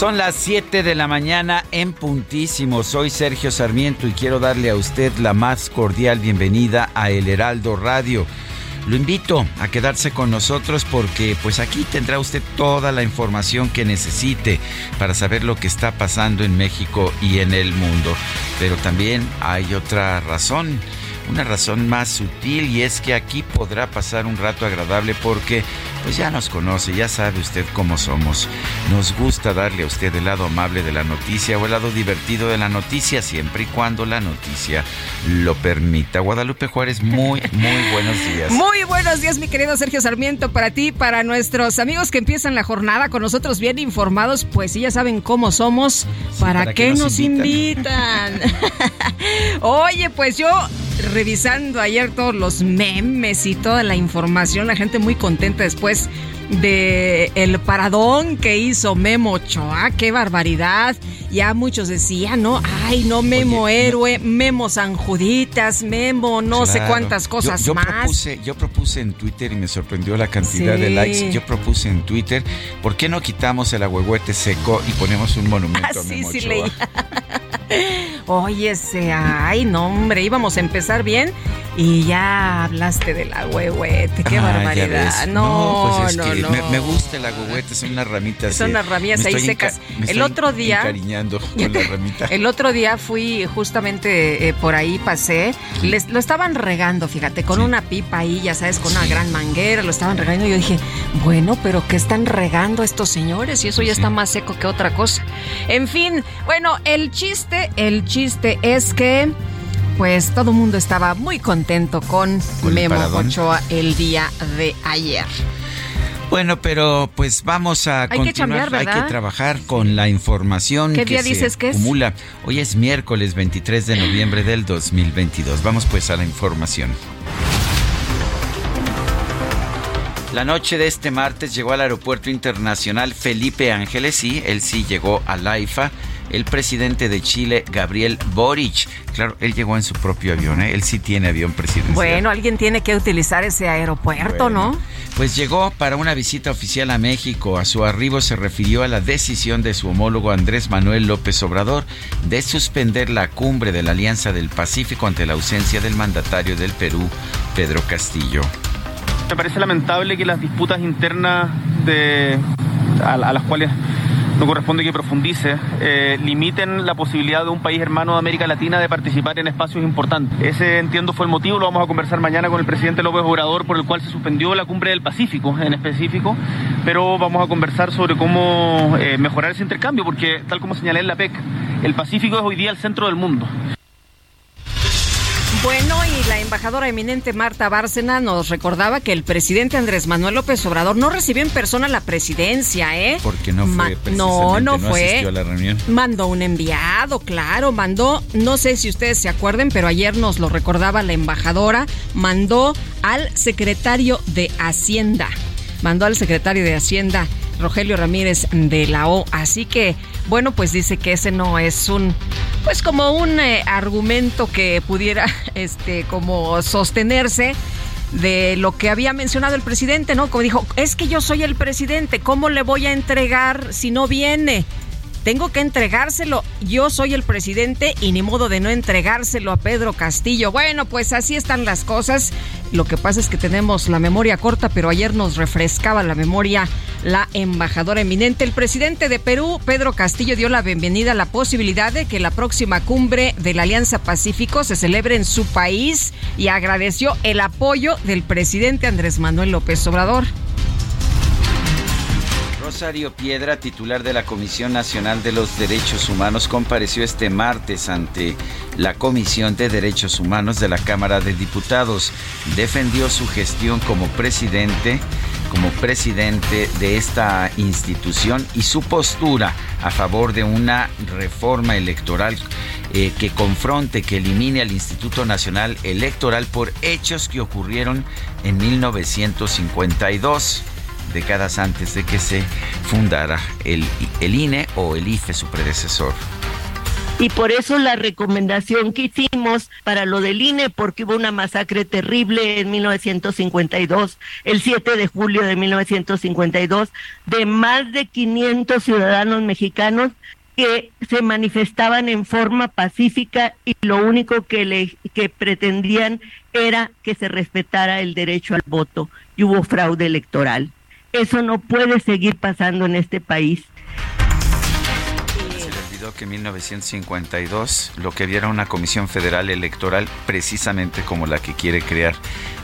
Son las 7 de la mañana en puntísimo. Soy Sergio Sarmiento y quiero darle a usted la más cordial bienvenida a El Heraldo Radio. Lo invito a quedarse con nosotros porque pues aquí tendrá usted toda la información que necesite para saber lo que está pasando en México y en el mundo. Pero también hay otra razón una razón más sutil y es que aquí podrá pasar un rato agradable porque pues ya nos conoce, ya sabe usted cómo somos. Nos gusta darle a usted el lado amable de la noticia o el lado divertido de la noticia siempre y cuando la noticia lo permita. Guadalupe Juárez, muy, muy buenos días. Muy buenos días, mi querido Sergio Sarmiento, para ti, para nuestros amigos que empiezan la jornada con nosotros bien informados, pues sí, ya saben cómo somos, ¿para, qué, nos, invitan? Oye, pues yo revisando ayer todos los memes y toda la información, la gente muy contenta después de el paradón que hizo Memo Ochoa, qué barbaridad. Ya muchos decían, ¿no? Ay, no Memo héroe, Memo Sanjuditas, Memo no sé cuántas cosas yo, más. Propuse, yo propuse en Twitter y me sorprendió la cantidad de likes. Yo propuse en Twitter, ¿por qué no quitamos el agüehuete seco y ponemos un monumento a ah, Memo sí, Ochoa? Oye, ay, no, hombre, íbamos a empezar bien y ya hablaste del agüehuete, qué ah, barbaridad. No, pues no, no, Me, gusta el agüehuete, son unas ramitas. Son unas ramitas ahí secas. el otro día. Encariñando con la ramita. El otro día fui, justamente eh, por ahí pasé, les, lo estaban regando, fíjate, con una pipa ahí, ya sabes, con una gran manguera, lo estaban regando. Y yo dije, bueno, pero ¿qué están regando estos señores? Y eso ya está más seco que otra cosa. En fin, bueno, el chiste, el chiste es que pues todo el mundo estaba muy contento con, Memo Ochoa el día de ayer. Bueno, pero pues vamos a hay continuar. Que hay que trabajar con la información ¿Qué que día dices que es? acumula. Hoy es miércoles 23 de noviembre del 2022. Vamos pues a la información. La noche de este martes llegó al aeropuerto internacional Felipe Ángeles, sí, él sí llegó a Laifa el presidente de Chile, Gabriel Boric. Claro, él llegó en su propio avión, ¿eh? él sí tiene avión presidencial. Bueno, alguien tiene que utilizar ese aeropuerto, ¿no? Pues llegó para una visita oficial a México. A su arribo se refirió a la decisión de su homólogo Andrés Manuel López Obrador de suspender la cumbre de la Alianza del Pacífico ante la ausencia del mandatario del Perú, Pedro Castillo. Me parece lamentable que las disputas internas de, a las cuales no corresponde que profundice, eh, limiten la posibilidad de un país hermano de América Latina de participar en espacios importantes. Ese, entiendo, fue el motivo, lo vamos a conversar mañana con el presidente López Obrador, por el cual se suspendió la cumbre del Pacífico en específico, pero vamos a conversar sobre cómo eh, mejorar ese intercambio, porque tal como señalé en la PEC, el Pacífico es hoy día el centro del mundo. Bueno, y la embajadora eminente Marta Bárcena nos recordaba que el presidente Andrés Manuel López Obrador no recibió en persona la presidencia, ¿eh? Porque no fue No, no, fue. A la reunión. Mandó un enviado, claro, mandó, no sé si ustedes se acuerden, pero ayer nos lo recordaba la embajadora, mandó al secretario de Hacienda. Mandó al secretario de Hacienda Rogelio Ramírez de la O. Así que, bueno, pues dice que ese no es un, pues como un eh, argumento que pudiera, este, como sostenerse de lo que había mencionado el presidente, ¿no? Como dijo, es que yo soy el presidente, ¿cómo le voy a entregar si no viene? Tengo que entregárselo. Yo soy el presidente y ni modo de no entregárselo a Pedro Castillo. Bueno, pues así están las cosas. Lo que pasa es que tenemos la memoria corta, pero ayer nos refrescaba la memoria la embajadora eminente. El presidente de Perú, Pedro Castillo, dio la bienvenida a la posibilidad de que la próxima cumbre de la Alianza Pacífico se celebre en su país y agradeció el apoyo del presidente Andrés Manuel López Obrador. Rosario Piedra, titular de la Comisión Nacional de los Derechos Humanos, compareció este martes ante la Comisión de Derechos Humanos de la Cámara de Diputados. Defendió su gestión como presidente, como presidente de esta institución y su postura a favor de una reforma electoral eh, que confronte, que elimine al Instituto Nacional Electoral por hechos que ocurrieron en 1952 décadas antes de que se fundara el, el INE o el IFE, su predecesor. Y por eso la recomendación que hicimos para lo del INE, porque hubo una masacre terrible en 1952, el 7 de julio de 1952, de más de 500 ciudadanos mexicanos que se manifestaban en forma pacífica y lo único que, le, que pretendían era que se respetara el derecho al voto y hubo fraude electoral. Eso no puede seguir pasando en este país. Que en 1952 lo que había era una comisión federal electoral precisamente como la que quiere crear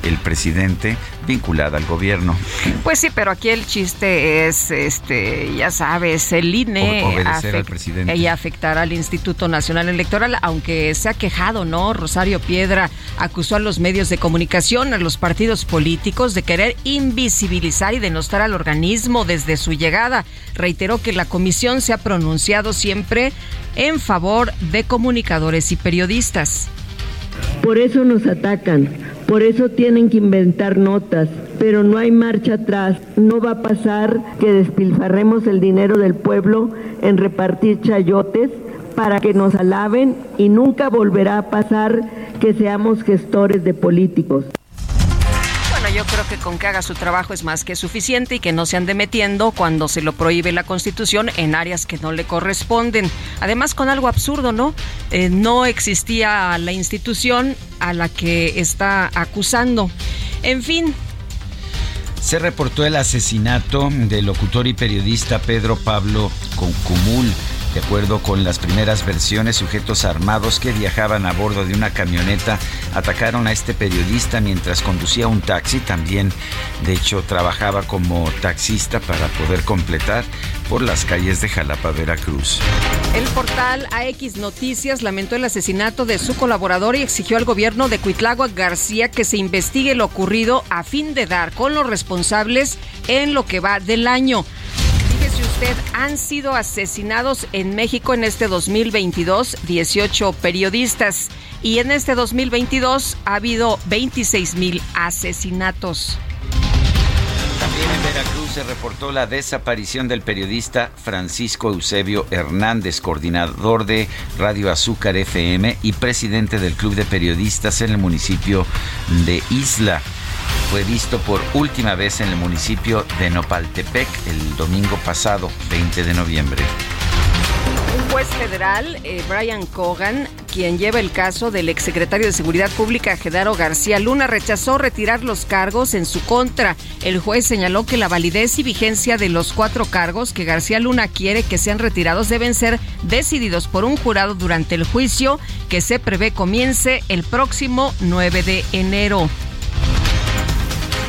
el presidente vinculada al gobierno. Pues sí, pero aquí el chiste es, este, ya sabes, el INE obedecer al presidente y afectar al Instituto Nacional Electoral, aunque se ha quejado, ¿no? Rosario Piedra acusó a los medios de comunicación, a los partidos políticos de querer invisibilizar y denostar al organismo desde su llegada. Reiteró que la comisión se ha pronunciado siempre en favor de comunicadores y periodistas. Por eso nos atacan, por eso tienen que inventar notas, pero no hay marcha atrás. No va a pasar que despilfarremos el dinero del pueblo en repartir chayotes para que nos alaben y nunca volverá a pasar que seamos gestores de políticos yo creo que con que haga su trabajo es más que suficiente y que no se ande metiendo cuando se lo prohíbe la Constitución en áreas que no le corresponden. Además, con algo absurdo, ¿no? Eh, no existía la institución a la que está acusando. En fin, se reportó el asesinato del locutor y periodista Pedro Pablo Concumul de acuerdo con las primeras versiones, sujetos armados que viajaban a bordo de una camioneta atacaron a este periodista mientras conducía un taxi. También, de hecho, trabajaba como taxista para poder completar por las calles de Jalapa, Veracruz. El portal AX Noticias lamentó el asesinato de su colaborador y exigió al gobierno de Cuitlagua García que se investigue lo ocurrido a fin de dar con los responsables en lo que va del año si usted, han sido asesinados en México en este 2022 18 periodistas. Y en este 2022 ha habido 26 mil asesinatos. También en Veracruz se reportó la desaparición del periodista Francisco Eusebio Hernández, coordinador de Radio Azúcar FM y presidente del Club de Periodistas en el municipio de Isla fue visto por última vez en el municipio de Nopaltepec el domingo pasado, 20 de noviembre. Un juez federal, eh, Brian Cogan, quien lleva el caso del exsecretario de Seguridad Pública, Gedaro García Luna, rechazó retirar los cargos en su contra. El juez señaló que la validez y vigencia de los cuatro cargos que García Luna quiere que sean retirados deben ser decididos por un jurado durante el juicio que se prevé comience el próximo 9 de enero.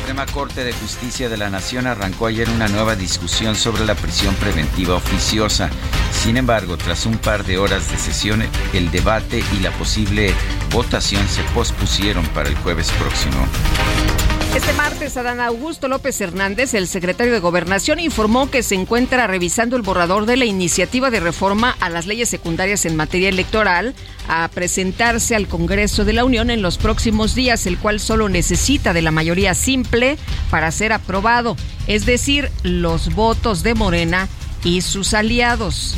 Suprema Corte de Justicia de la Nación arrancó ayer una nueva discusión sobre la prisión preventiva oficiosa. Sin embargo, tras un par de horas de sesión, el debate y la posible votación se pospusieron para el jueves próximo. Este martes, Adán Augusto López Hernández, el secretario de Gobernación, informó que se encuentra revisando el borrador de la iniciativa de reforma a las leyes secundarias en materia electoral a presentarse al Congreso de la Unión en los próximos días, el cual solo necesita de la mayoría simple para ser aprobado, es decir, los votos de Morena y sus aliados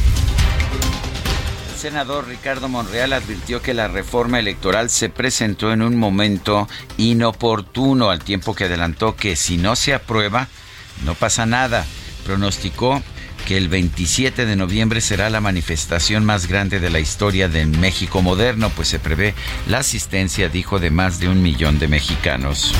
senador Ricardo Monreal advirtió que la reforma electoral se presentó en un momento inoportuno, al tiempo que adelantó que si no se aprueba, no pasa nada. Pronosticó que el 27 de noviembre será la manifestación más grande de la historia de México moderno, pues se prevé la asistencia, dijo, de más de un millón de mexicanos.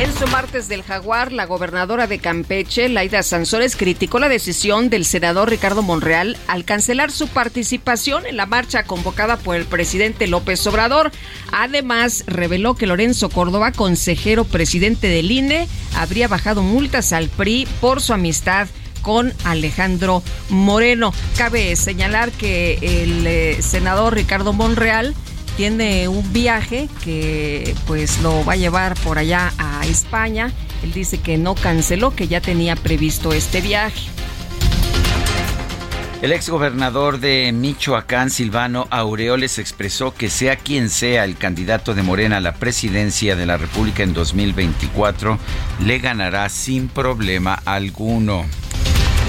En su martes del Jaguar, la gobernadora de Campeche, Laida Sansores, criticó la decisión del senador Ricardo Monreal al cancelar su participación en la marcha convocada por el presidente López Obrador. Además, reveló que Lorenzo Córdoba, consejero presidente del INE, habría bajado multas al PRI por su amistad con Alejandro Moreno. Cabe señalar que el eh, senador Ricardo Monreal tiene un viaje que pues lo va a llevar por allá a España. Él dice que no canceló, que ya tenía previsto este viaje. El exgobernador de Michoacán, Silvano Aureoles, expresó que sea quien sea el candidato de Morena a la presidencia de la República en 2024, le ganará sin problema alguno.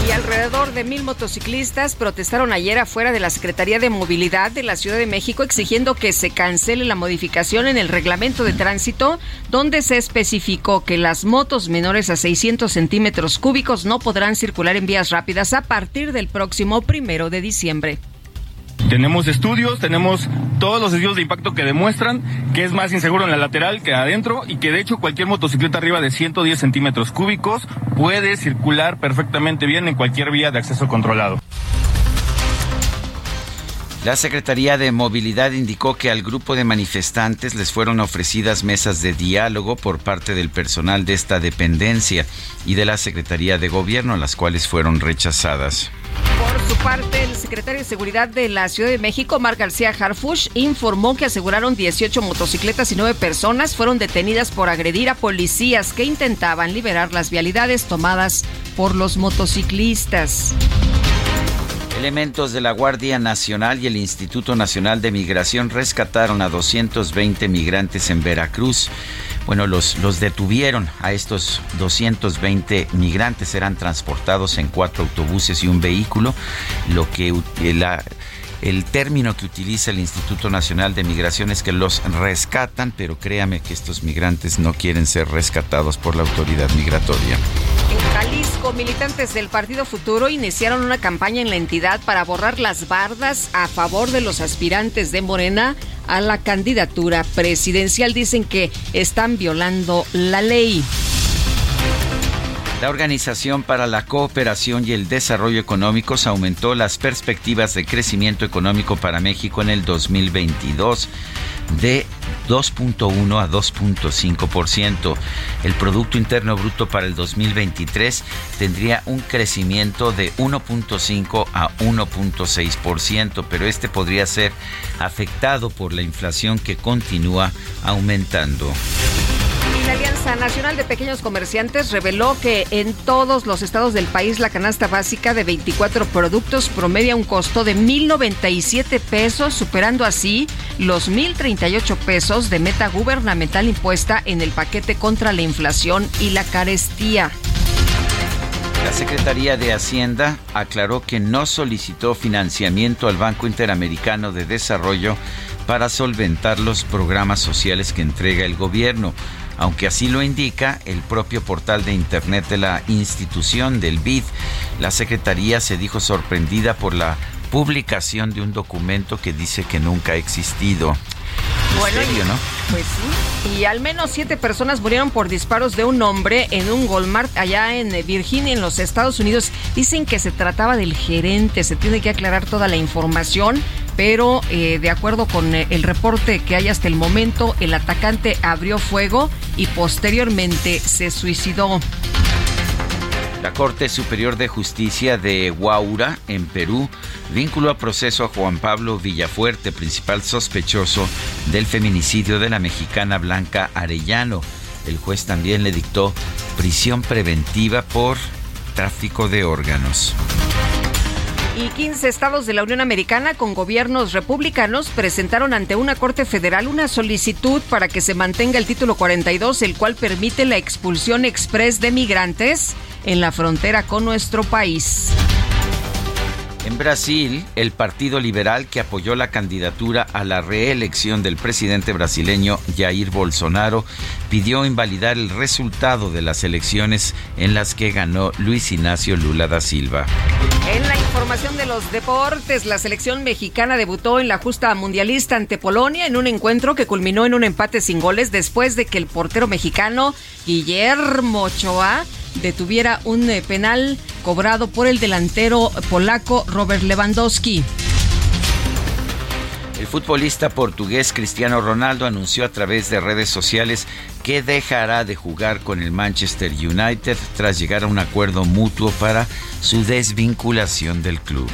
Y alrededor de mil motociclistas protestaron ayer afuera de la Secretaría de Movilidad de la Ciudad de México exigiendo que se cancele la modificación en el reglamento de tránsito donde se especificó que las motos menores a 600 centímetros cúbicos no podrán circular en vías rápidas a partir del próximo primero de diciembre. Tenemos estudios, tenemos todos los estudios de impacto que demuestran que es más inseguro en la lateral que adentro y que de hecho cualquier motocicleta arriba de 110 centímetros cúbicos puede circular perfectamente bien en cualquier vía de acceso controlado. La Secretaría de Movilidad indicó que al grupo de manifestantes les fueron ofrecidas mesas de diálogo por parte del personal de esta dependencia y de la Secretaría de Gobierno, las cuales fueron rechazadas. Por su parte, el secretario de Seguridad de la Ciudad de México, Mar García Harfush, informó que aseguraron 18 motocicletas y 9 personas fueron detenidas por agredir a policías que intentaban liberar las vialidades tomadas por los motociclistas. Elementos de la Guardia Nacional y el Instituto Nacional de Migración rescataron a 220 migrantes en Veracruz. Bueno, los, los detuvieron a estos 220 migrantes, eran transportados en cuatro autobuses y un vehículo, lo que la, el término que utiliza el Instituto Nacional de Migración es que los rescatan, pero créame que estos migrantes no quieren ser rescatados por la autoridad migratoria. En militantes del Partido Futuro iniciaron una campaña en la entidad para borrar las bardas a favor de los aspirantes de Morena a la candidatura presidencial. Dicen que están violando la ley. La Organización para la Cooperación y el Desarrollo Económicos aumentó las perspectivas de crecimiento económico para México en el 2022 de 2.1 a 2.5%. El Producto Interno Bruto para el 2023 tendría un crecimiento de 1.5 a 1.6%, pero este podría ser afectado por la inflación que continúa aumentando. La Alianza Nacional de Pequeños Comerciantes reveló que en todos los estados del país la canasta básica de 24 productos promedia un costo de 1.097 pesos, superando así los 1.038 pesos de meta gubernamental impuesta en el paquete contra la inflación y la carestía. La Secretaría de Hacienda aclaró que no solicitó financiamiento al Banco Interamericano de Desarrollo para solventar los programas sociales que entrega el gobierno aunque así lo indica el propio portal de Internet de la institución del BID. La Secretaría se dijo sorprendida por la publicación de un documento que dice que nunca ha existido. Bueno, ¿no? Pues sí. Y al menos siete personas murieron por disparos de un hombre en un Walmart allá en Virginia, en los Estados Unidos. Dicen que se trataba del gerente. Se tiene que aclarar toda la información pero eh, de acuerdo con eh, el reporte que hay hasta el momento, el atacante abrió fuego y posteriormente se suicidó. La Corte Superior de Justicia de Huaura, en Perú, vinculó a proceso a Juan Pablo Villafuerte, principal sospechoso del feminicidio de la mexicana Blanca Arellano. El juez también le dictó prisión preventiva por tráfico de órganos. Y 15 estados de la Unión Americana con gobiernos republicanos presentaron ante una Corte Federal una solicitud para que se mantenga el título 42, el cual permite la expulsión express de migrantes en la frontera con nuestro país. En Brasil, el Partido Liberal que apoyó la candidatura a la reelección del presidente brasileño Jair Bolsonaro pidió invalidar el resultado de las elecciones en las que ganó Luis Ignacio Lula da Silva. información de los deportes. La selección mexicana debutó en la justa mundialista ante Polonia en un encuentro que culminó en un empate sin goles después de que el portero mexicano Guillermo Ochoa detuviera un eh, penal cobrado por el delantero polaco Robert Lewandowski. El futbolista portugués Cristiano Ronaldo anunció a través de redes sociales que dejará de jugar con el Manchester United tras llegar a un acuerdo mutuo para su desvinculación del club.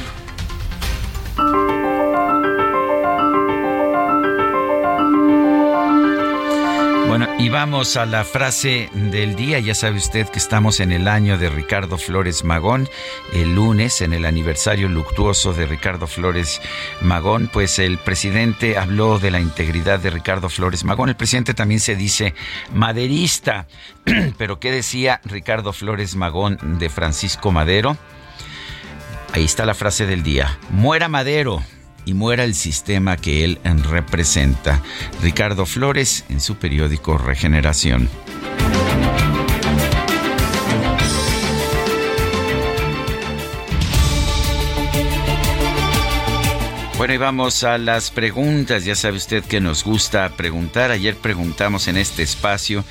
Y vamos a la frase del día. Ya sabe usted que estamos en el año de Ricardo Flores Magón. El lunes, en el aniversario luctuoso de Ricardo Flores Magón, pues el presidente habló de la integridad de Ricardo Flores Magón. El presidente también se dice maderista. Pero ¿qué decía Ricardo Flores Magón de Francisco Madero? Ahí está la frase del día. Muera Madero y muera el sistema que él representa. Ricardo Flores en su periódico Regeneración. Bueno, y vamos a las preguntas. Ya sabe usted que nos gusta preguntar. Ayer preguntamos en este espacio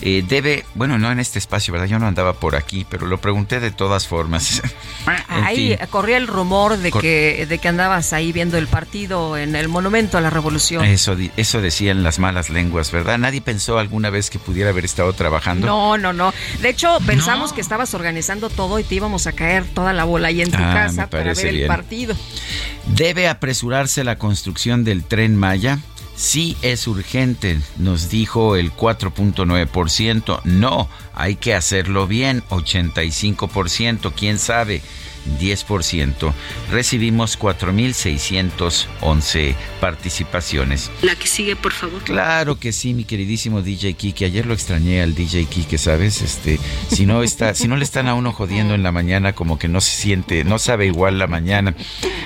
eh, debe, bueno, no en este espacio, ¿verdad? Yo no andaba por aquí, pero lo pregunté de todas formas. ahí corría el rumor de que, de que andabas ahí viendo el partido en el Monumento a la Revolución. Eso, eso decían las malas lenguas, ¿verdad? Nadie pensó alguna vez que pudiera haber estado trabajando. No, no, no. De hecho, pensamos que estabas organizando todo y te íbamos a caer toda la bola ahí en tu ah, casa para ver el partido. ¿Debe apresurarse la construcción del tren Maya? Sí es urgente, nos dijo el 4.9%. No, hay que hacerlo bien, 85%. ¿Quién sabe? 10%. Recibimos 4.611 participaciones. La que sigue, por favor. Claro que sí, mi queridísimo DJ Kike. Ayer lo extrañé al DJ Kike, ¿sabes? Este, si no está, si no le están a uno jodiendo en la mañana, como que no se siente, no sabe igual la mañana.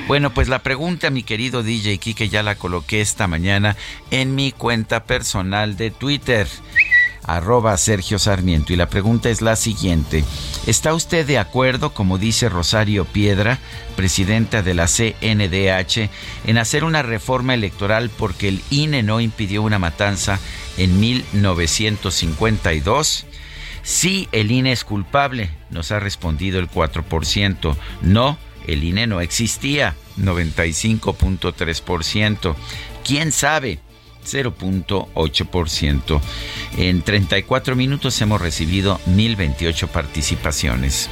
Bueno, pues la pregunta, mi querido DJ Kike, ya la coloqué esta mañana en mi cuenta personal de Twitter arroba Sergio Sarmiento. Y la pregunta es la siguiente. ¿Está usted de acuerdo, como dice Rosario Piedra, presidenta de la CNDH, en hacer una reforma electoral porque el INE no impidió una matanza en 1952? Sí, el INE es culpable, nos ha respondido el 4%. No, el INE no existía, 95.3%. ¿Quién sabe? 0.8%. En 34 minutos hemos recibido 1.028 participaciones.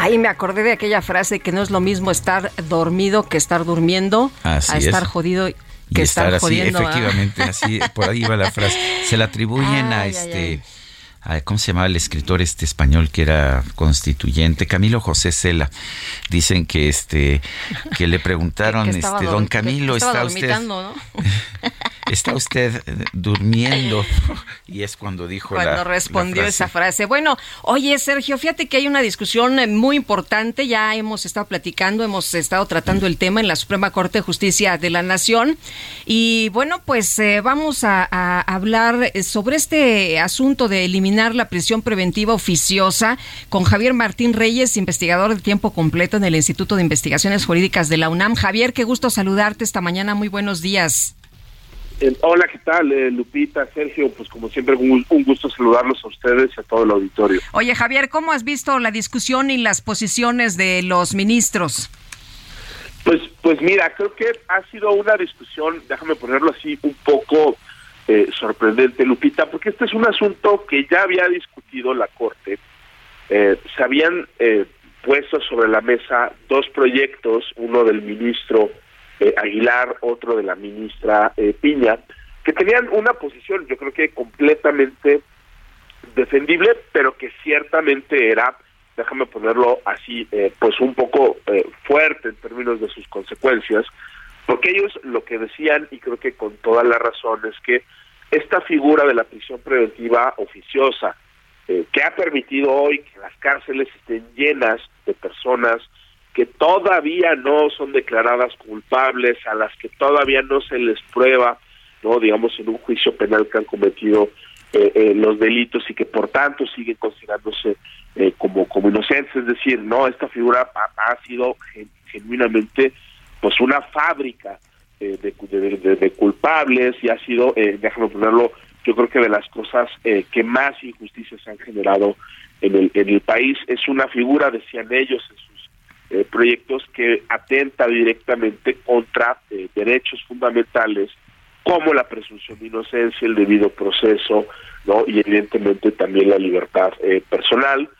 Ay, me acordé de aquella frase que no es lo mismo estar dormido que estar durmiendo, a estar jodido que estar, así, Efectivamente, así por ahí va la frase. Se la atribuyen a este ¿cómo se llamaba el escritor este español que era constituyente? Camilo José Cela. Dicen que este que le preguntaron, este, don Camilo, ¿está usted? está usted eh, durmiendo. Y es cuando dijo cuando respondió esa frase. bueno oye Sergio fíjate que hay una discusión eh, muy importante. Ya hemos estado platicando hemos estado tratando el tema en la Suprema Corte de Justicia de la Nación. Y bueno pues eh, vamos a, hablar sobre este asunto de eliminar la prisión preventiva oficiosa con Javier Martín Reyes investigador de tiempo completo en el Instituto de Investigaciones Jurídicas de la UNAM. Javier qué gusto saludarte esta mañana. Muy buenos días eh, hola, ¿qué tal? Eh, Lupita, Sergio, pues como siempre un, gusto saludarlos a ustedes y a todo el auditorio. Oye, Javier, ¿cómo has visto la discusión y las posiciones de los ministros? Pues, pues mira, creo que ha sido una discusión, déjame ponerlo así, un poco eh, sorprendente, Lupita, porque este es un asunto que ya había discutido la Corte. se habían puesto sobre la mesa dos proyectos, uno del ministro eh, Aguilar, otro de la ministra eh, Piña, que tenían una posición, yo creo que completamente defendible, pero que ciertamente era, déjame ponerlo así, eh, pues un poco fuerte en términos de sus consecuencias, porque ellos lo que decían, y creo que con toda la razón, es que esta figura de la prisión preventiva oficiosa, que ha permitido hoy que las cárceles estén llenas de personas que todavía no son declaradas culpables, a las que todavía no se les prueba, no digamos en un juicio penal que han cometido los delitos y que por tanto siguen considerándose como, como inocentes, es decir, no, esta figura ha, ha sido genuinamente pues una fábrica de, de, culpables y ha sido, déjame ponerlo, yo creo que de las cosas que más injusticias han generado en el, en el país. Es una figura, decían ellos en sus eh, proyectos, que atenta directamente contra eh, derechos fundamentales como la presunción de inocencia, el debido proceso, ¿no? y evidentemente también la libertad eh, personal.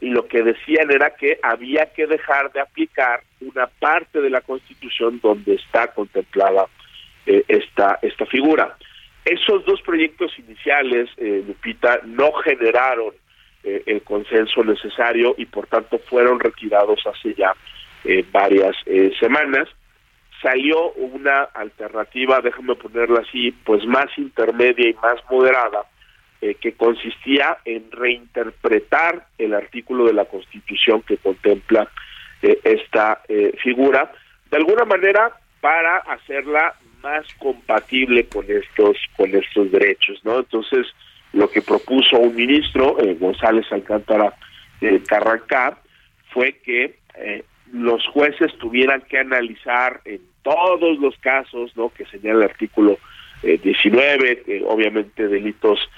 y lo que decían era que había que dejar de aplicar una parte de la Constitución donde está contemplada esta, esta figura. Esos dos proyectos iniciales, Lupita, no generaron eh, el consenso necesario y por tanto fueron retirados hace ya eh, varias eh, semanas. Salió una alternativa, déjame ponerla así, pues más intermedia y más moderada, que consistía en reinterpretar el artículo de la Constitución que contempla esta figura, de alguna manera para hacerla más compatible con estos con estos derechos, ¿no? Entonces, lo que propuso un ministro, eh, González Alcántara eh, Carrancá, fue que eh, los jueces tuvieran que analizar en todos los casos ¿no? que señala el artículo 19, obviamente delitos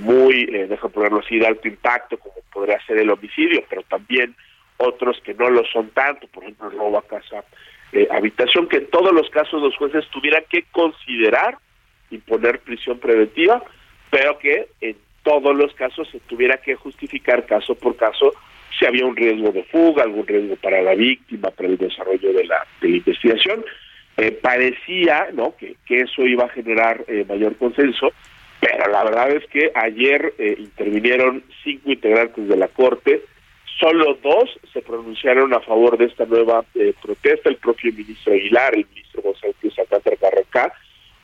muy, deja ponerlo así, de alto impacto, como podría ser el homicidio, pero también otros que no lo son tanto, por ejemplo, robo a casa, habitación, que en todos los casos los jueces tuvieran que considerar imponer prisión preventiva pero que en todos los casos se tuviera que justificar caso por caso si había un riesgo de fuga, algún riesgo para la víctima, para el desarrollo de la, de la investigación. Eh, parecía ¿no? que, que, eso iba a generar eh, mayor consenso, pero la verdad es que ayer eh, intervinieron cinco integrantes de la Corte, solo dos se pronunciaron a favor de esta nueva protesta, el propio ministro Aguilar, el ministro González Alcántara Carracá,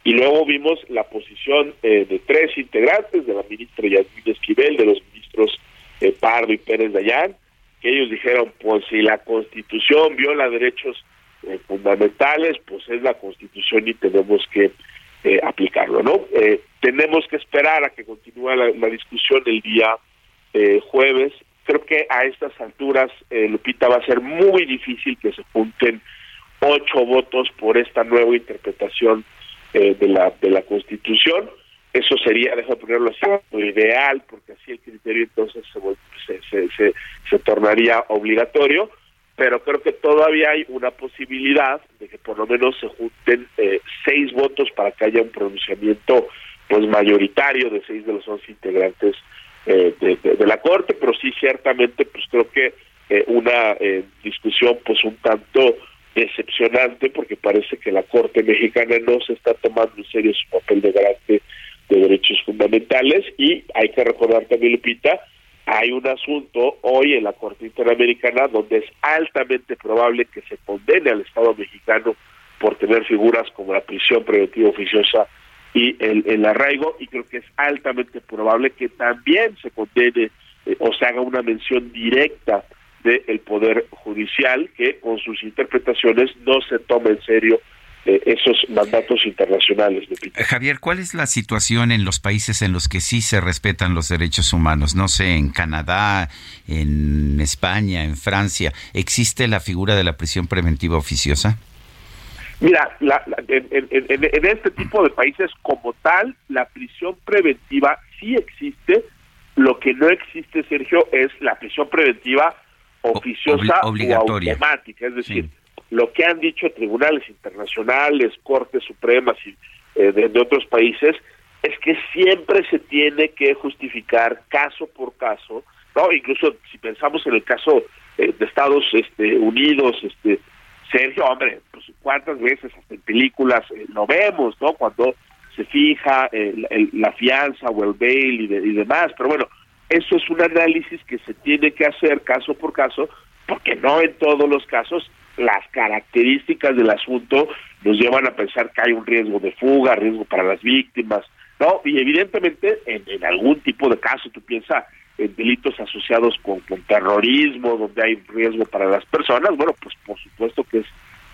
y luego vimos la posición eh, de tres integrantes, de la ministra Yasmín Esquivel, de los ministros eh, Pardo y Pérez Dayán, que ellos dijeron, pues si la Constitución viola derechos eh, fundamentales, pues es la Constitución y tenemos que aplicarlo, ¿no? tenemos que esperar a que continúe la, la discusión el día jueves. Creo que a estas alturas, Lupita, va a ser muy difícil que se junten ocho votos por esta nueva interpretación eh, de, la, de la Constitución. Eso sería, dejo ponerlo así, lo ideal, porque así el criterio entonces se, se, se, se tornaría obligatorio, pero creo que todavía hay una posibilidad de que por lo menos se junten eh, seis votos para que haya un pronunciamiento pues mayoritario de seis de los once integrantes eh, de, la Corte, pero sí ciertamente pues creo que una discusión pues un tanto decepcionante porque parece que la Corte Mexicana no se está tomando en serio su papel de garante de derechos fundamentales. Y hay que recordar también, Lupita, hay un asunto hoy en la Corte Interamericana donde es altamente probable que se condene al Estado mexicano por tener figuras como la prisión preventiva oficiosa y el, arraigo. Y creo que es altamente probable que también se condene eh, o se haga una mención directa del Poder Judicial, que con sus interpretaciones no se toma en serio eh, esos mandatos internacionales. Eh, Javier, ¿cuál es la situación en los países en los que sí se respetan los derechos humanos? No sé, en Canadá, en España, en Francia, ¿existe la figura de la prisión preventiva oficiosa? Mira, en, en, este tipo de países como tal, la prisión preventiva sí existe. Lo que no existe, Sergio, es la prisión preventiva oficiosa o automática, es decir, lo que han dicho tribunales internacionales, cortes supremas y eh, de, otros países es que siempre se tiene que justificar caso por caso, no, incluso si pensamos en el caso eh, de Estados este, Unidos, este Sergio, hombre, pues cuántas veces hasta en películas eh, lo vemos, ¿no? Cuando se fija la fianza o el bail y, y demás, pero bueno, eso es un análisis que se tiene que hacer caso por caso, porque no en todos los casos las características del asunto nos llevan a pensar que hay un riesgo de fuga, riesgo para las víctimas, ¿no? Y evidentemente en, algún tipo de caso, tú piensas en delitos asociados con, con, terrorismo, donde hay riesgo para las personas, bueno, pues por supuesto que es,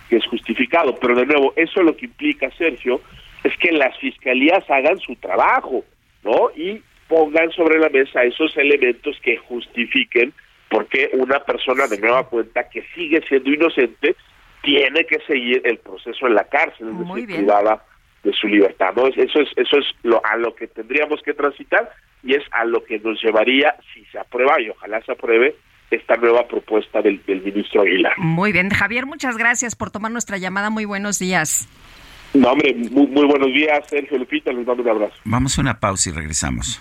que es justificado, pero de nuevo, eso lo que implica, Sergio, es que las fiscalías hagan su trabajo, ¿no? Y pongan sobre la mesa esos elementos que justifiquen por qué una persona de nueva cuenta que sigue siendo inocente tiene que seguir el proceso en la cárcel, es decir, privada de su libertad. ¿no? Eso es, eso es lo, a lo que tendríamos que transitar y es a lo que nos llevaría, si se aprueba, y ojalá se apruebe, esta nueva propuesta del, ministro Aguilar. Muy bien, Javier, muchas gracias por tomar nuestra llamada. Muy buenos días. No, hombre, muy, muy buenos días, Sergio Lupita, les mando un abrazo. Vamos a una pausa y regresamos.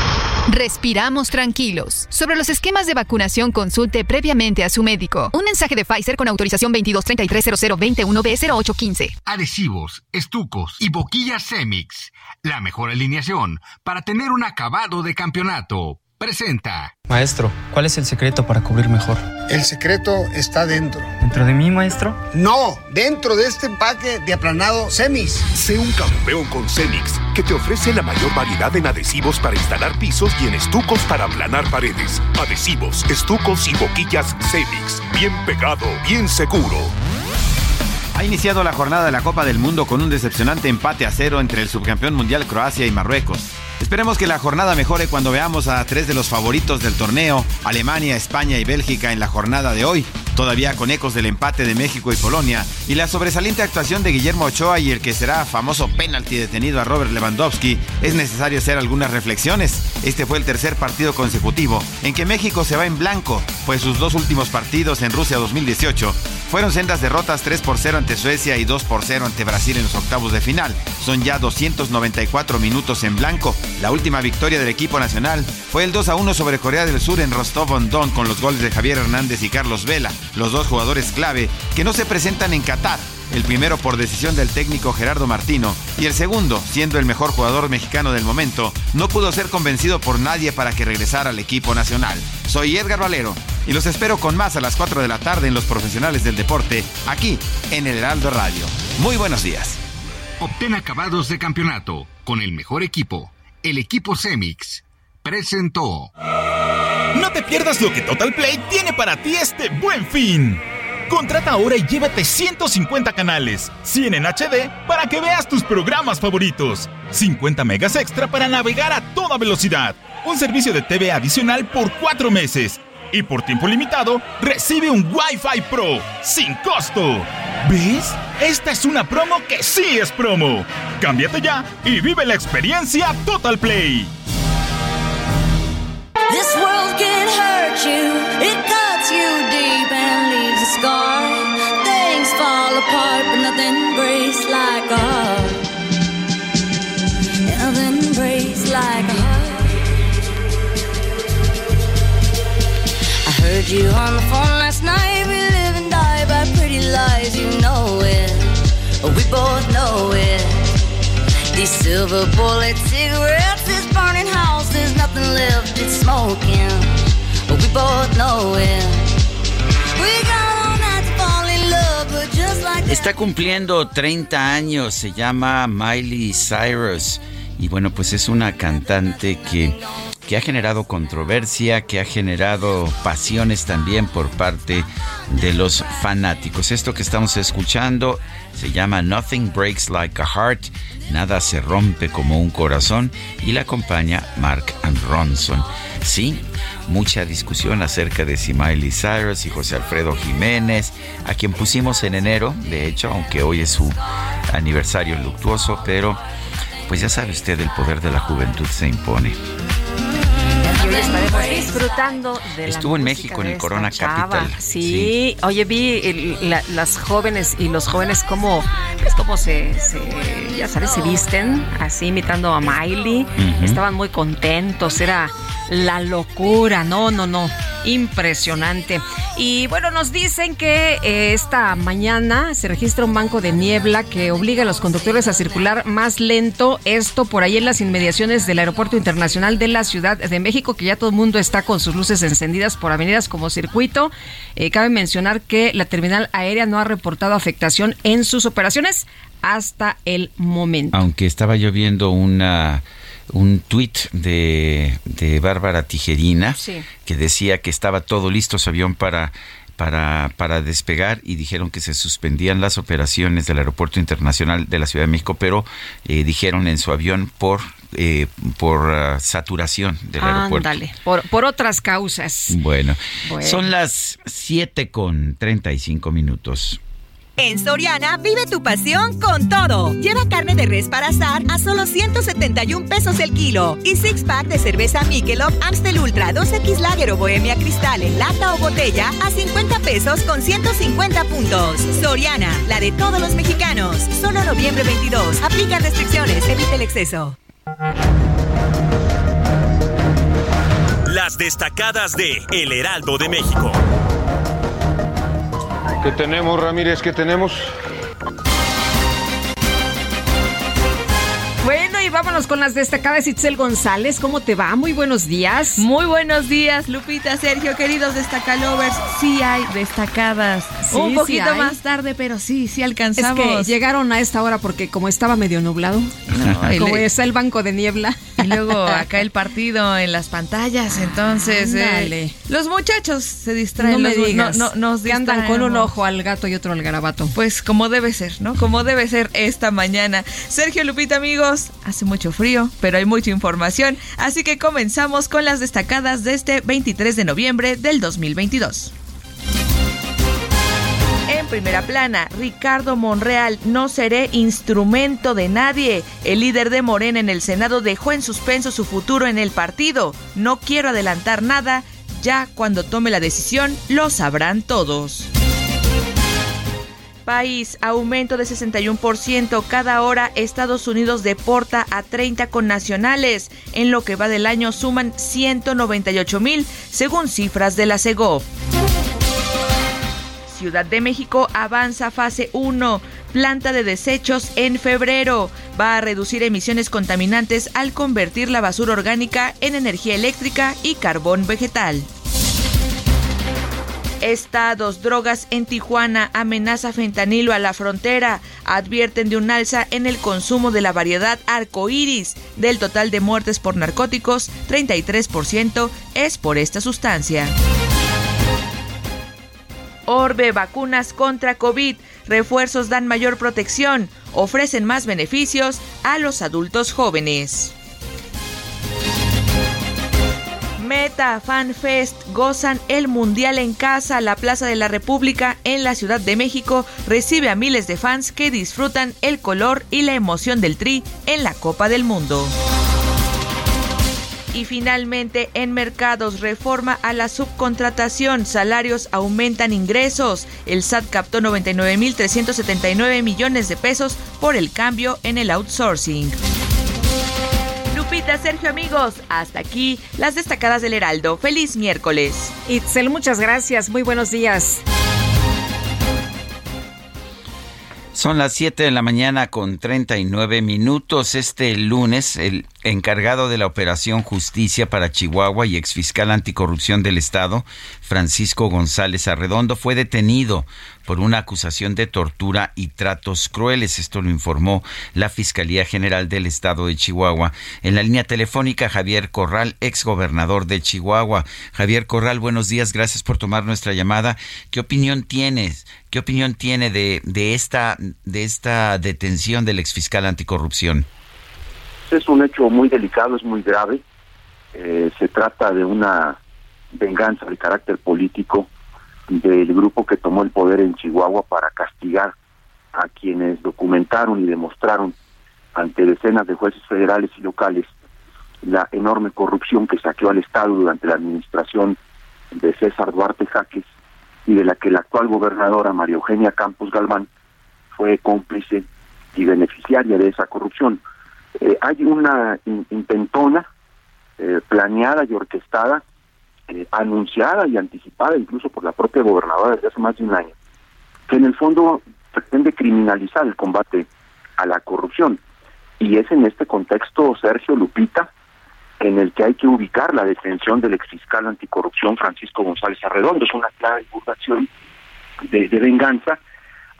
Respiramos tranquilos. Sobre los esquemas de vacunación, consulte previamente a su médico. Un mensaje de Pfizer con autorización 22330021B0815. Adhesivos, estucos y boquillas Semix. La mejor alineación para tener un acabado de campeonato presenta. Maestro, ¿cuál es el secreto para cubrir mejor? El secreto está dentro. ¿Dentro de mí, maestro? No, dentro de este empaque de aplanado Cemis. Sé un campeón con Cemix, que te ofrece la mayor variedad en adhesivos para instalar pisos y en estucos para aplanar paredes. Adhesivos, estucos y boquillas Cemix. Bien pegado, bien seguro. Ha iniciado la jornada de la Copa del Mundo con un decepcionante empate a cero entre el subcampeón mundial Croacia y Marruecos. Esperemos que la jornada mejore cuando veamos a tres de los favoritos del torneo, Alemania, España y Bélgica en la jornada de hoy, todavía con ecos del empate de México y Polonia, y la sobresaliente actuación de Guillermo Ochoa y el que será famoso penalti detenido a Robert Lewandowski, es necesario hacer algunas reflexiones. Este fue el tercer partido consecutivo en que México se va en blanco, pues sus dos últimos partidos en Rusia 2018 fueron sendas derrotas 3 por 0 ante Suecia y 2 por 0 ante Brasil en los octavos de final. Son ya 294 minutos en blanco. La última victoria del equipo nacional fue el 2 a 1 sobre Corea del Sur en Rostov-on-Don con los goles de Javier Hernández y Carlos Vela, los dos jugadores clave que no se presentan en Qatar el primero por decisión del técnico Gerardo Martino y el segundo, siendo el mejor jugador mexicano del momento, no pudo ser convencido por nadie para que regresara al equipo nacional. Soy Edgar Valero y los espero con más a las 4 de la tarde en Los Profesionales del Deporte, aquí en el Heraldo Radio. Muy buenos días. Obtén acabados de campeonato con el mejor equipo, el equipo Cemix. Presentó. No te pierdas lo que Total Play tiene para ti este buen fin. Contrata ahora y llévate 150 canales, 100 en HD para que veas tus programas favoritos, 50 megas extra para navegar a toda velocidad, un servicio de TV adicional por 4 meses y por tiempo limitado recibe un Wi-Fi Pro sin costo. ¿Ves? Esta es una promo que sí es promo. Cámbiate ya y vive la experiencia Total Play. This world can hurt you, it cuts you deep and leaves a scar. Things fall apart, but nothing breaks like a heart. Nothing breaks like a heart. I heard you on the phone last night. We both know it. These silver bullet cigarettes, this burning house, there's nothing left, it's smoking. We both know it. Está cumpliendo 30 años, se llama Miley Cyrus. Y bueno, pues es una cantante que que ha generado controversia, que ha generado pasiones también por parte de los fanáticos. Esto que estamos escuchando se llama Nothing Breaks Like a Heart, nada se rompe como un corazón y la acompaña Mark and Ronson. Sí, mucha discusión acerca de si Miley Cyrus y José Alfredo Jiménez, a quien pusimos en enero, de hecho, aunque hoy es su aniversario luctuoso, pero pues ya sabe usted, el poder de la juventud se impone estaremos disfrutando de Estuvo en México en el Corona Capital. Sí. oye, vi las jóvenes y los jóvenes como, pues como se, ya sabes, se visten, así imitando a Miley. Estaban muy contentos, era la locura, no, no, no, impresionante. Y bueno, nos dicen que eh, esta mañana se registra un banco de niebla que obliga a los conductores a circular más lento, esto por ahí en las inmediaciones del Aeropuerto Internacional de la Ciudad de México, que ya todo el mundo está con sus luces encendidas por avenidas como circuito. Eh, cabe mencionar que la terminal aérea no ha reportado afectación en sus operaciones hasta el momento. Aunque estaba lloviendo una un tuit de, de Bárbara Tijerina que decía que estaba todo listo su avión para para, para despegar y dijeron que se suspendían las operaciones del Aeropuerto Internacional de la Ciudad de México, pero eh, dijeron en su avión por eh, por ah, saturación del aeropuerto. Ándale, por, por otras causas. Bueno, bueno, son las 7 con 35 minutos. En Soriana vive tu pasión con todo. Lleva carne de res para asar a solo 171 pesos el kilo y six pack de cerveza Michelob Amstel Ultra 2X Lager o Bohemia Cristal en lata o botella a 50 pesos con 150 puntos. Soriana, la de todos los mexicanos. Solo noviembre 22. Aplica restricciones, evite el exceso. Las destacadas de El Heraldo de México. ¿Qué tenemos, Ramírez? ¿Qué tenemos? Bueno, y vámonos con las destacadas. Itzel González, ¿cómo te va? Muy buenos días. Muy buenos días, Lupita, Sergio, queridos destacalovers. Sí hay destacadas. Un poquito más tarde, pero sí, sí alcanzamos. Es que llegaron a esta hora porque como estaba medio nublado, como está el banco de niebla. Y luego acá el partido en las pantallas, entonces eh, los muchachos se distraen. No me digas. No, nos andan con un ojo al gato y otro al garabato. Pues como debe ser, ¿no? Como debe ser esta mañana. Sergio Lupita, amigos, hace mucho frío, pero hay mucha información, así que comenzamos con las destacadas de este 23 de noviembre del 2022. En primera plana, Ricardo Monreal, no seré instrumento de nadie. El líder de Morena en el Senado dejó en suspenso su futuro en el partido. No quiero adelantar nada, ya cuando tome la decisión lo sabrán todos. País, aumento de 61%. Cada hora Estados Unidos deporta a 30 connacionales. En lo que va del año suman 198 mil, según cifras de la CEGOV. Ciudad de México avanza fase 1. Planta de desechos en febrero. Va a reducir emisiones contaminantes al convertir la basura orgánica en energía eléctrica y carbón vegetal. Estados, drogas en Tijuana, amenaza fentanilo a la frontera. Advierten de un alza en el consumo de la variedad arcoíris. Del total de muertes por narcóticos, 33% es por esta sustancia. Orbe, vacunas contra COVID. Refuerzos dan mayor protección. Ofrecen más beneficios a los adultos jóvenes. Meta Fan Fest gozan el Mundial en casa. La Plaza de la República en la Ciudad de México recibe a miles de fans que disfrutan el color y la emoción del tri en la Copa del Mundo. Y finalmente, en mercados, reforma a la subcontratación, salarios aumentan ingresos. El SAT captó 99.379 millones de pesos por el cambio en el outsourcing. Lupita, Sergio, amigos, hasta aquí las destacadas del Heraldo. Feliz miércoles. Itzel, muchas gracias. Muy buenos días. Son las 7 de la mañana con 39 minutos. Este lunes, el encargado de la Operación Justicia para Chihuahua y exfiscal anticorrupción del Estado, Francisco González Arredondo, fue detenido por una acusación de tortura y tratos crueles. Esto lo informó la Fiscalía General del Estado de Chihuahua. En la línea telefónica, Javier Corral, exgobernador de Chihuahua. Javier Corral, buenos días, gracias por tomar nuestra llamada. ¿Qué opinión tienes? ¿Qué opinión tiene de, de esta, de esta detención del exfiscal anticorrupción? es un hecho muy delicado, es muy grave. Eh, se trata de una venganza de carácter político del grupo que tomó el poder en Chihuahua para castigar a quienes documentaron y demostraron ante decenas de jueces federales y locales la enorme corrupción que saqueó al Estado durante la administración de César Duarte Jaques y de la que la actual gobernadora María Eugenia Campos Galván fue cómplice y beneficiaria de esa corrupción. Eh, hay una intentona eh, planeada y orquestada, eh, anunciada y anticipada incluso por la propia gobernadora desde hace más de un año, que en el fondo pretende criminalizar el combate a la corrupción. Y es en este contexto, Sergio Lupita, en el que hay que ubicar la detención del exfiscal anticorrupción Francisco González Arredondo. Es una clara divulgación de venganza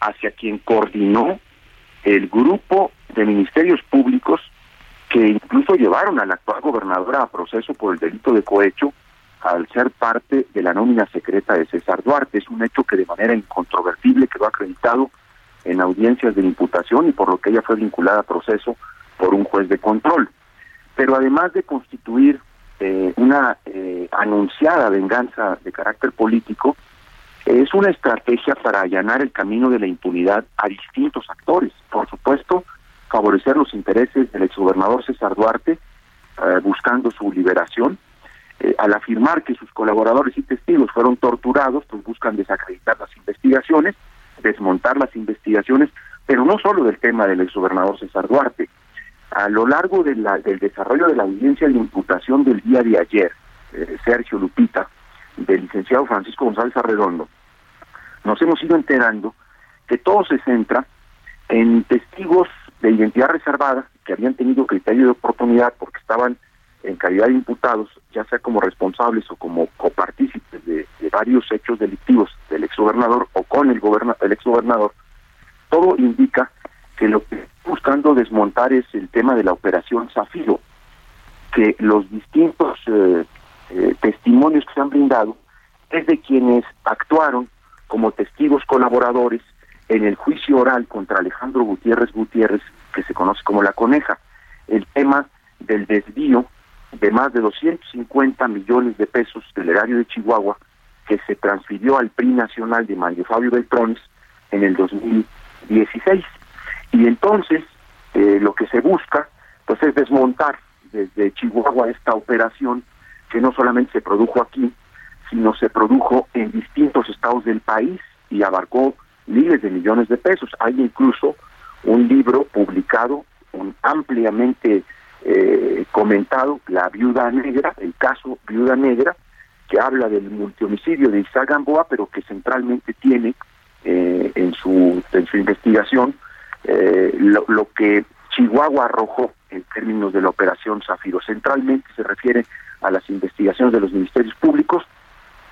hacia quien coordinó el grupo de ministerios públicos que incluso llevaron a la actual gobernadora a proceso por el delito de cohecho al ser parte de la nómina secreta de César Duarte. Es un hecho que de manera incontrovertible quedó acreditado en audiencias de imputación y por lo que ella fue vinculada a proceso por un juez de control. Pero además de constituir eh, una eh, anunciada venganza de carácter político, es una estrategia para allanar el camino de la impunidad a distintos actores. Por supuesto, favorecer los intereses del exgobernador César Duarte, eh, buscando su liberación. Eh, al afirmar que sus colaboradores y testigos fueron torturados, pues buscan desacreditar las investigaciones, desmontar las investigaciones, pero no solo del tema del exgobernador César Duarte. A lo largo de la, del desarrollo de la audiencia de imputación del día de ayer, eh, Sergio Lupita, del licenciado Francisco González Arredondo, nos hemos ido enterando que todo se centra en testigos de identidad reservada que habían tenido criterio de oportunidad porque estaban en calidad de imputados, ya sea como responsables o como copartícipes de, varios hechos delictivos del exgobernador o con el, goberna, el exgobernador, todo indica que lo que buscando desmontar es el tema de la operación Zafiro, que los distintos eh, eh, testimonios que se han brindado es de quienes actuaron como testigos colaboradores en el juicio oral contra Alejandro Gutiérrez Gutiérrez, que se conoce como la coneja, el tema del desvío de más de 250 millones de pesos del erario de Chihuahua que se transfirió al PRI nacional de Mario Fabio Beltrones en el 2016. Y entonces eh, lo que se busca pues es desmontar desde Chihuahua esta operación que no solamente se produjo aquí, sino se produjo en distintos estados del país y abarcó miles de millones de pesos. Hay incluso un libro publicado, un ampliamente eh, comentado, La Viuda Negra, el caso Viuda Negra, que habla del multihomicidio de Isaac Gamboa, pero que centralmente tiene eh, en, su, en su investigación eh, lo, lo que Chihuahua arrojó en términos de la operación Zafiro. Centralmente se refiere a las investigaciones de los ministerios públicos,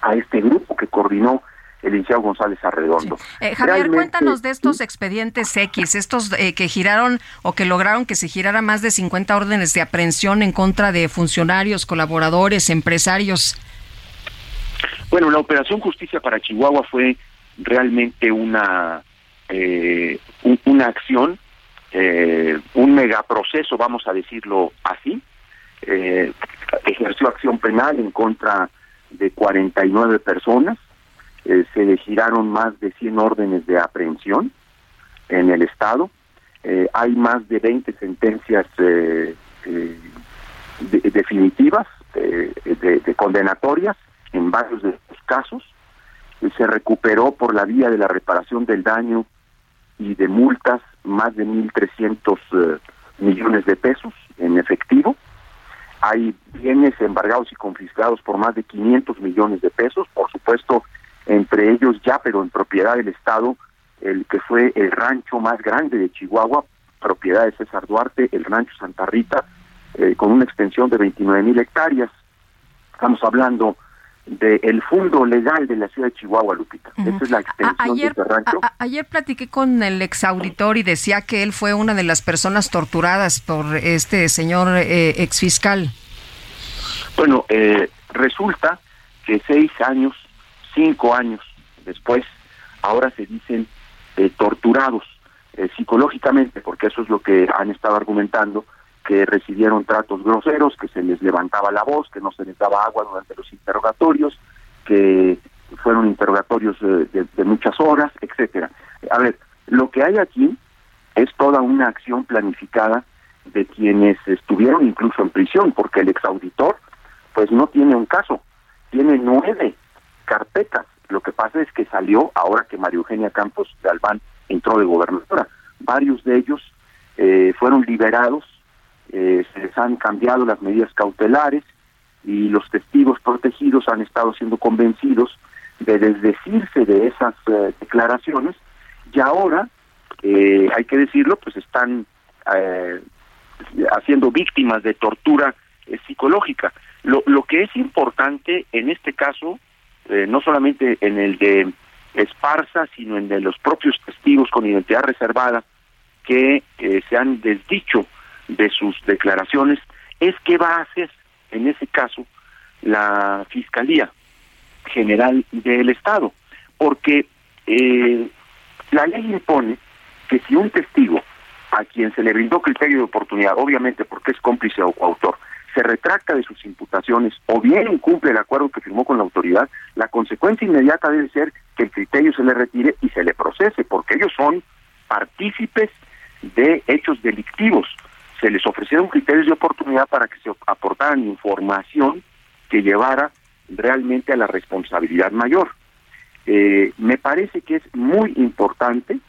a este grupo que coordinó el licenciado González Arredondo. Eh, Javier, cuéntanos de estos expedientes X, estos eh, que giraron o que lograron que se girara más de 50 órdenes de aprehensión en contra de funcionarios, colaboradores, empresarios. Bueno, la Operación Justicia para Chihuahua fue realmente una, eh, una acción, un megaproceso, vamos a decirlo así. ejerció acción penal en contra de 49 personas, eh, se giraron más de 100 órdenes de aprehensión en el Estado, eh, hay más de 20 sentencias eh, definitivas, de, condenatorias en varios de estos casos, se recuperó por la vía de la reparación del daño y de multas más de 1.300 millones de pesos en efectivo, hay bienes embargados y confiscados por más de 500 millones de pesos, por supuesto, entre ellos ya, pero en propiedad del Estado, el que fue el rancho más grande de Chihuahua, propiedad de César Duarte, el rancho Santa Rita, eh, con una extensión de 29 mil hectáreas. Estamos hablando del fondo legal de la ciudad de Chihuahua, Lupita. Esa es la extensión ayer, de este rancho. ayer platiqué con el exauditor y decía que él fue una de las personas torturadas por este señor eh, exfiscal. Bueno, eh, resulta que seis años, cinco años después, ahora se dicen eh, torturados eh, psicológicamente, porque eso es lo que han estado argumentando, que recibieron tratos groseros, que se les levantaba la voz, que no se les daba agua durante los interrogatorios, que fueron interrogatorios eh, de, de muchas horas, etcétera. A ver, lo que hay aquí es toda una acción planificada de quienes estuvieron incluso en prisión, porque el exauditor pues no tiene un caso, tiene nueve carpetas. Lo que pasa es que salió ahora que María Eugenia Campos Galván entró de gobernadora. Varios de ellos eh, fueron liberados, eh, se les han cambiado las medidas cautelares y los testigos protegidos han estado siendo convencidos de desdecirse de esas eh, declaraciones y ahora, eh, hay que decirlo, pues están eh, haciendo víctimas de tortura psicológica. Lo, lo que es importante en este caso, eh, no solamente en el de Esparza, sino en de los propios testigos con identidad reservada que eh, se han desdicho de sus declaraciones, es qué va a hacer en ese caso la Fiscalía General del Estado, porque eh, la ley impone que si un testigo a quien se le brindó criterio de oportunidad, obviamente porque es cómplice o coautor, se retracta de sus imputaciones o bien incumple el acuerdo que firmó con la autoridad, la consecuencia inmediata debe ser que el criterio se le retire y se le procese, porque ellos son partícipes de hechos delictivos. Se les ofrecieron criterios de oportunidad para que se aportaran información que llevara realmente a la responsabilidad mayor. Eh, me parece que es muy importante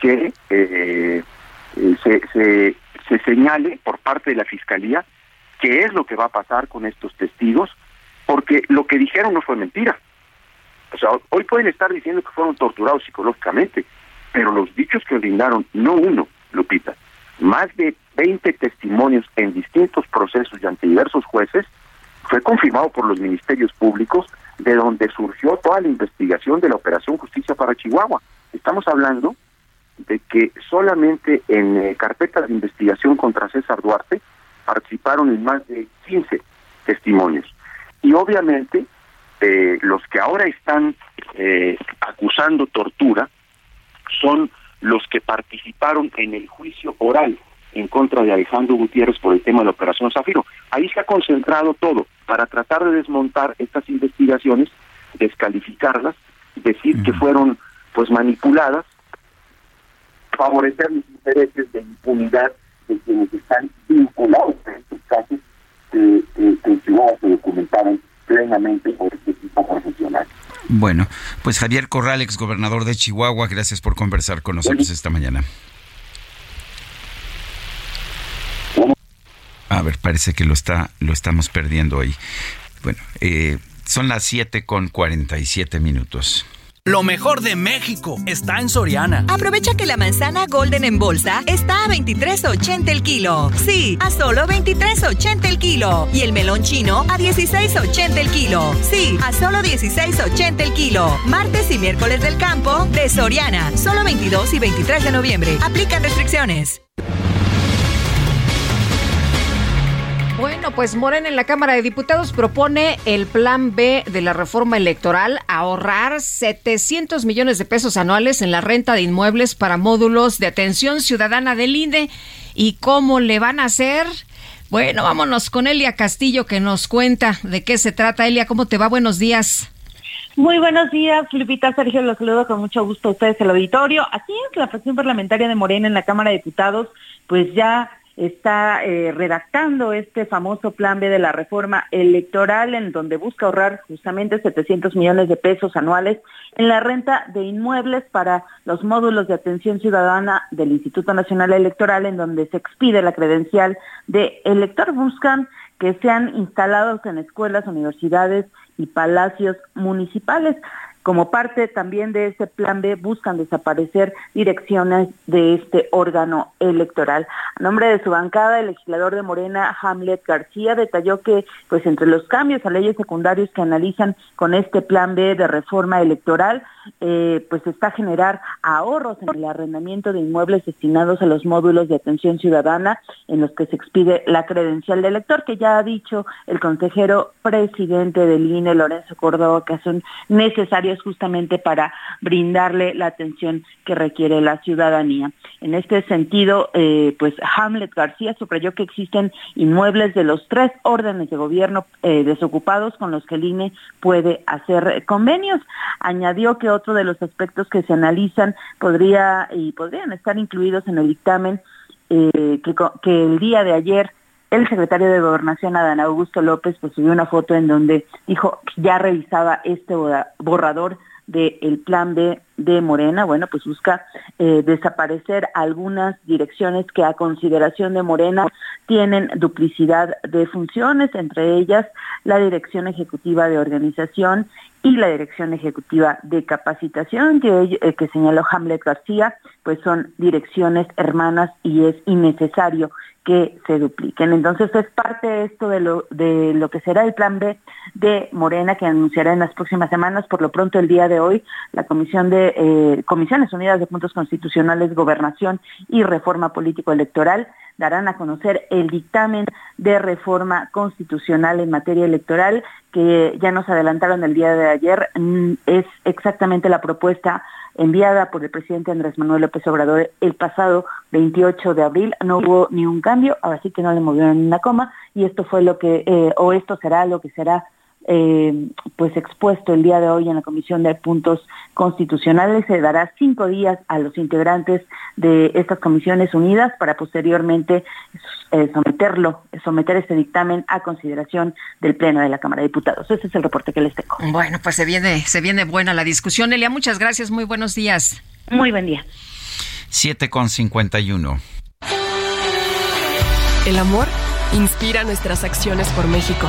que eh, se, se, se señale por parte de la Fiscalía qué es lo que va a pasar con estos testigos, porque lo que dijeron no fue mentira. O sea, hoy pueden estar diciendo que fueron torturados psicológicamente, pero los dichos que brindaron, no uno, Lupita, más de 20 testimonios en distintos procesos y ante diversos jueces, fue confirmado por los ministerios públicos, de donde surgió toda la investigación de la Operación Justicia para Chihuahua. Estamos hablando de que solamente en eh, carpetas de investigación contra César Duarte participaron en más de 15 testimonios. Y obviamente eh, los que ahora están eh, acusando tortura son los que participaron en el juicio oral en contra de Alejandro Gutiérrez por el tema de la Operación Zafiro. Ahí se ha concentrado todo para tratar de desmontar estas investigaciones, descalificarlas, decir que fueron pues manipuladas, favorecer los intereses de impunidad de quienes están vinculados a estos casos que, que, que en Chihuahua se documentaron plenamente por este equipo profesional. Bueno, pues Javier Corral, ex gobernador de Chihuahua, gracias por conversar con nosotros esta mañana. A ver, parece que lo está, lo estamos perdiendo ahí. Bueno, eh, son las 7 con 47 minutos. Lo mejor de México está en Soriana. Aprovecha que la manzana Golden en bolsa está a 23.80 el kilo. Sí, a solo 23.80 el kilo. Y el melón chino a 16.80 el kilo. Sí, a solo 16.80 el kilo. Martes y miércoles del campo de Soriana. Solo 22 y 23 de noviembre. Aplican restricciones. Bueno, pues Morena en la Cámara de Diputados propone el plan B de la reforma electoral, ahorrar 700 millones de pesos anuales en la renta de inmuebles para módulos de atención ciudadana del INE. ¿Y cómo le van a hacer? Bueno, vámonos con Elia Castillo que nos cuenta de qué se trata. Elia, ¿cómo te va? Buenos días. Muy buenos días, Lupita Sergio, los saludo con mucho gusto a ustedes el auditorio. Así es, la fracción parlamentaria de Morena en la Cámara de Diputados, pues ya está eh, redactando este famoso plan B de la reforma electoral en donde busca ahorrar justamente 700 millones de pesos anuales en la renta de inmuebles para los módulos de atención ciudadana del Instituto Nacional Electoral en donde se expide la credencial de elector. Buscan que sean instalados en escuelas, universidades y palacios municipales Como parte también de ese plan B, buscan desaparecer direcciones de este órgano electoral. A nombre de su bancada, el legislador de Morena, Hamlet García, detalló que pues entre los cambios a leyes secundarias que analizan con este plan B de reforma electoral, eh, pues está generar ahorros en el arrendamiento de inmuebles destinados a los módulos de atención ciudadana en los que se expide la credencial de elector, que ya ha dicho el consejero presidente del INE, Lorenzo Córdoba, que son necesarios justamente para brindarle la atención que requiere la ciudadanía. En este sentido, eh, pues Hamlet García subrayó que existen inmuebles de los tres órdenes de gobierno eh, desocupados con los que el INE puede hacer convenios. Añadió que otro de los aspectos que se analizan podría y podrían estar incluidos en el dictamen eh, que, que el día de ayer el secretario de Gobernación, Adán Augusto López, pues subió una foto en donde dijo que ya revisaba este borrador del plan B de Morena, bueno, pues busca eh, desaparecer algunas direcciones que a consideración de Morena tienen duplicidad de funciones, entre ellas la Dirección Ejecutiva de Organización y la Dirección Ejecutiva de Capacitación, que, eh, que señaló Hamlet García, pues son direcciones hermanas y es innecesario que se dupliquen. Entonces es parte esto de lo, de lo que será el plan B de Morena que anunciará en las próximas semanas. Por lo pronto el día de hoy la Comisión de eh, Comisiones Unidas de Puntos Constitucionales, Gobernación y Reforma Político Electoral darán a conocer el dictamen de reforma constitucional en materia electoral que ya nos adelantaron el día de ayer. Mm, es exactamente la propuesta enviada por el presidente Andrés Manuel López Obrador el pasado 28 de abril. No hubo ni un cambio, ahora sí que no le movieron una coma y esto fue lo que, eh, o esto será lo que será eh, pues expuesto el día de hoy en la Comisión de Puntos Constitucionales. Se dará cinco días a los integrantes de estas comisiones unidas para posteriormente eh, someterlo, someter este dictamen a consideración del Pleno de la Cámara de Diputados. Ese es el reporte que les tengo. Bueno, pues se viene, se viene buena la discusión. Elia, muchas gracias, muy buenos días. Muy buen día. 7 con 51. El amor inspira nuestras acciones por México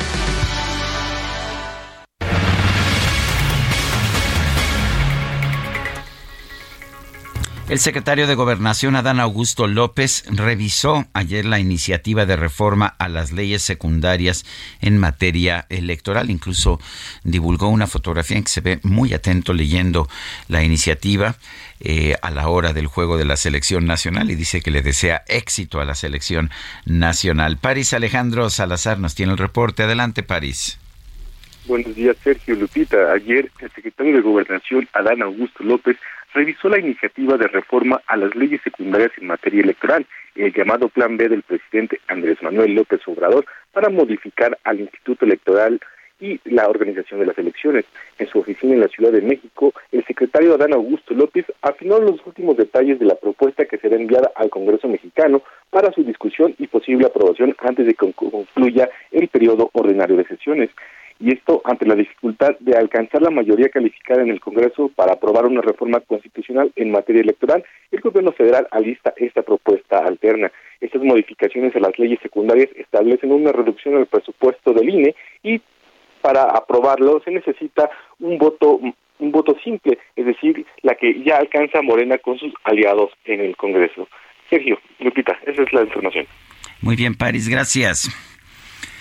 El secretario de Gobernación, Adán Augusto López, revisó ayer la iniciativa de reforma a las leyes secundarias en materia electoral. Incluso divulgó una fotografía en que se ve muy atento leyendo la iniciativa eh, a la hora del juego de la selección nacional y dice que le desea éxito a la selección nacional. París Alejandro Salazar nos tiene el reporte. Adelante, París. Buenos días, Sergio Lupita. Ayer el secretario de Gobernación, Adán Augusto López, revisó la iniciativa de reforma a las leyes secundarias en materia electoral, el llamado Plan B del presidente Andrés Manuel López Obrador, para modificar al Instituto Electoral y la organización de las elecciones. En su oficina en la Ciudad de México, el secretario Adán Augusto López afinó los últimos detalles de la propuesta que será enviada al Congreso mexicano para su discusión y posible aprobación antes de que concluya el periodo ordinario de sesiones y esto ante la dificultad de alcanzar la mayoría calificada en el Congreso para aprobar una reforma constitucional en materia electoral, el gobierno federal alista esta propuesta alterna. Estas modificaciones a las leyes secundarias establecen una reducción del presupuesto del INE y para aprobarlo se necesita un voto un voto simple, es decir, la que ya alcanza Morena con sus aliados en el Congreso. Sergio, Lupita, esa es la información. Muy bien, París, gracias.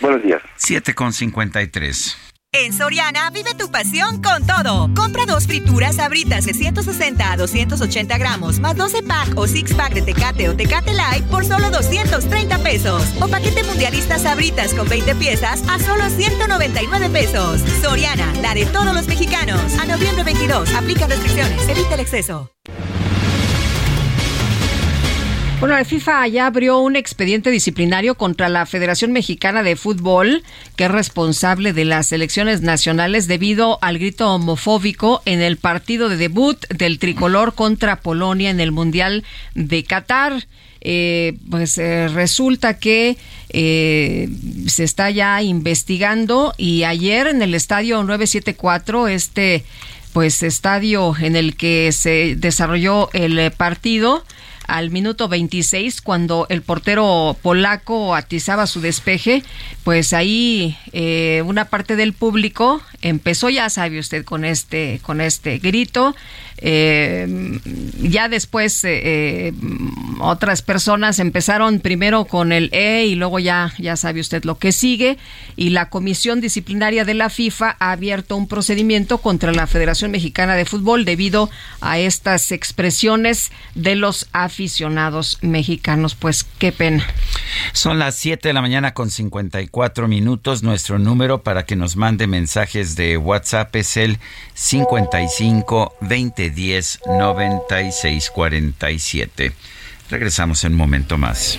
Buenos días. 7 con 53. En Soriana vive tu pasión con todo. Compra dos frituras abritas de 160 a 280 gramos, más 12 pack o 6 pack de Tecate o Tecate Light por solo 230 pesos. O paquete mundialista sabritas con 20 piezas a solo 199 pesos. Soriana, la de todos los mexicanos. A noviembre 22, aplica restricciones, evita el exceso. Bueno, la FIFA ya abrió un expediente disciplinario contra la Federación Mexicana de Fútbol, que es responsable de las elecciones nacionales debido al grito homofóbico en el partido de debut del tricolor contra Polonia en el Mundial de Qatar. eh, pues eh, resulta que se está ya investigando y ayer en el estadio 974, este pues estadio en el que se desarrolló el partido, al minuto 26 cuando el portero polaco atizaba su despeje, pues ahí eh, una parte del público empezó, ya sabe usted, con este, con este grito. Eh, ya después eh, otras personas empezaron primero con el E y luego ya, ya sabe usted lo que sigue. Y la Comisión Disciplinaria de la FIFA ha abierto un procedimiento contra la Federación Mexicana de Fútbol debido a estas expresiones de los aficionados mexicanos. Pues qué pena. Son las 7 de la mañana con 54 minutos. Nuestro número para que nos mande mensajes de WhatsApp es el 55 20 10 96 47. Regresamos en un momento más.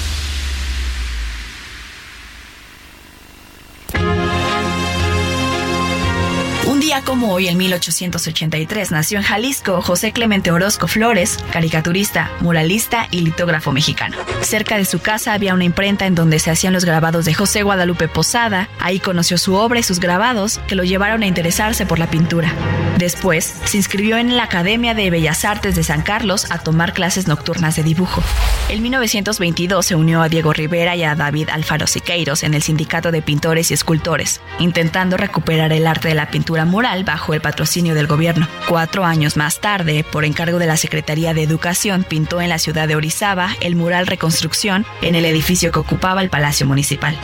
Como hoy, en 1883, nació en Jalisco José Clemente Orozco Flores, caricaturista, muralista y litógrafo mexicano. Cerca de su casa había una imprenta en donde se hacían los grabados de José Guadalupe Posada. Ahí conoció su obra y sus grabados que lo llevaron a interesarse por la pintura. Después, se inscribió en la Academia de Bellas Artes de San Carlos a tomar clases nocturnas de dibujo. En 1922 se unió a Diego Rivera y a David Alfaro Siqueiros en el Sindicato de Pintores y Escultores, intentando recuperar el arte de la pintura mural bajo el patrocinio del gobierno. Cuatro años más tarde, por encargo de la Secretaría de Educación, pintó en la ciudad de Orizaba el mural Reconstrucción en el edificio que ocupaba el Palacio Municipal.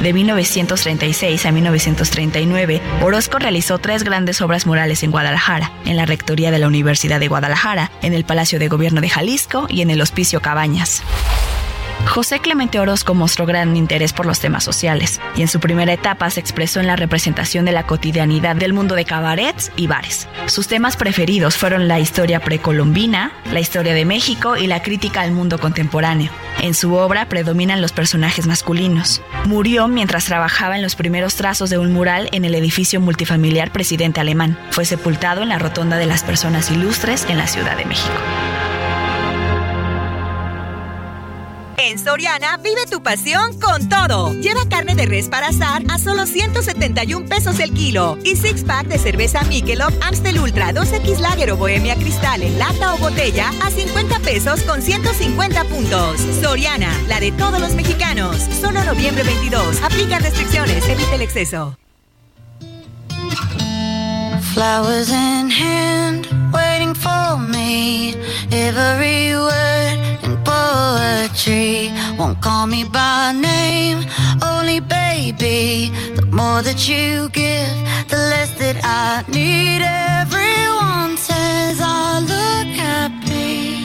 De 1936 a 1939, Orozco realizó tres grandes obras murales en Guadalajara, en la Rectoría de la Universidad de Guadalajara, en el Palacio de Gobierno de Jalisco y en el Hospicio Cabañas. José Clemente Orozco mostró gran interés por los temas sociales y en su primera etapa se expresó en la representación de la cotidianidad del mundo de cabarets y bares. Sus temas preferidos fueron la historia precolombina, la historia de México y la crítica al mundo contemporáneo. En su obra predominan los personajes masculinos. Murió mientras trabajaba en los primeros trazos de un mural en el edificio multifamiliar Presidente Alemán. Fue sepultado en la Rotonda de las Personas Ilustres en la Ciudad de México. En Soriana, vive tu pasión con todo. Lleva carne de res para asar a solo 171 pesos el kilo. Y six pack de cerveza Michelob Amstel Ultra 2X Lager o Bohemia Cristal en lata o botella a 50 pesos con 150 puntos. Soriana, la de todos los mexicanos. Solo noviembre 22. Aplica restricciones. Evite el exceso. Flowers in hand, waiting for me. Every word in poetry won't call me by name, only baby. The more that you give, the less that I need. Everyone says I look happy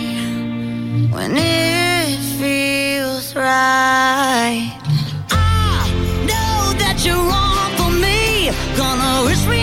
when it feels right. I know that you're wrong for me. Gonna wish me.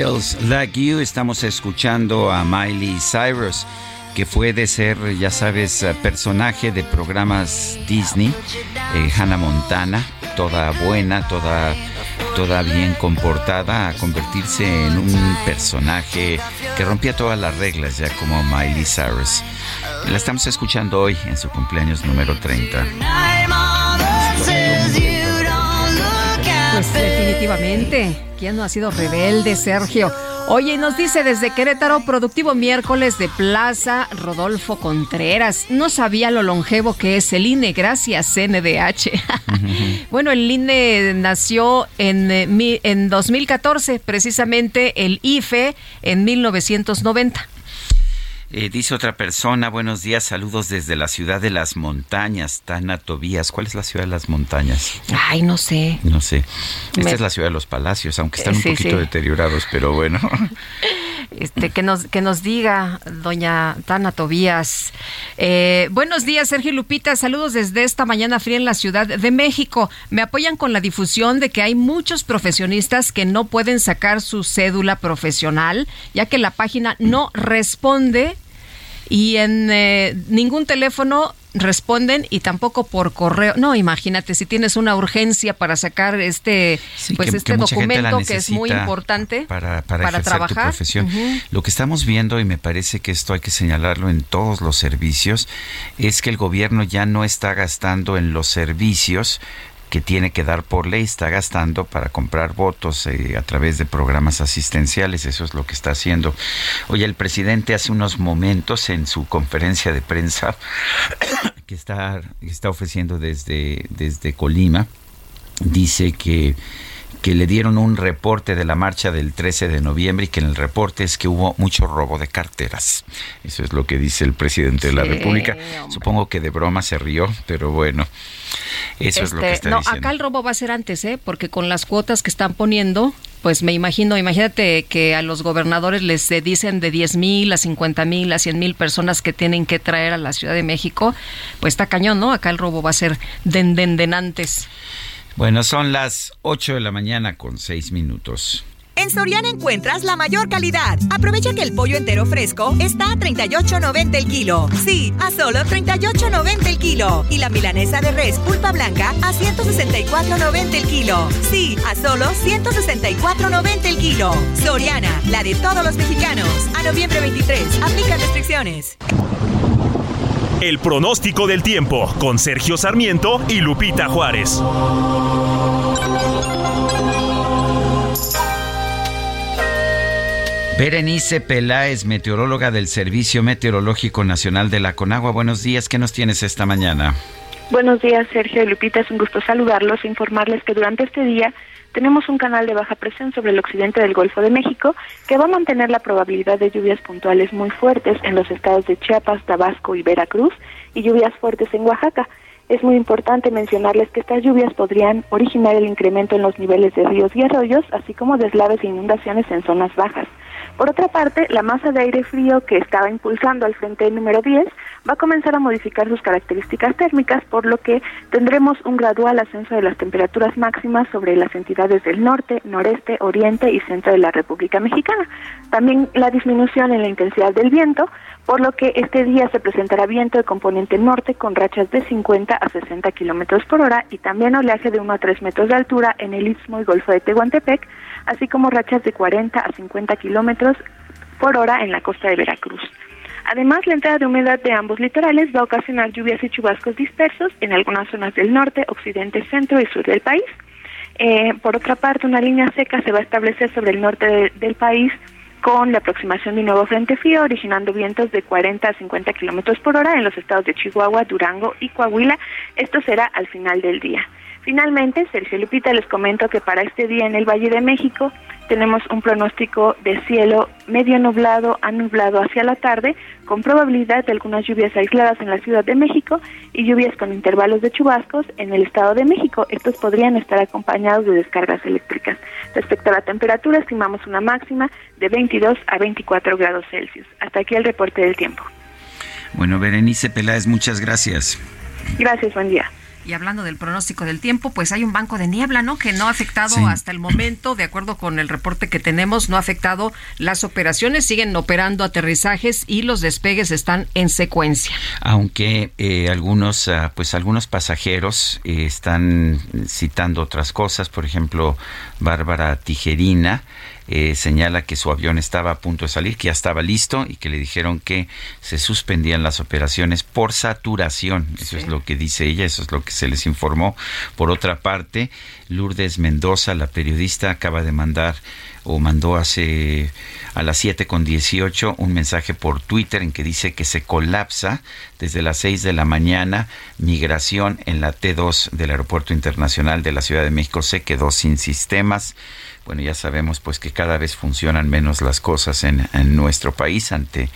Like You. Estamos escuchando a Miley Cyrus, que fue de ser, ya sabes, personaje de programas Disney, eh, Hannah Montana, toda buena, toda, toda bien comportada, a convertirse en un personaje que rompía todas las reglas, ya como Miley Cyrus. La estamos escuchando hoy en su cumpleaños número 30. Definitivamente, ¿quién no ha sido rebelde, Sergio? Oye, nos dice desde Querétaro, productivo miércoles de Plaza Rodolfo Contreras. No sabía lo longevo que es el INE, gracias CNDH. bueno, el INE nació en, eh, en 2014, precisamente el IFE en 1990. Eh, dice otra persona, buenos días, saludos desde la ciudad de las montañas, Tana Tobías. ¿Cuál es la ciudad de las montañas? Ay, no sé. No sé. Esta es la ciudad de los palacios, aunque están un poquito deteriorados, pero bueno. Este, que nos, que nos diga, doña Tana Tobías. Eh, buenos días, Sergio Lupita. Saludos desde esta mañana fría en la Ciudad de México. Me apoyan con la difusión de que hay muchos profesionistas que no pueden sacar su cédula profesional, ya que la página no responde y en eh, ningún teléfono responden y tampoco por correo. No, imagínate si tienes una urgencia para sacar este pues este documento que es muy importante para, para, trabajar. profesión. Lo que estamos viendo y me parece que esto hay que señalarlo en todos los servicios es que el gobierno ya no está gastando en los servicios que tiene que dar por ley, está gastando para comprar votos eh, a través de programas asistenciales, eso es lo que está haciendo. Oye, el presidente hace unos momentos en su conferencia de prensa que está, está ofreciendo desde, desde Colima, dice que que le dieron un reporte de la marcha del 13 de noviembre y que en el reporte es que hubo mucho robo de carteras. Eso es lo que dice el presidente de la República. Supongo que de broma se rió, pero bueno, eso es lo que este, está no, Acá el robo va a ser antes, ¿eh? porque con las cuotas que están poniendo, pues me imagino, imagínate que a los gobernadores les dicen de 10 mil a 50 mil a 100 mil personas que tienen que traer a la Ciudad de México, pues está cañón, ¿no? Acá el robo va a ser den, den antes. Bueno, son las 8 de la mañana con 6 minutos. En Soriana encuentras la mayor calidad. Aprovecha que el pollo entero fresco está a 38.90 el kilo. Sí, a solo 38.90 el kilo. Y la milanesa de res pulpa blanca a 164.90 el kilo. Sí, a solo 164.90 el kilo. Soriana, la de todos los mexicanos. A noviembre 23, aplica restricciones. El pronóstico del tiempo con Sergio Sarmiento y Lupita Juárez. Berenice Peláez, meteoróloga del Servicio Meteorológico Nacional de la Conagua. Buenos días, ¿qué nos tienes esta mañana? Buenos días, Sergio y Lupita. Es un gusto saludarlos e informarles que durante este día tenemos un canal de baja presión sobre el occidente del Golfo de México que va a mantener la probabilidad de lluvias puntuales muy fuertes en los estados de Chiapas, Tabasco y Veracruz y lluvias fuertes en Oaxaca. Es muy importante mencionarles que estas lluvias podrían originar el incremento en los niveles de ríos y arroyos, así como deslaves e inundaciones en zonas bajas. Por otra parte, la masa de aire frío que estaba impulsando al frente número 10 va a comenzar a modificar sus características térmicas, por lo que tendremos un gradual ascenso de las temperaturas máximas sobre las entidades del norte, noreste, oriente y centro de la República Mexicana. También la disminución en la intensidad del viento, por lo que este día se presentará viento de componente norte con rachas de 50 a 60 kilómetros por hora y también oleaje de 1 a 3 metros de altura en el istmo y golfo de Tehuantepec, así como rachas de 40 a 50 kilómetros por hora en la costa de Veracruz. Además, la entrada de humedad de ambos litorales va a ocasionar lluvias y chubascos dispersos en algunas zonas del norte, occidente, centro y sur del país. Eh, por otra parte, una línea seca se va a establecer sobre el norte del país con la aproximación de un nuevo frente frío, originando vientos de 40 a 50 kilómetros por hora en los estados de Chihuahua, Durango y Coahuila. Esto será al final del día. Finalmente, Sergio Lupita, les comento que para este día en el Valle de México tenemos un pronóstico de cielo medio nublado a nublado hacia la tarde, con probabilidad de algunas lluvias aisladas en la Ciudad de México y lluvias con intervalos de chubascos en el Estado de México. Estos podrían estar acompañados de descargas eléctricas. Respecto a la temperatura, estimamos una máxima de 22 a 24 grados Celsius. Hasta aquí el reporte del tiempo. Bueno, Berenice Peláez, muchas gracias. Gracias, buen día. Y hablando del pronóstico del tiempo, pues hay un banco de niebla, ¿no? Que no ha afectado hasta el momento, de acuerdo con el reporte que tenemos, no ha afectado las operaciones, siguen operando aterrizajes y los despegues están en secuencia. Aunque eh, algunos, ah, pues algunos pasajeros eh, están citando otras cosas, por ejemplo, Bárbara Tijerina eh, señala que su avión estaba a punto de salir, que ya estaba listo y que le dijeron que se suspendían las operaciones por saturación. Eso es lo que dice ella, eso es lo que se les informó. Por otra parte, Lourdes Mendoza, la periodista, acaba de mandar o mandó hace a las 7 con 18 un mensaje por Twitter en que dice que se colapsa desde las 6 de la mañana migración en la T2 del Aeropuerto Internacional de la Ciudad de México se quedó sin sistemas bueno, ya sabemos pues que cada vez funcionan menos las cosas en, nuestro país ante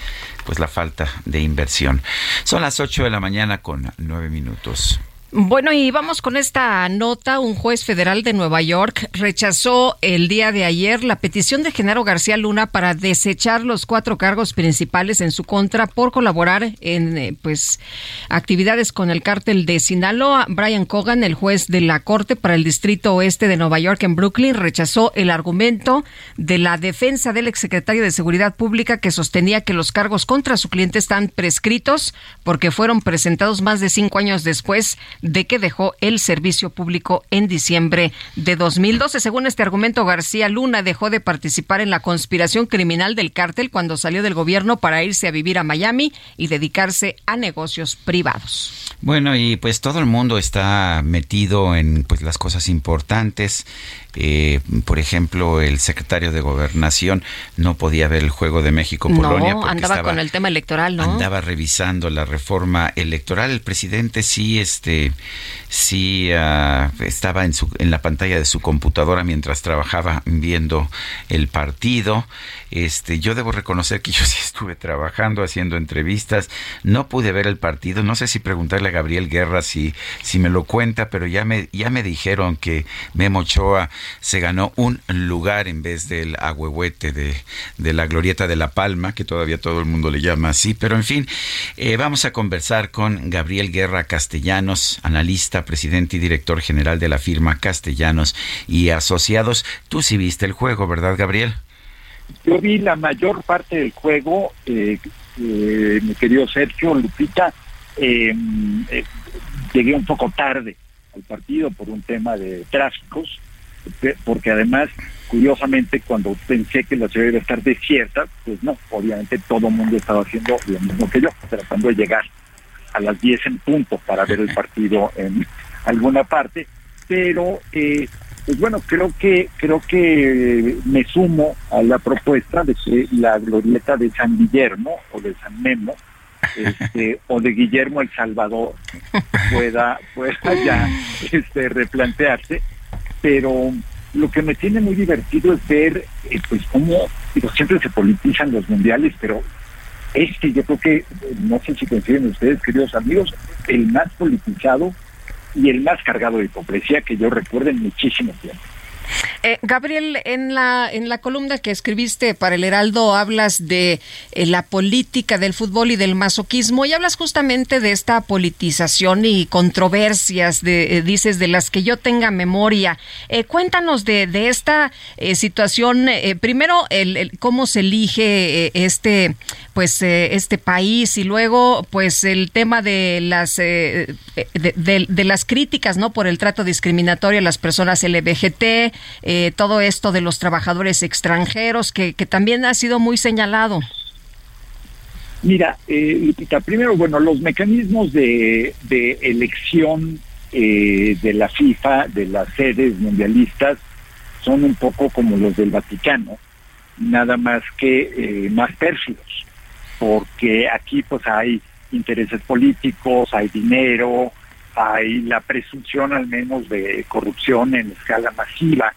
pues la falta de inversión. Son las 8 de la mañana con 9 minutos. Bueno, y vamos con esta nota. Un juez federal de Nueva York rechazó el día de ayer la petición de Genaro García Luna para desechar los cuatro cargos principales en su contra por colaborar en eh, pues actividades con el cártel de Sinaloa. Brian Cogan, el juez de la Corte para el Distrito Oeste de Nueva York en Brooklyn, rechazó el argumento de la defensa del exsecretario de Seguridad Pública que sostenía que los cargos contra su cliente están prescritos porque fueron presentados más de cinco años después de que dejó el servicio público en diciembre de 2012. Según este argumento, García Luna dejó de participar en la conspiración criminal del cártel cuando salió del gobierno para irse a vivir a Miami y dedicarse a negocios privados. Bueno, y pues todo el mundo está metido en pues las cosas importantes. Eh, por ejemplo, el secretario de Gobernación no podía ver el juego de México-Polonia. No, andaba con el tema electoral, ¿no? Andaba revisando la reforma electoral. El presidente sí, este, sí uh, estaba en, su, en la pantalla de su computadora mientras trabajaba viendo el partido. Este, yo debo reconocer que yo sí estuve trabajando, haciendo entrevistas. No pude ver el partido. No sé si preguntarle a Gabriel Guerra si, si me lo cuenta, pero ya me, ya me dijeron que Memo Ochoa se ganó un lugar en vez del agüehuete de, de, la glorieta de La Palma, que todavía todo el mundo le llama así. Pero en fin, eh, vamos a conversar con Gabriel Guerra Castellanos, analista, presidente y director general de la firma Castellanos y Asociados. Tú sí viste el juego, ¿verdad, Gabriel? Yo vi la mayor parte del juego, eh, eh, mi querido Sergio, Lupita, eh, eh, llegué un poco tarde al partido por un tema de tráficos, porque además, curiosamente, cuando pensé que la ciudad iba a estar desierta, pues no, obviamente todo el mundo estaba haciendo lo mismo que yo, tratando de llegar a las 10 en punto para ver el partido en alguna parte, pero eh, pues bueno, creo que creo que me sumo a la propuesta de que la glorieta de San Guillermo o de San Memo este, o de Guillermo el Salvador pueda pueda ya este replantearse pero lo que me tiene muy divertido es ver, eh, pues, cómo digo, siempre se politizan los mundiales, pero este yo creo que, no sé si coinciden ustedes, queridos amigos, el más politizado y el más cargado de hipocresía que yo recuerdo en muchísimo tiempo. Eh, Gabriel, en la, en la columna que escribiste para el Heraldo hablas de eh, la política del fútbol y del masoquismo y hablas justamente de esta politización y controversias, de, eh, dices, de las que yo tenga memoria. Eh, cuéntanos de, de esta situación, primero, el, el, cómo se elige este, pues, este país y luego, pues, el tema de las, de, de, de, las críticas, ¿no? Por el trato discriminatorio a las personas LBGT, eh, todo esto de los trabajadores extranjeros, que, que también ha sido muy señalado. Mira, eh, Lupita, primero, bueno, los mecanismos de, elección eh, de la FIFA, de las sedes mundialistas, son un poco como los del Vaticano, nada más que eh, más pérfidos, porque aquí pues hay intereses políticos, hay dinero, hay la presunción al menos de corrupción en escala masiva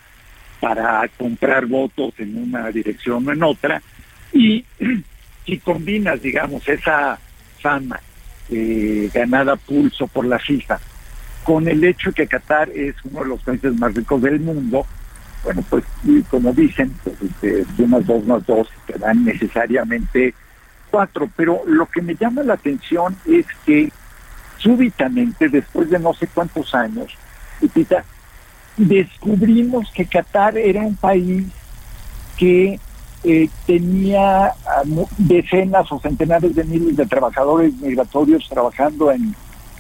para comprar votos en una dirección o en otra y si combinas digamos esa fama eh, ganada pulso por la FIFA con el hecho que Qatar es uno de los países más ricos del mundo bueno pues como dicen pues, de unas dos más dos te dan necesariamente cuatro. Pero lo que me llama la atención es que súbitamente, después de no sé cuántos años, descubrimos que Qatar era un país que eh, tenía decenas o centenares de miles de trabajadores migratorios trabajando en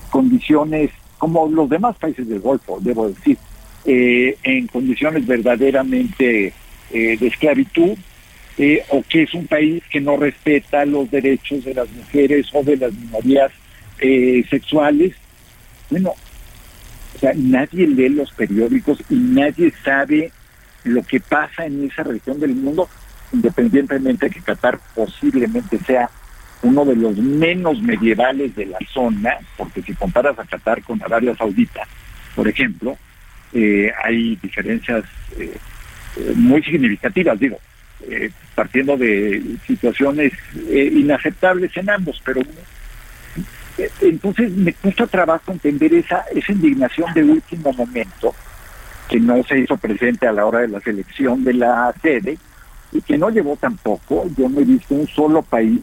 condiciones como los demás países del Golfo, debo decir, eh, en condiciones verdaderamente eh, de esclavitud, o que es un país que no respeta los derechos de las mujeres o de las minorías sexuales. Bueno, o sea, nadie lee los periódicos y nadie sabe lo que pasa en esa región del mundo, independientemente de que Qatar posiblemente sea uno de los menos medievales de la zona, porque si comparas a Qatar con Arabia Saudita, por ejemplo, eh, hay diferencias eh, eh, muy significativas, digo, partiendo de situaciones inaceptables en ambos, pero entonces me cuesta trabajo entender esa, esa indignación de último momento que no se hizo presente a la hora de la selección de la sede y que no llevó tampoco, yo no he visto un solo país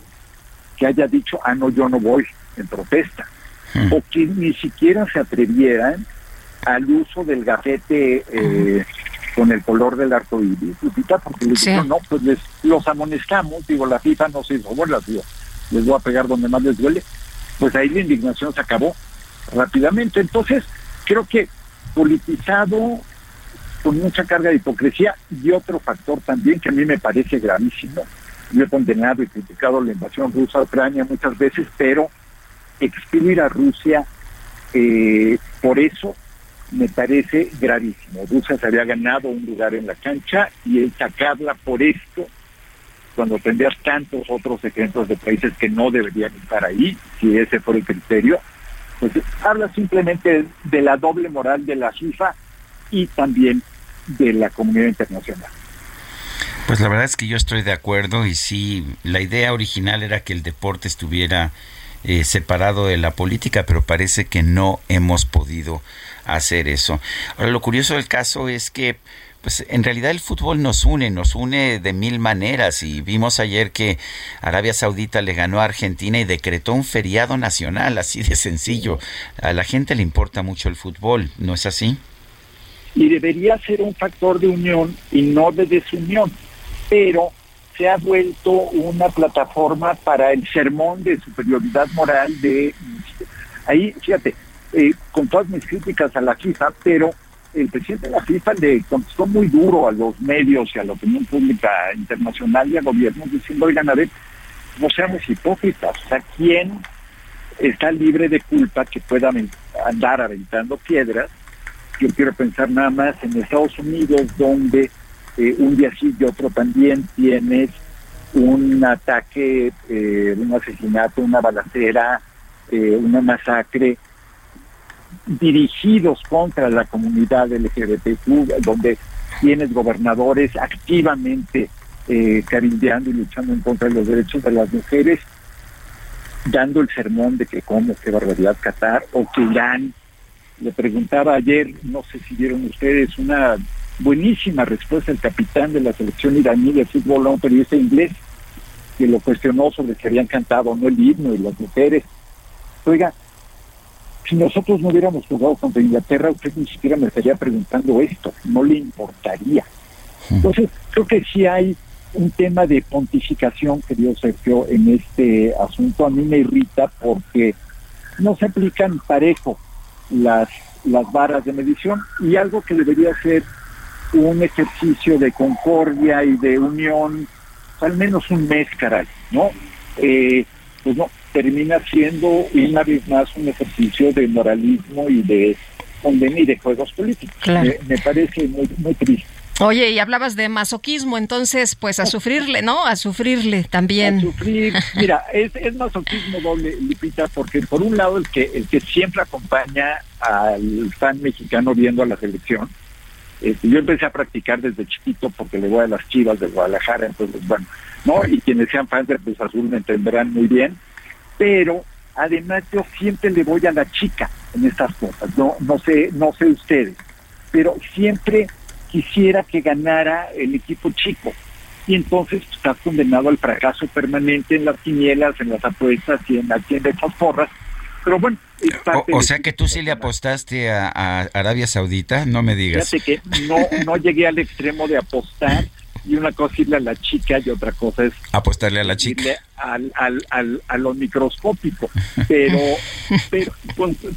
que haya dicho, ah, no, yo no voy en protesta, hmm. o que ni siquiera se atrevieran al uso del gafete eh, con el color del arco iris, porque les no, pues les, los amonestamos, digo, la FIFA no se hizo bueno, digo, les voy a pegar donde más les duele, pues ahí la indignación se acabó rápidamente. Entonces, creo que politizado, con mucha carga de hipocresía y otro factor también que a mí me parece gravísimo. Yo he condenado y criticado la invasión rusa a Ucrania muchas veces, pero excluir a Rusia eh, por eso me parece gravísimo. Rusia se había ganado un lugar en la cancha y el sacarla por esto, cuando tendrías tantos otros ejemplos de países que no deberían estar ahí, si ese fue el criterio, pues habla simplemente de la doble moral de la FIFA y también de la comunidad internacional. Pues la verdad es que yo estoy de acuerdo y sí, la idea original era que el deporte estuviera eh, separado de la política, pero parece que no hemos podido hacer eso. Ahora, lo curioso del caso es que pues en realidad el fútbol nos une, nos une de mil maneras y vimos ayer que Arabia Saudita le ganó a Argentina y decretó un feriado nacional, así de sencillo. A la gente le importa mucho el fútbol, ¿no es así? y debería ser un factor de unión y no de desunión, pero se ha vuelto una plataforma para el sermón de superioridad moral de... Ahí, fíjate, eh, con todas mis críticas a la FIFA, pero el presidente de la FIFA le contestó muy duro a los medios y a la opinión pública internacional y a gobiernos diciendo, oigan, a ver, no seamos hipócritas, o sea, ¿quién está libre de culpa que pueda andar aventando piedras yo quiero pensar nada más en Estados Unidos, donde eh, un día sí y otro también tienes un ataque, eh, un asesinato, una balacera, eh, una masacre dirigidos contra la comunidad LGBTQ, donde tienes gobernadores activamente eh, cabildeando y luchando en contra de los derechos de las mujeres, dando el sermón de que cómo, qué barbaridad Qatar, o que Irán le preguntaba ayer, no sé si vieron ustedes, una buenísima respuesta del capitán de la selección iraní de fútbol a un periodista inglés que lo cuestionó sobre si habían cantado no el himno y las mujeres. Oiga, si nosotros no hubiéramos jugado contra Inglaterra, usted ni siquiera me estaría preguntando esto, no le importaría. Entonces, creo que sí hay un tema de pontificación, querido Sergio, en este asunto. A mí me irrita porque no se aplican parejo las, las varas de medición y algo que debería ser un ejercicio de concordia y de unión, al menos un mes, caray, ¿no? Eh, pues no, termina siendo una vez más un ejercicio de moralismo y de condena y de juegos políticos. Me, parece muy, muy triste. Oye, y hablabas de masoquismo, entonces, pues a sufrirle, ¿no? A sufrirle también. A sufrir. Mira, es, masoquismo doble, Lupita, porque por un lado el que el que siempre acompaña al fan mexicano viendo a la selección, este, yo empecé a practicar desde chiquito porque le voy a las chivas de Guadalajara, entonces, bueno, ¿no? Y quienes sean fans de Cruz Azul me entenderán muy bien, pero además yo siempre le voy a la chica en estas cosas, no, no sé, no sé ustedes, pero siempre quisiera que ganara el equipo chico. Y entonces pues, estás condenado al fracaso permanente en las quinielas, en las apuestas y en la tienda de esas porras, Pero bueno, o, sea que tú sí le apostaste a, Arabia Saudita, no me digas. Fíjate que no, no llegué al extremo de apostar y una cosa es irle a la chica y otra cosa es apostarle a la chica. al, al, al, a lo microscópico. Pero pero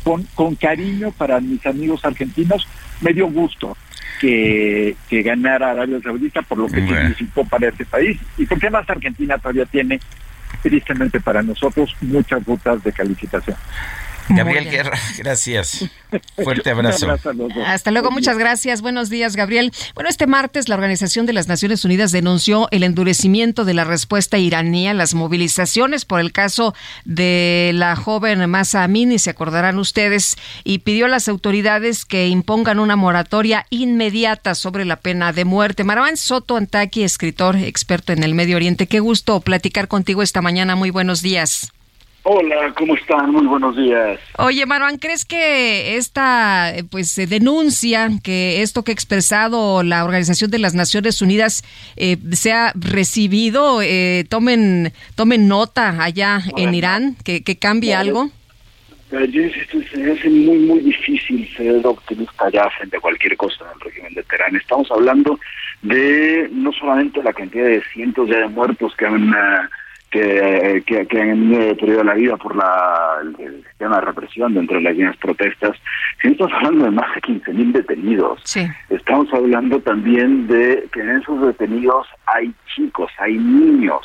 con, con, cariño para mis amigos argentinos me dio gusto que, que ganara Arabia Saudita por lo que significó para este país. Y porque más Argentina todavía tiene tristemente para nosotros muchas rutas de calificación Gabriel Guerra, gracias. Fuerte abrazo. Hasta luego, muchas gracias. Buenos días, Gabriel. Bueno, este martes la Organización de las Naciones Unidas denunció el endurecimiento de la respuesta iraní a las movilizaciones por el caso de la joven Masa Amini, se acordarán ustedes, y pidió a las autoridades que impongan una moratoria inmediata sobre la pena de muerte. Marwan Soto Antaki, escritor experto en el Medio Oriente, qué gusto platicar contigo esta mañana. Muy buenos días. Hola, ¿cómo están? Muy buenos días. Oye, Marwan, ¿crees que esta pues denuncia, que esto que ha expresado la Organización de las Naciones Unidas eh, sea recibido? Eh, tomen, tomen nota allá en Irán, que, que cambie algo. Yo insisto, se hace muy, muy difícil ser optimista ya frente a cualquier cosa en el régimen de Teherán. Estamos hablando de no solamente la cantidad de cientos ya de muertos que han... Uh, que, que, han perdido la vida por la, el, sistema de represión dentro de las líneas protestas, si estamos hablando de más de 15.000 detenidos. Estamos hablando también de que en esos detenidos hay chicos, hay niños.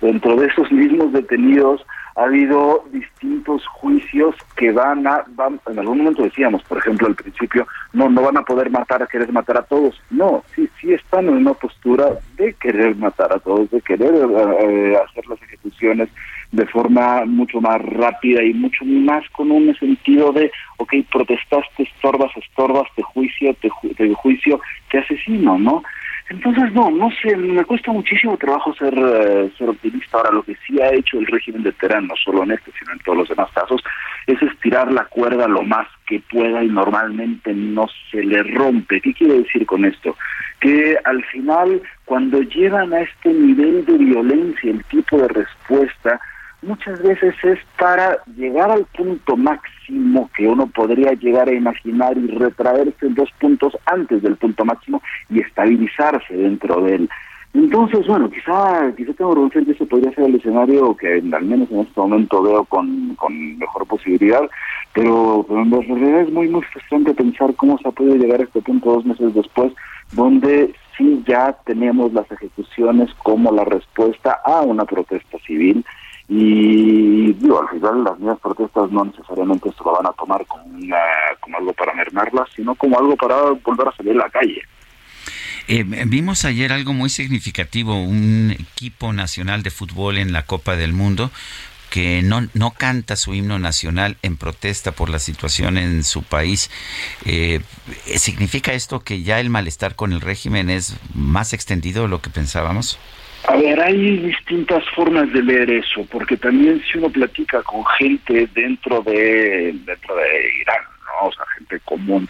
Dentro de esos mismos detenidos ha habido distintos juicios que van a, van, en algún momento decíamos, por ejemplo, al principio, no, no van a poder matar querer matar a todos. No, sí, sí están en una postura de querer matar a todos, de querer eh, hacer las ejecuciones de forma mucho más rápida y mucho más con un sentido de, ok, protestaste, estorbas, estorbas, te juicio, te juicio, te asesino, ¿no? Entonces, no, no sé, me cuesta muchísimo trabajo ser, eh, ser optimista. Ahora, lo que sí ha hecho el régimen de Teherán, no solo en este, sino en todos los demás casos, es estirar la cuerda lo más que pueda y normalmente no se le rompe. ¿Qué quiere decir con esto? Que al final, cuando llegan a este nivel de violencia, el tipo de respuesta, muchas veces es para llegar al punto máximo que uno podría llegar a imaginar y retraerse dos puntos antes del punto máximo y estabilizarse dentro de él. Entonces, bueno, quizá, quizá tengo decir que ese podría ser el escenario que al menos en este momento veo con, con mejor posibilidad, pero, pero en realidad es muy, muy frustrante pensar cómo se ha podido llegar a este punto dos meses después, donde sí ya tenemos las ejecuciones como la respuesta a una protesta civil, y digo, al final las mismas protestas no necesariamente se lo van a tomar como, una, como algo para mermarlas, sino como algo para volver a salir a la calle. Eh, vimos ayer algo muy significativo, un equipo nacional de fútbol en la Copa del Mundo que no, no canta su himno nacional en protesta por la situación en su país. Eh, ¿Significa esto que ya el malestar con el régimen es más extendido de lo que pensábamos? A ver, hay distintas formas de leer eso, porque también si uno platica con gente dentro de dentro de Irán, ¿no? o sea, gente común,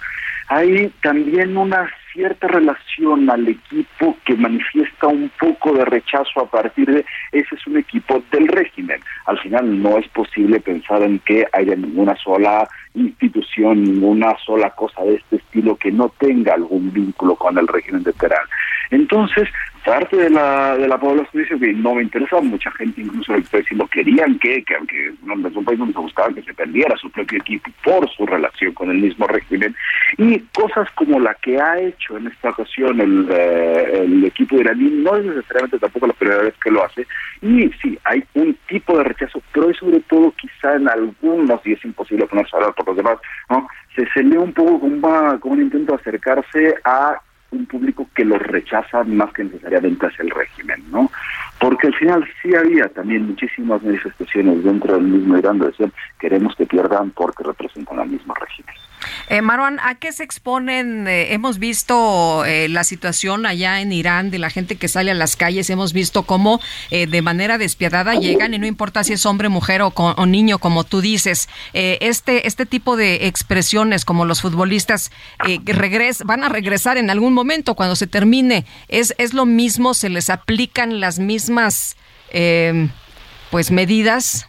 hay también una cierta relación al equipo que manifiesta un poco de rechazo a partir de ese es un equipo del régimen. Al final no es posible pensar en que haya ninguna sola institución, ninguna sola cosa de este estilo que no tenga algún vínculo con el régimen de Teherán. Entonces, parte de la, de la población dice que no me interesa, mucha gente incluso país lo querían que, que aunque es un país donde se buscaba que se perdiera su propio equipo por su relación con el mismo régimen, y cosas como la que ha hecho en esta ocasión el, eh, el equipo iraní no es necesariamente tampoco la primera vez que lo hace, y sí, hay un tipo de rechazo, pero es sobre todo quizá en algunos, y es imposible ponerse a hablar por los demás, ¿no? se, se lee un poco como, como un intento de acercarse a un público que los rechaza más que necesariamente hacia el régimen, ¿no? Porque al final sí había también muchísimas manifestaciones dentro del mismo Irán de decir queremos que pierdan porque representan al mismo régimen. Eh, Marwan, ¿a qué se exponen? Eh, hemos visto eh, la situación allá en Irán de la gente que sale a las calles, hemos visto cómo eh, de manera despiadada llegan y no importa si es hombre, mujer o, niño, como tú dices, este, este tipo de expresiones como los futbolistas van a regresar en algún momento cuando se termine, ¿es, es lo mismo? ¿Se les aplican las mismas pues medidas?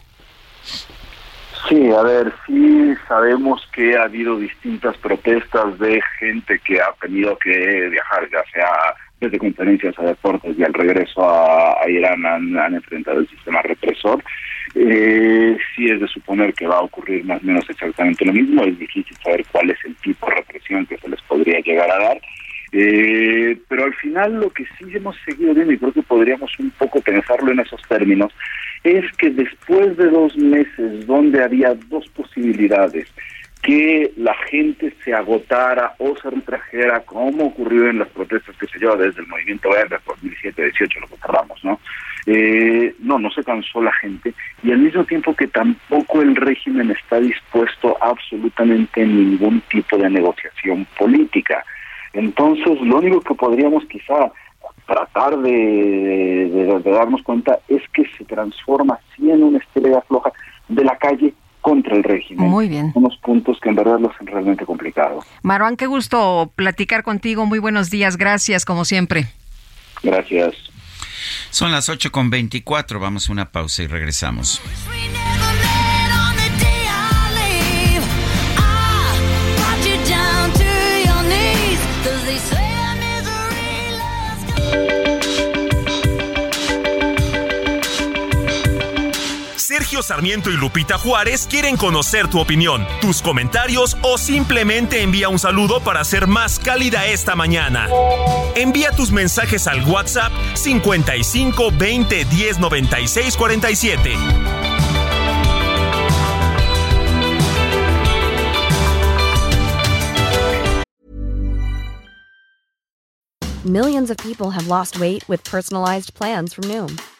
Sí, a ver, sí sabemos que ha habido distintas protestas de gente que ha tenido que viajar, ya sea desde conferencias a deportes y al regreso a, Irán han, enfrentado el sistema represor. Eh, sí es de suponer que va a ocurrir más o menos exactamente lo mismo, es difícil saber cuál es el tipo de represión que se les podría llegar a dar. Eh, pero al final lo que sí hemos seguido viendo, y creo que podríamos un poco pensarlo en esos términos, es que después de dos meses donde había dos posibilidades, que la gente se agotara o se retrajera, como ocurrió en las protestas que se lleva desde el movimiento verde 2017-18, lo que cerramos, ¿no? Eh, no, no se cansó la gente y al mismo tiempo que tampoco el régimen está dispuesto a absolutamente ningún tipo de negociación política. Entonces, lo único que podríamos quizá tratar de, darnos cuenta es que se transforma así en una estrella floja de la calle contra el régimen. Muy bien. Unos puntos que en verdad lo hacen realmente complicados. Marwan, qué gusto platicar contigo. Muy buenos días. Gracias, como siempre. Gracias. Son las 8 con 24. Vamos a una pausa y regresamos. Sarmiento y Lupita Juárez quieren conocer tu opinión, tus comentarios o simplemente envía un saludo para ser más cálida esta mañana. Envía tus mensajes al WhatsApp 55 20 10 96 47. Millions of people have lost weight with personalized plans from Noom,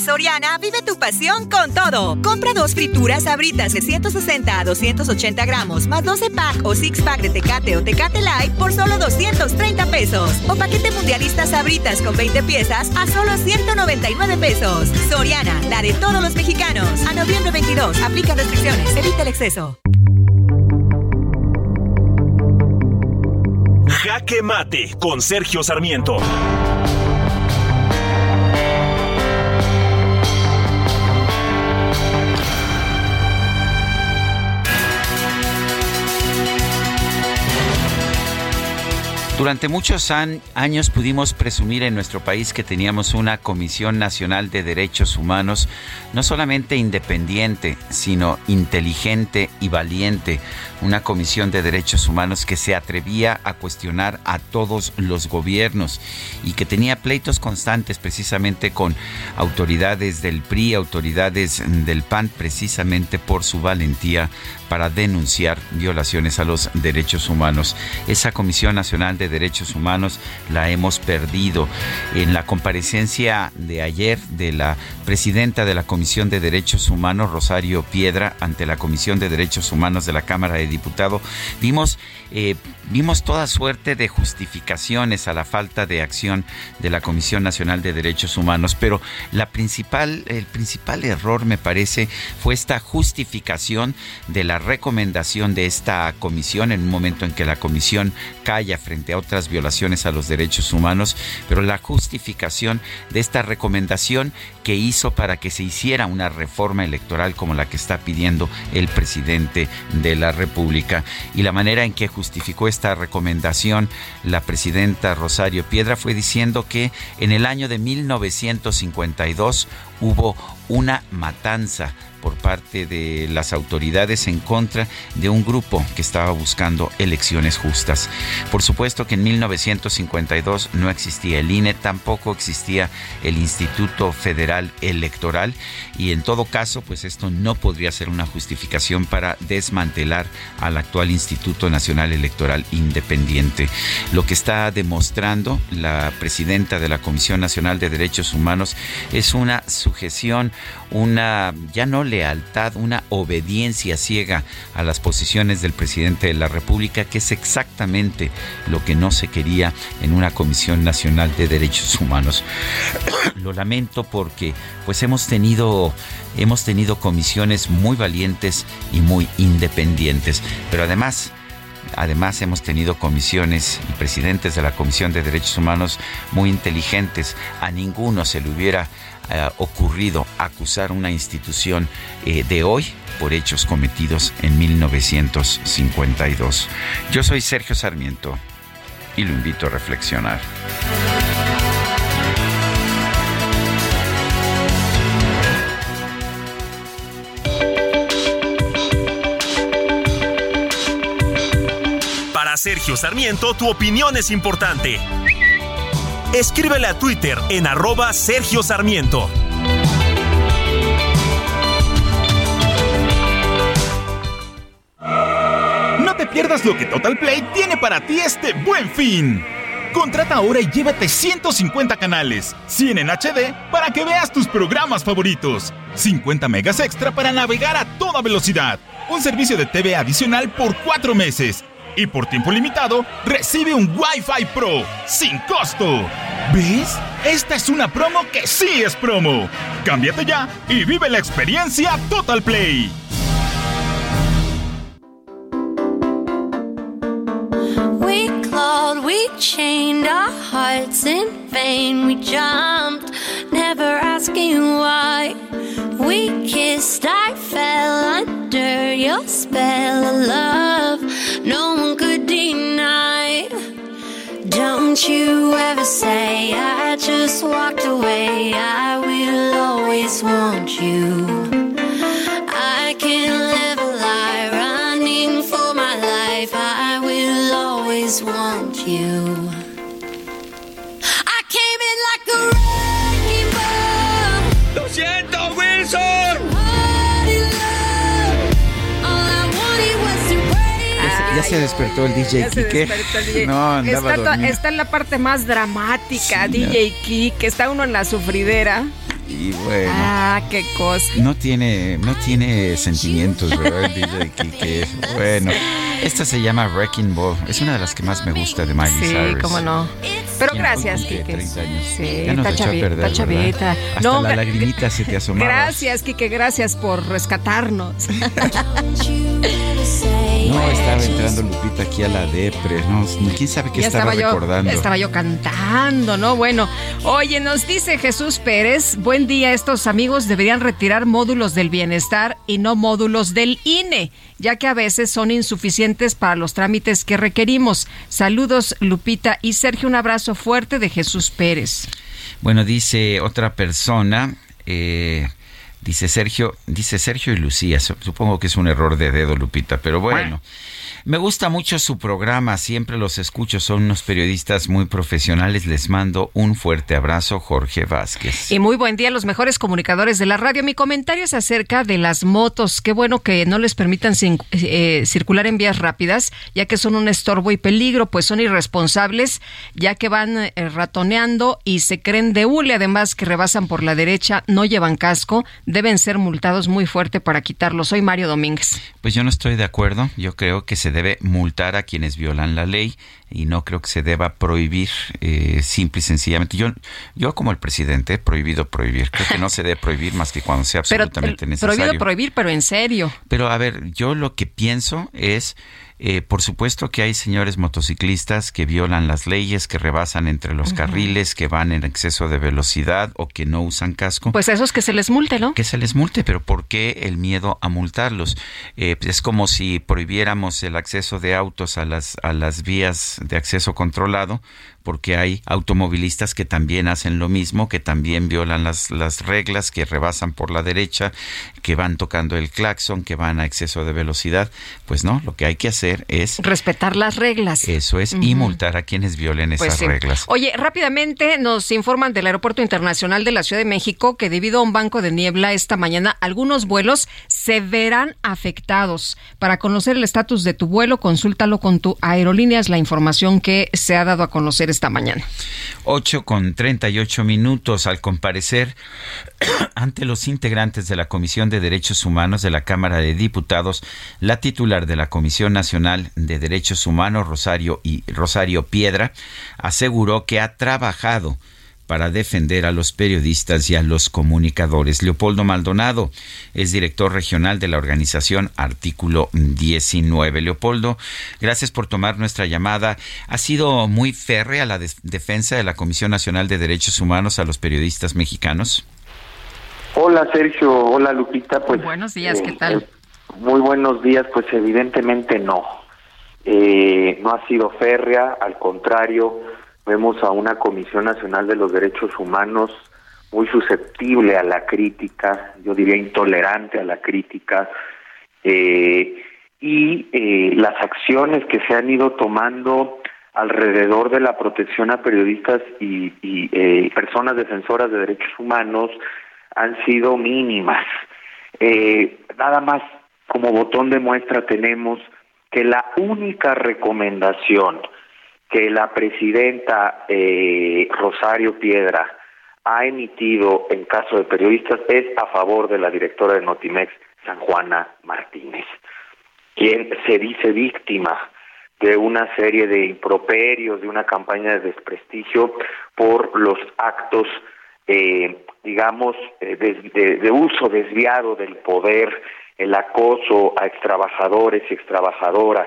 Soriana vive tu pasión con todo. Compra dos frituras abritas de 160 a 280 gramos más 12 pack o 6 pack de Tecate o Tecate Light por solo 230 pesos. O paquete mundialista sabritas con 20 piezas a solo 199 pesos. Soriana, la de todos los mexicanos. A noviembre 22, aplica restricciones, evita el exceso. Jaque Mate con Sergio Sarmiento. Durante muchos años pudimos presumir en nuestro país que teníamos una Comisión Nacional de Derechos Humanos no solamente independiente, sino inteligente y valiente, una Comisión de Derechos Humanos que se atrevía a cuestionar a todos los gobiernos y que tenía pleitos constantes precisamente con autoridades del PRI, autoridades del PAN, precisamente por su valentía para denunciar violaciones a los derechos humanos. Esa Comisión Nacional de Derechos Humanos la hemos perdido. En la comparecencia de ayer de la presidenta de la Comisión de Derechos Humanos, Rosario Piedra, ante la Comisión de Derechos Humanos de la Cámara de Diputados, vimos, eh, vimos toda suerte de justificaciones a la falta de acción de la Comisión Nacional de Derechos Humanos, pero principal, el principal error, me parece, fue esta justificación de la recomendación de esta comisión en un momento en que la comisión calla frente a otras violaciones a los derechos humanos, pero la justificación de esta recomendación que hizo para que se hiciera una reforma electoral como la que está pidiendo el presidente de la República. Y la manera en que justificó esta recomendación la presidenta Rosario Piedra fue diciendo que en el año de 1952 hubo una matanza por parte de las autoridades en contra de un grupo que estaba buscando elecciones justas. Por supuesto que en 1952 no existía el INE, tampoco existía el Instituto Federal Electoral y en todo caso, pues esto no podría ser una justificación para desmantelar al actual Instituto Nacional Electoral Independiente. Lo que está demostrando la presidenta de la Comisión Nacional de Derechos Humanos es una sujeción, una ya no lealtad, una obediencia ciega a las posiciones del presidente de la República, que es exactamente lo que no se quería en una Comisión Nacional de Derechos Humanos. lo lamento porque pues hemos tenido hemos tenido comisiones muy valientes y muy independientes, pero además Además, hemos tenido comisiones y presidentes de la Comisión de Derechos Humanos muy inteligentes. A ninguno se le hubiera ocurrido acusar una institución eh, de hoy por hechos cometidos en 1952. Yo soy Sergio Sarmiento y lo invito a reflexionar. Para Sergio Sarmiento, tu opinión es importante. Escríbele a Twitter en arroba Sergio Sarmiento. No te pierdas lo que Total Play tiene para ti este buen fin. Contrata ahora y llévate 150 canales, 100 en HD para que veas tus programas favoritos, 50 megas extra para navegar a toda velocidad, un servicio de TV adicional por 4 meses y por tiempo limitado recibe un Wi-Fi Pro sin costo. ¿Ves? Esta es una promo que sí es promo. Cámbiate ya y vive la experiencia Total Play. We clawed, we chained our hearts in vain. We jumped, never asking why. We kissed, I fell under your spell of love. You ever say I just walked away. I will always want you. I can live a lie running for my life. I will always want you. Se despertó el DJ Ya se Kike. despertó el DJ. No, andaba está, está en la parte más dramática, Sí, DJ Kike. Está uno en la sufridera. Y bueno. Ah, qué cosa. No tiene, no tiene sentimientos, ¿verdad? El DJ Kike. Bueno, esta se llama Wrecking Ball. Es una de las que más me gusta de Miley Sí, Cyrus. cómo no. Pero gracias, Kike. 30 años. Sí, Ya nos está chavita. Hasta No, la lagrimita se te asomaba. Gracias, Kike, gracias por rescatarnos. No, estaba entrando Lupita aquí a la depre. No, quién sabe qué estaba, yo, recordando. estaba yo cantando, ¿no? Bueno, oye, nos dice Jesús Pérez, buen día, estos amigos deberían retirar módulos del bienestar y no módulos del INE, ya que a veces son insuficientes para los trámites que requerimos. Saludos, Lupita y Sergio, un abrazo fuerte de Jesús Pérez. Bueno, dice otra persona, eh, dice Sergio, dice Sergio y Lucía, Su- supongo que es un error de dedo, Lupita, pero bueno. Me gusta mucho su programa, siempre los escucho, son unos periodistas muy profesionales, les mando un fuerte abrazo, Jorge Vázquez. Y muy buen día los mejores comunicadores de la radio. Mi comentario es acerca de las motos. Qué bueno que no les permitan eh, circular en vías rápidas, ya que son un estorbo y peligro, pues son irresponsables, ya que van eh, ratoneando y se creen de hule, además que rebasan por la derecha, no llevan casco, deben ser multados muy fuerte para quitarlo. Soy Mario Domínguez. Pues yo no estoy de acuerdo. Yo creo que se debe multar a quienes violan la ley y no creo que se deba prohibir eh, simple y sencillamente. Yo, yo como el presidente he prohibido prohibir. Creo que no se debe prohibir más que cuando sea Pero absolutamente necesario. prohibido prohibir, pero en serio. Pero a ver, yo lo que pienso es Eh, por supuesto que hay señores motociclistas que violan las leyes, que rebasan entre los carriles, que van en exceso de velocidad o que no usan casco. Pues eso es que se les multe, ¿no? Que se les multe, pero ¿por qué el miedo a multarlos? Eh, es como si prohibiéramos el acceso de autos a las, a las vías de acceso controlado, porque hay automovilistas que también hacen lo mismo, que también violan las, las reglas, que rebasan por la derecha, que van tocando el claxon, que van a exceso de velocidad. Pues no, lo que hay que hacer es... Respetar las reglas. Eso es, y multar a quienes violen Pues esas sí. reglas. Oye, rápidamente nos informan del Aeropuerto Internacional de la Ciudad de México que debido a un banco de niebla esta mañana, algunos vuelos se verán afectados. Para conocer el estatus de tu vuelo, consúltalo con tu aerolínea, es la información que se ha dado a conocer esta mañana. 8 con 38 minutos al comparecer ante los integrantes de la Comisión de Derechos Humanos de la Cámara de Diputados, la titular de la Comisión Nacional de Derechos Humanos, Rosario y Rosario Piedra, aseguró que ha trabajado para defender a los periodistas y a los comunicadores. Leopoldo Maldonado es director regional de la organización Artículo 19. Leopoldo, gracias por tomar nuestra llamada. ¿Ha sido muy férrea la de- defensa de la Comisión Nacional de Derechos Humanos a los periodistas mexicanos? Hola Sergio, hola Lupita, pues buenos días, ¿qué eh, tal? eh, muy buenos días, pues evidentemente no. Eh, no ha sido férrea, al contrario, vemos a una Comisión Nacional de los Derechos Humanos muy susceptible a la crítica, yo diría intolerante a la crítica, eh, y eh, las acciones que se han ido tomando alrededor de la protección a periodistas y, eh, personas defensoras de derechos humanos han sido mínimas. Eh, nada más como botón de muestra tenemos que la única recomendación que la presidenta eh, Rosario Piedra ha emitido en caso de periodistas es a favor de la directora de Notimex, San Juana Martínez, quien se dice víctima de una serie de improperios, de una campaña de desprestigio por los actos, eh, digamos, eh, de, uso desviado del poder, el acoso a extrabajadores y extrabajadoras.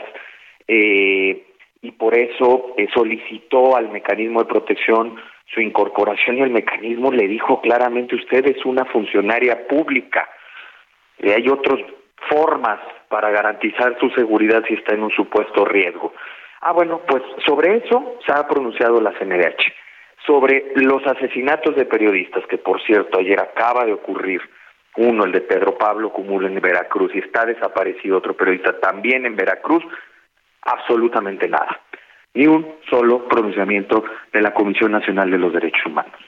Eh, y por eso eh, solicitó al mecanismo de protección su incorporación y el mecanismo le dijo claramente usted es una funcionaria pública y hay otras formas para garantizar su seguridad si está en un supuesto riesgo. Ah, bueno, pues sobre eso se ha pronunciado la CNDH. Sobre los asesinatos de periodistas, que por cierto ayer acaba de ocurrir, uno, el de Pedro Pablo Cumulo en Veracruz, y está desaparecido otro periodista también en Veracruz, absolutamente nada. Ni un solo pronunciamiento de la Comisión Nacional de los Derechos Humanos.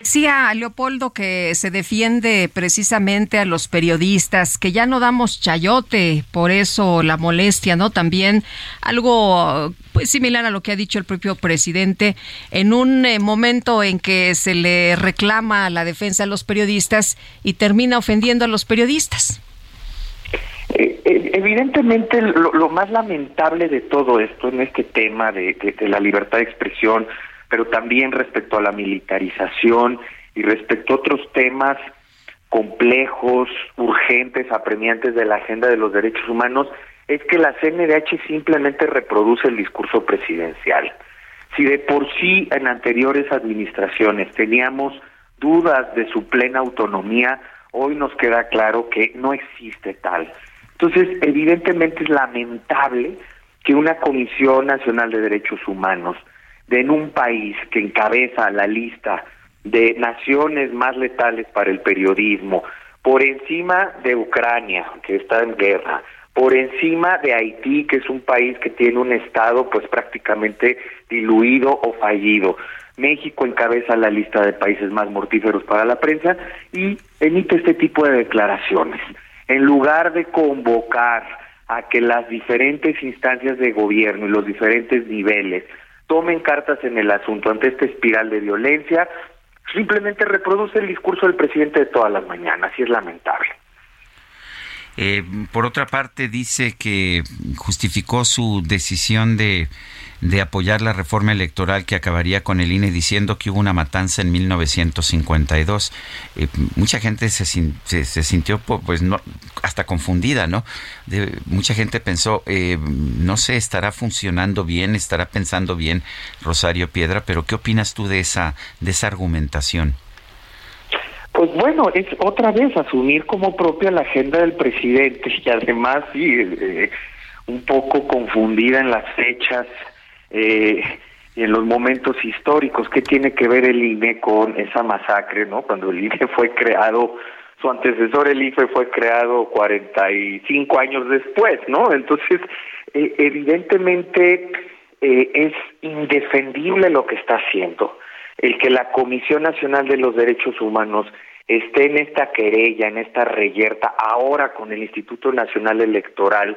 Decía Leopoldo que se defiende precisamente a los periodistas, que ya no damos chayote, por eso la molestia, ¿no? También algo pues similar a lo que ha dicho el propio presidente en un eh, momento en que se le reclama la defensa a los periodistas y termina ofendiendo a los periodistas. Eh, eh, evidentemente lo, más lamentable de todo esto en este tema de- de la libertad de expresión, pero también respecto a la militarización y respecto a otros temas complejos, urgentes, apremiantes de la agenda de los derechos humanos, es que la CNDH simplemente reproduce el discurso presidencial. Si de por sí en anteriores administraciones teníamos dudas de su plena autonomía, hoy nos queda claro que no existe tal. Entonces, evidentemente es lamentable que una Comisión Nacional de Derechos Humanos, de en un país que encabeza la lista de naciones más letales para el periodismo, por encima de Ucrania, que está en guerra, por encima de Haití, que es un país que tiene un estado pues prácticamente diluido o fallido. México encabeza la lista de países más mortíferos para la prensa y emite este tipo de declaraciones. En lugar de convocar a que las diferentes instancias de gobierno y los diferentes niveles tomen cartas en el asunto ante esta espiral de violencia, simplemente reproduce el discurso del presidente de todas las mañanas y es lamentable. Eh, por otra parte, dice que justificó su decisión de de apoyar la reforma electoral que acabaría con el INE diciendo que hubo una matanza en 1952. Eh, mucha gente se, se, sintió pues no hasta confundida, ¿no? Mucha gente pensó, eh, no sé, estará funcionando bien, estará pensando bien Rosario Piedra, pero ¿qué opinas tú de esa de esa argumentación? Pues bueno, es otra vez asumir como propia la agenda del presidente y además sí, eh, un poco confundida en las fechas eh, en los momentos históricos. ¿Qué tiene que ver el INE con esa masacre, no? Cuando el INE fue creado, su antecesor el IFE fue creado 45 años después, ¿no? Entonces, eh, evidentemente es indefendible lo que está haciendo el que la Comisión Nacional de los Derechos Humanos esté en esta querella, en esta reyerta, ahora con el Instituto Nacional Electoral,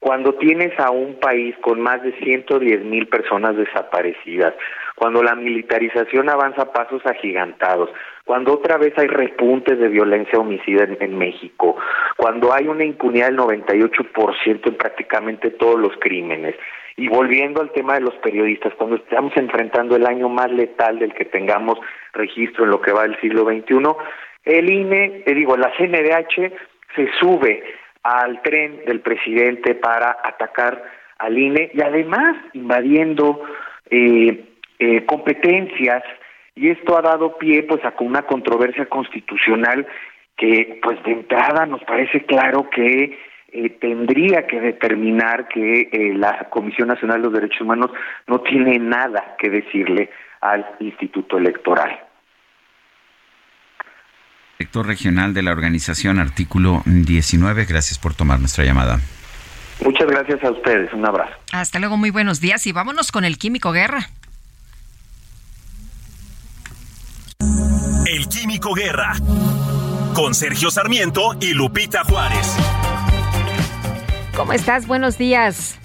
cuando tienes a un país con más de 110 mil personas desaparecidas, cuando la militarización avanza a pasos agigantados, cuando otra vez hay repuntes de violencia homicida en, México, cuando hay una impunidad del 98% en prácticamente todos los crímenes, y volviendo al tema de los periodistas, cuando estamos enfrentando el año más letal del que tengamos registro en lo que va del siglo XXI, el INE, eh, digo, la CNDH se sube al tren del presidente para atacar al INE y además invadiendo eh, eh, competencias y esto ha dado pie pues a una controversia constitucional que pues de entrada nos parece claro que eh, tendría que determinar que eh, la Comisión Nacional de los Derechos Humanos no tiene nada que decirle al Instituto Electoral. Director regional de la organización Artículo 19, gracias por tomar nuestra llamada. Muchas gracias a ustedes, un abrazo. Hasta luego, muy buenos días y vámonos con el Químico Guerra. El Químico Guerra, con Sergio Sarmiento y Lupita Juárez. ¿Cómo estás? Buenos días.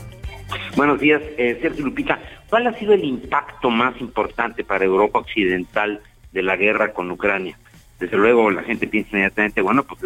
Buenos días, eh, Sergio Lupita. ¿Cuál ha sido el impacto más importante para Europa Occidental de la guerra con Ucrania? Desde luego la gente piensa inmediatamente, bueno, pues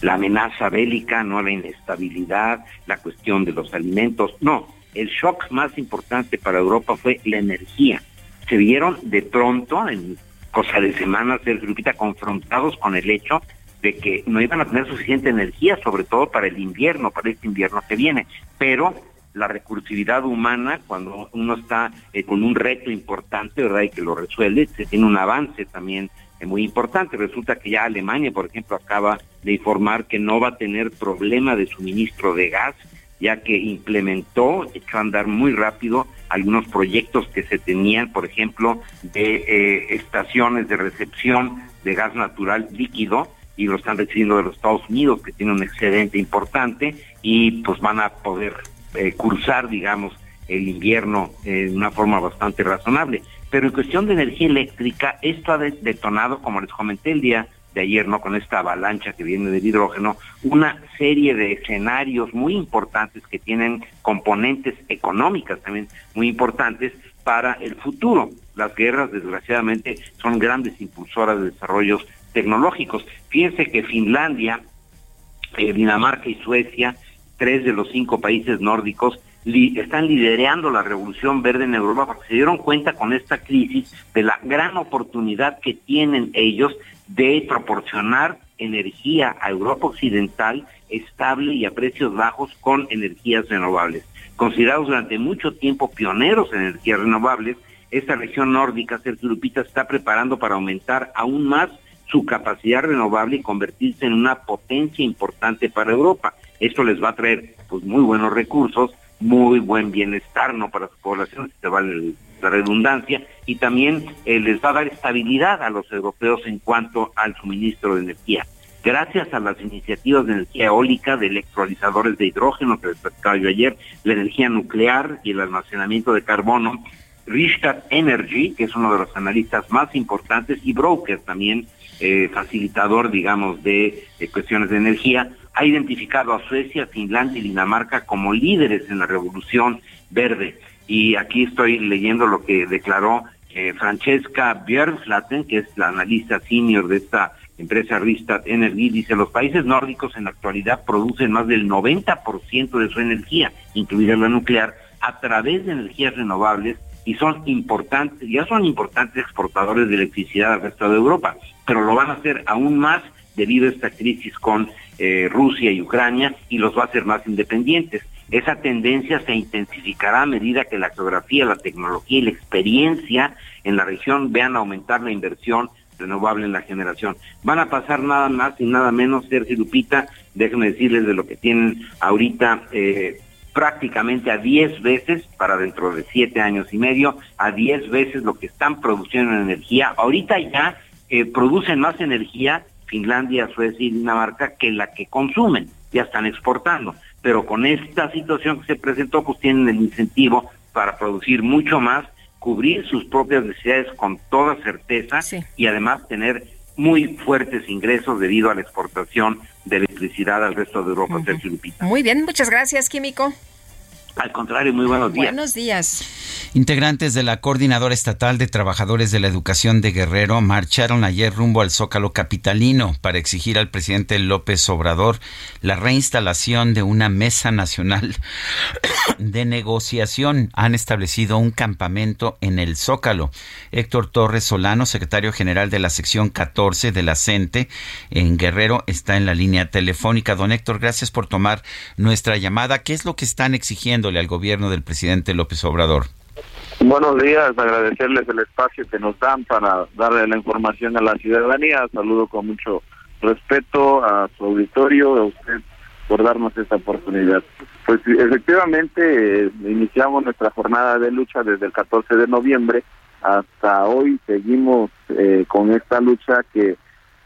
la, amenaza bélica, no la inestabilidad, la cuestión de los alimentos. No, el shock más importante para Europa fue la energía. Se vieron de pronto, en cosa de semanas, Sergio Lupita, confrontados con el hecho de que no iban a tener suficiente energía, sobre todo para el invierno, para este invierno que viene. Pero la recursividad humana, cuando uno está eh, con un reto importante, ¿verdad? Y que lo resuelve, se tiene un avance también muy importante. Resulta que ya Alemania, por ejemplo, acaba de informar que no va a tener problema de suministro de gas, ya que implementó, echó a andar muy rápido algunos proyectos que se tenían, por ejemplo, de eh, estaciones de recepción de gas natural líquido, y lo están recibiendo de los Estados Unidos, que tiene un excedente importante, y pues van a poder eh, cursar, digamos, el invierno eh, de una forma bastante razonable. Pero en cuestión de energía eléctrica, esto ha detonado, como les comenté el día de ayer, ¿no? Con esta avalancha que viene del hidrógeno, una serie de escenarios muy importantes que tienen componentes económicas también muy importantes para el futuro. Las guerras, desgraciadamente, son grandes impulsoras de desarrollos tecnológicos. Fíjense que Finlandia, eh, Dinamarca y Suecia, tres de los cinco países nórdicos, están liderando la revolución verde en Europa porque se dieron cuenta con esta crisis de la gran oportunidad que tienen ellos de proporcionar energía a Europa Occidental estable y a precios bajos con energías renovables. Considerados durante mucho tiempo pioneros en energías renovables, esta región nórdica, Sergio Lupita, está preparando para aumentar aún más su capacidad renovable y convertirse en una potencia importante para Europa. Esto les va a traer pues muy buenos recursos, muy buen bienestar no para su población, si se vale la redundancia, y también eh, les va a dar estabilidad a los europeos en cuanto al suministro de energía. Gracias a las iniciativas de energía eólica, de electrolizadores de hidrógeno que les platicaba yo ayer, la energía nuclear y el almacenamiento de carbono, Ristad Energy, que es uno de los analistas más importantes y broker también eh, facilitador, digamos, de cuestiones de energía, ha identificado a Suecia, Finlandia y Dinamarca como líderes en la revolución verde. Y aquí estoy leyendo lo que declaró eh, Francesca Björnflaten, que es la analista senior de esta empresa Ristad Energy, dice, los países nórdicos en la actualidad producen más del 90% de su energía, incluida la nuclear, a través de energías renovables y son importantes, ya son importantes exportadores de electricidad al resto de Europa, pero lo van a hacer aún más debido a esta crisis con eh, Rusia y Ucrania y los va a hacer más independientes. Esa tendencia se intensificará a medida que la geografía, la tecnología y la experiencia en la región vean aumentar la inversión renovable en la generación. Van a pasar nada más y nada menos, Sergio Lupita, déjenme decirles de lo que tienen ahorita eh, prácticamente a 10 veces, para dentro de 7 años y medio, a 10 veces lo que están produciendo en energía. Ahorita ya eh, producen más energía Finlandia, Suecia y Dinamarca que la que consumen, ya están exportando. Pero con esta situación que se presentó, pues tienen el incentivo para producir mucho más, cubrir sus propias necesidades con toda certeza y además tener muy fuertes ingresos debido a la exportación de electricidad al resto de Europa, Muy bien, muchas gracias, Químico. Al contrario, muy buenos días. Buenos días. Integrantes de la Coordinadora Estatal de Trabajadores de la Educación de Guerrero marcharon ayer rumbo al Zócalo Capitalino para exigir al presidente López Obrador la reinstalación de una mesa nacional de negociación. Han establecido un campamento en el Zócalo. Héctor Torres Solano, secretario general de la sección 14 de la CENTE en Guerrero, está en la línea telefónica. Don Héctor, gracias por tomar nuestra llamada. ¿Qué es lo que están exigiéndole al gobierno del presidente López Obrador? Buenos días, agradecerles el espacio que nos dan para darle la información a la ciudadanía. Saludo con mucho respeto a su auditorio, a usted por darnos esta oportunidad. Pues efectivamente eh, iniciamos nuestra jornada de lucha desde el 14 de noviembre hasta hoy seguimos eh, con esta lucha que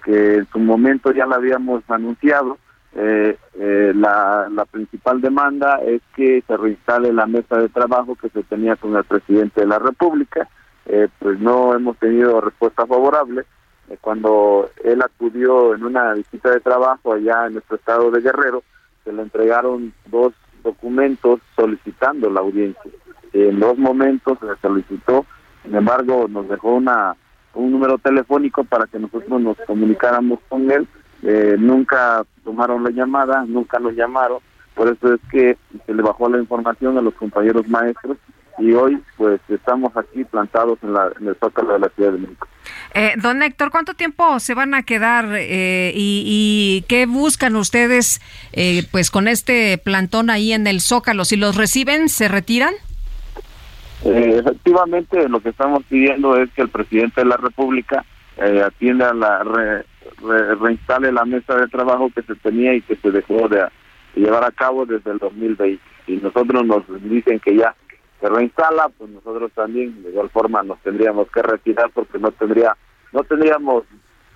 en su momento ya la habíamos anunciado eh, eh, la, principal demanda es que se reinstale la mesa de trabajo que se tenía con el presidente de la República. Eh, pues no hemos tenido respuesta favorable. Eh, cuando él acudió en una visita de trabajo allá en nuestro estado de Guerrero, se le entregaron dos documentos solicitando la audiencia. En dos momentos se solicitó, sin embargo, nos dejó una un número telefónico para que nosotros nos comunicáramos con él eh, nunca tomaron la llamada, nunca nos llamaron, por eso es que se le bajó la información a los compañeros maestros y hoy pues estamos aquí plantados en, la, en el zócalo de la Ciudad de México. Eh, don Héctor, ¿cuánto tiempo se van a quedar eh, y, qué buscan ustedes eh, pues con este plantón ahí en el zócalo? Si los reciben, ¿se retiran? efectivamente, lo que estamos pidiendo es que el presidente de la República atienda la reinstale la mesa de trabajo que se tenía y que se dejó de, llevar a cabo desde el 2020. Y nosotros nos dicen que ya se reinstala, pues nosotros también de igual forma nos tendríamos que retirar porque no tendría no tendríamos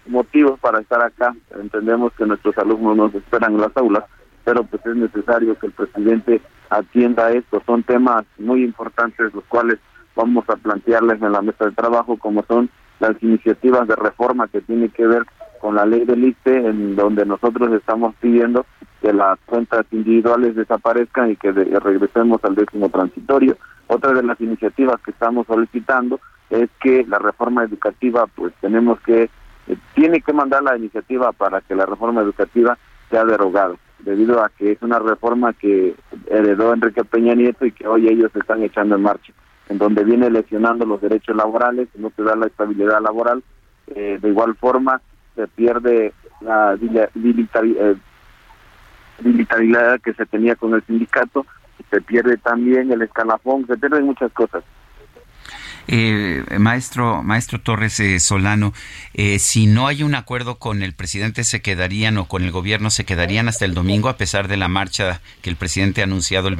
motivos para estar acá. Entendemos que nuestros alumnos nos esperan en las aulas, pero pues es necesario que el presidente atienda esto. Son temas muy importantes los cuales vamos a plantearles en la mesa de trabajo, como son las iniciativas de reforma que tienen que ver con la ley del ICE, en donde nosotros estamos pidiendo que las cuentas individuales desaparezcan y que regresemos al décimo transitorio. Otra de las iniciativas que estamos solicitando es que la reforma educativa, pues tenemos que, eh, tiene que mandar la iniciativa para que la reforma educativa sea derogada, debido a que es una reforma que heredó Enrique Peña Nieto y que hoy ellos están echando en marcha, en donde viene lesionando los derechos laborales, no se da la estabilidad laboral. Eh, de igual forma, se pierde la eh, que se tenía con el sindicato, se pierde también el escalafón, se pierden muchas cosas. Eh, maestro, maestro Torres eh, Solano, eh, si no hay un acuerdo con el presidente, se quedarían o con el gobierno se quedarían hasta el domingo a pesar de la marcha que el presidente ha anunciado el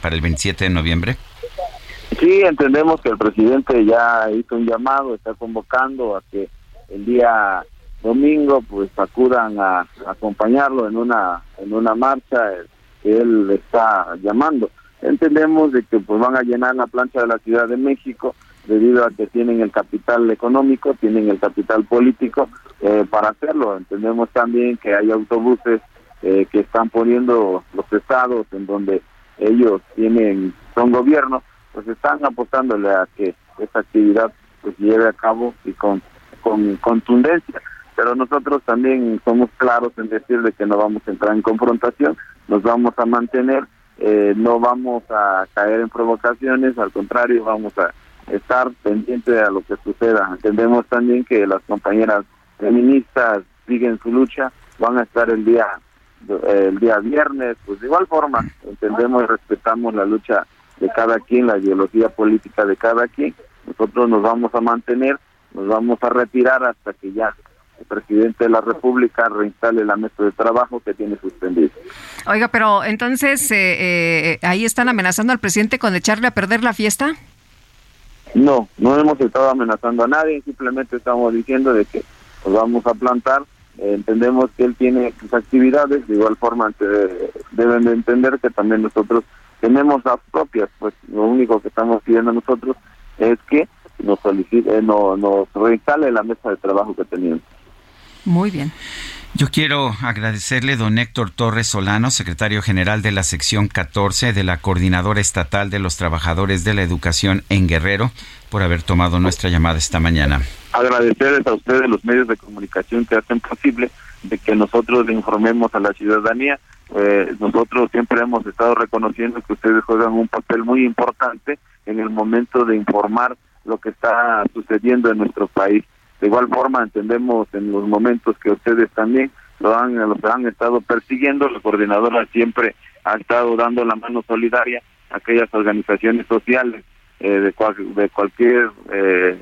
para el 27 de noviembre. Sí, entendemos que el presidente ya hizo un llamado, está convocando a que el día domingo pues acudan a, acompañarlo en una en una marcha que él está llamando. Entendemos de que pues van a llenar la plancha de la Ciudad de México debido a que tienen el capital económico tienen el capital político eh, para hacerlo. Entendemos también que hay autobuses eh, que están poniendo los estados en donde ellos tienen son gobierno pues están apostándole a que esta actividad pues lleve a cabo y con con contundencia pero nosotros también somos claros en decirle que no vamos a entrar en confrontación, nos vamos a mantener eh, no vamos a caer en provocaciones, al contrario, vamos a estar pendientes a lo que suceda. Entendemos también que las compañeras feministas siguen su lucha, van a estar el día el día viernes, pues de igual forma entendemos y respetamos la lucha de cada quien, la ideología política de cada quien. Nosotros nos vamos a mantener, nos vamos a retirar hasta que ya el presidente de la República reinstale la mesa de trabajo que tiene suspendido. Oiga, pero entonces eh, eh, ahí están amenazando al presidente con echarle a perder la fiesta. No, no hemos estado amenazando a nadie, simplemente estamos diciendo de que nos vamos a plantar. Eh, entendemos que él tiene sus actividades, de igual forma deben de entender que también nosotros tenemos las propias, pues lo único que estamos pidiendo nosotros es que nos solicite, no, nos reinstale la mesa de trabajo que teníamos. Muy bien. Yo quiero agradecerle don Héctor Torres Solano, secretario general de la sección 14 de la Coordinadora Estatal de los Trabajadores de la Educación en Guerrero, por haber tomado nuestra llamada esta mañana. Agradecerles a ustedes los medios de comunicación que hacen posible de que nosotros le informemos a la ciudadanía. Eh, nosotros siempre hemos estado reconociendo que ustedes juegan un papel muy importante en el momento de informar lo que está sucediendo en nuestro país. De igual forma entendemos en los momentos que ustedes también lo han, los han estado persiguiendo, la coordinadora siempre ha estado dando la mano solidaria a aquellas organizaciones sociales eh, de, de cualquier eh,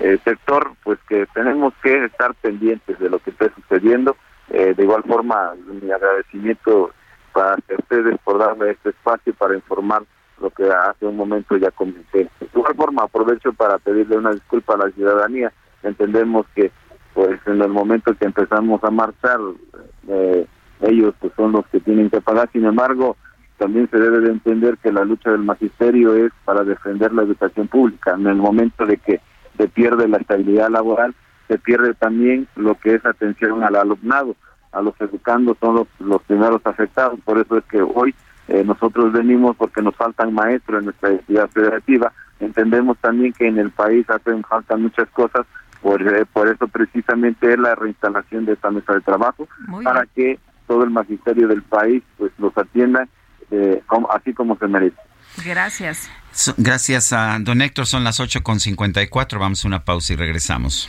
eh, sector, pues que tenemos que estar pendientes de lo que está sucediendo. de igual forma, mi agradecimiento para ustedes por darme este espacio para informar lo que hace un momento ya comenté. De igual forma, aprovecho para pedirle una disculpa a la ciudadanía entendemos que pues en el momento que empezamos a marchar eh, ellos pues son los que tienen que pagar. Sin embargo también se debe de entender que la lucha del magisterio es para defender la educación pública. En el momento de que se pierde la estabilidad laboral se pierde también lo que es atención al alumnado. A los educandos son los, los primeros afectados. Por eso es que hoy eh, nosotros venimos porque nos faltan maestros en nuestra entidad federativa. Entendemos también que en el país hacen falta muchas cosas por, eh, por eso precisamente es la reinstalación de esta mesa de trabajo, para que todo el magisterio del país pues los atienda eh, así como se merece. Gracias. gracias a don Héctor, son las 8.54, vamos a una pausa y regresamos.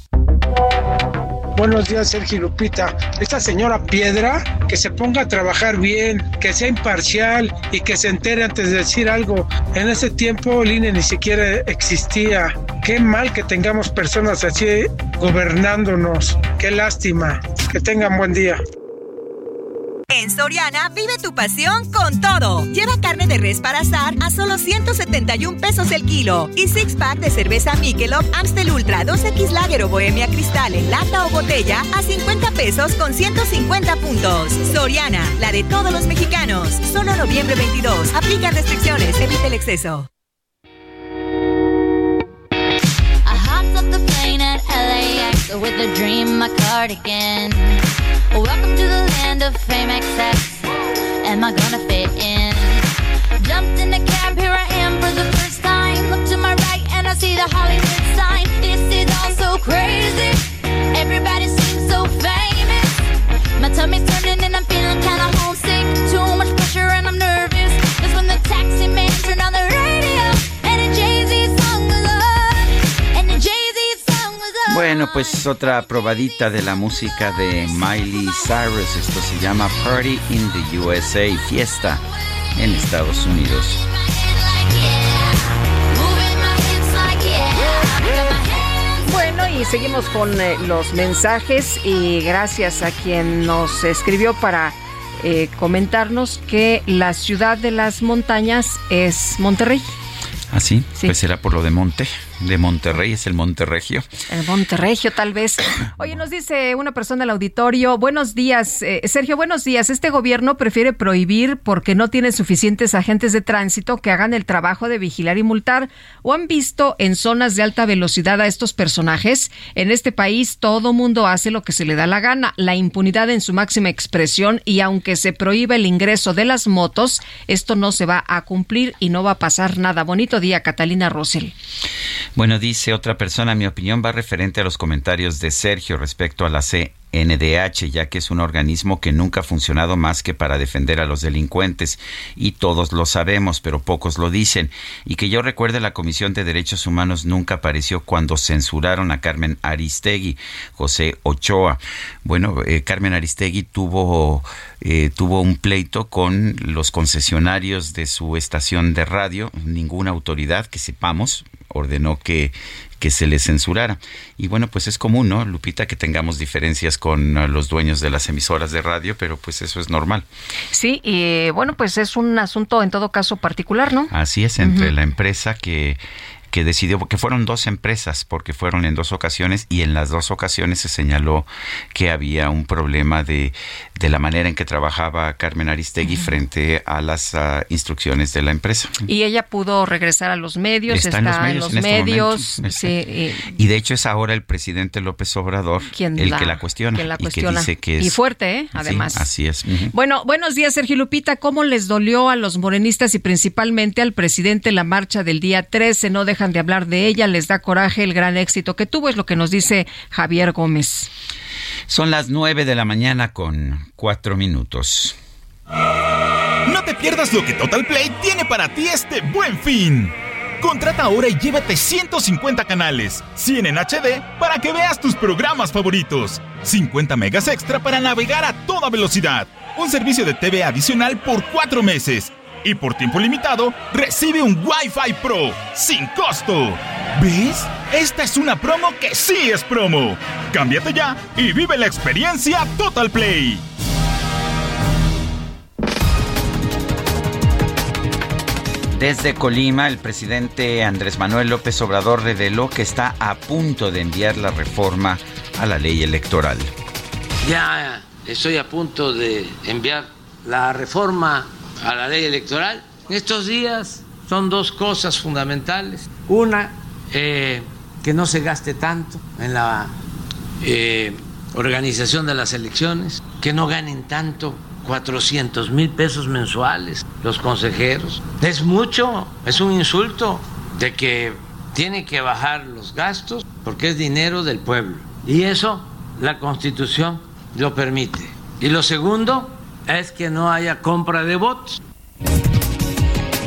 Buenos días, Sergio Lupita. Esta señora Piedra, que se ponga a trabajar bien, que sea imparcial y que se entere antes de decir algo. En ese tiempo el INE ni siquiera existía. Qué mal que tengamos personas así gobernándonos. Qué lástima. Que tengan buen día. En Soriana, vive tu pasión con todo. Lleva carne de res para asar a solo 171 pesos el kilo. Y six pack de cerveza Michelob Amstel Ultra 2X Lager o Bohemia Cristal en lata o botella a 50 pesos con 150 puntos. Soriana, la de todos los mexicanos. Solo noviembre 22. Aplica restricciones. Evite el exceso. With a dream, my cardigan. Welcome to the land of fame excess. Am I gonna fit in? Jumped in the cab, here I am for the first time. Look to my right and I see the Hollywood sign. This is all so crazy. Everybody seems so famous. My tummy's turning and I'm feeling kinda homesick. Too much pressure and I'm nervous. That's when the taxi man turned on the radio Bueno, pues otra probadita de la música de Miley Cyrus. Esto se llama Party in the USA, fiesta en Estados Unidos. Bueno, y seguimos con eh, los mensajes y gracias a quien nos escribió para eh, comentarnos que la ciudad de las montañas es Monterrey. ¿Ah, sí? Pues será por lo de Monte, de Monterrey, es el Monterregio. El Monterregio, tal vez. Oye, nos dice una persona del auditorio, buenos días, eh, Sergio, buenos días. Este gobierno prefiere prohibir porque no tiene suficientes agentes de tránsito que hagan el trabajo de vigilar y multar. ¿O han visto en zonas de alta velocidad a estos personajes? En este país todo mundo hace lo que se le da la gana, la impunidad en su máxima expresión y aunque se prohíba el ingreso de las motos, esto no se va a cumplir y no va a pasar nada. Bonito día, Catalina Rosel. Bueno, dice otra persona, mi opinión va referente a los comentarios de Sergio respecto a la CNDH, ya que es un organismo que nunca ha funcionado más que para defender a los delincuentes, y todos lo sabemos, pero pocos lo dicen. Y que yo recuerde, la Comisión de Derechos Humanos nunca apareció cuando censuraron a Carmen Aristegui, José Ochoa. Bueno, eh, Carmen Aristegui tuvo, eh, tuvo un pleito con los concesionarios de su estación de radio, ninguna autoridad que sepamos ordenó que, que se le censurara. Y bueno, pues es común, ¿no, Lupita, que tengamos diferencias con uh, los dueños de las emisoras de radio, pero pues eso es normal. Sí, y bueno, pues es un asunto en todo caso particular, ¿no? Así es, entre la empresa que que decidió, porque fueron dos empresas, porque fueron en dos ocasiones y en las dos ocasiones se señaló que había un problema de, de la manera en que trabajaba Carmen Aristegui frente a las uh, instrucciones de la empresa. Y ella pudo regresar a los medios, está, está en los medios. En los medios sí, y, y, de hecho es ahora el presidente López Obrador el la, que la cuestiona. Que la y que dice que es, y fuerte, ¿eh? además. Sí, así es. Uh -huh. Bueno, buenos días, Sergio Lupita. ¿Cómo les dolió a los morenistas y principalmente al presidente la marcha del día 13? No dejan de hablar de ella, les da coraje el gran éxito que tuvo, es lo que nos dice Javier Gómez. Son las 9 de la mañana con 4 minutos. No te pierdas lo que Total Play tiene para ti este buen fin. Contrata ahora y llévate 150 canales, 100 en HD para que veas tus programas favoritos, 50 megas extra para navegar a toda velocidad, un servicio de TV adicional por 4 meses y por tiempo limitado recibe un Wi-Fi Pro sin costo. ¿Ves? Esta es una promo que sí es promo. Cámbiate ya y vive la experiencia Total Play. Desde Colima, el presidente Andrés Manuel López Obrador reveló que está a punto de enviar la reforma a la ley electoral. Ya estoy a punto de enviar la reforma a la ley electoral. En estos días son dos cosas fundamentales. Una, eh, que no se gaste tanto en la eh, organización de las elecciones, que no ganen tanto 400 mil pesos mensuales los consejeros. Es mucho, es un insulto de que tienen que bajar los gastos porque es dinero del pueblo. Y eso la constitución lo permite. Y lo segundo es que no haya compra de votos.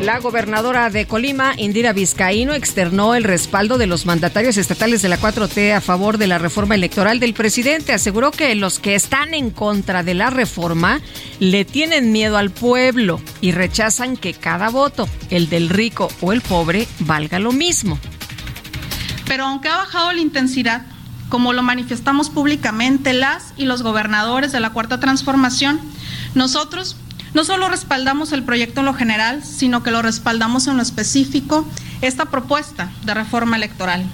La gobernadora de Colima, Indira Vizcaíno, externó el respaldo de los mandatarios estatales de la 4T a favor de la reforma electoral del presidente. Aseguró que los que están en contra de la reforma le tienen miedo al pueblo y rechazan que cada voto, el del rico o el pobre, valga lo mismo. Pero aunque ha bajado la intensidad, como lo manifestamos públicamente las y los gobernadores de la Cuarta Transformación, Nosotros no solo respaldamos el proyecto en lo general, sino que lo respaldamos en lo específico, esta propuesta de reforma electoral.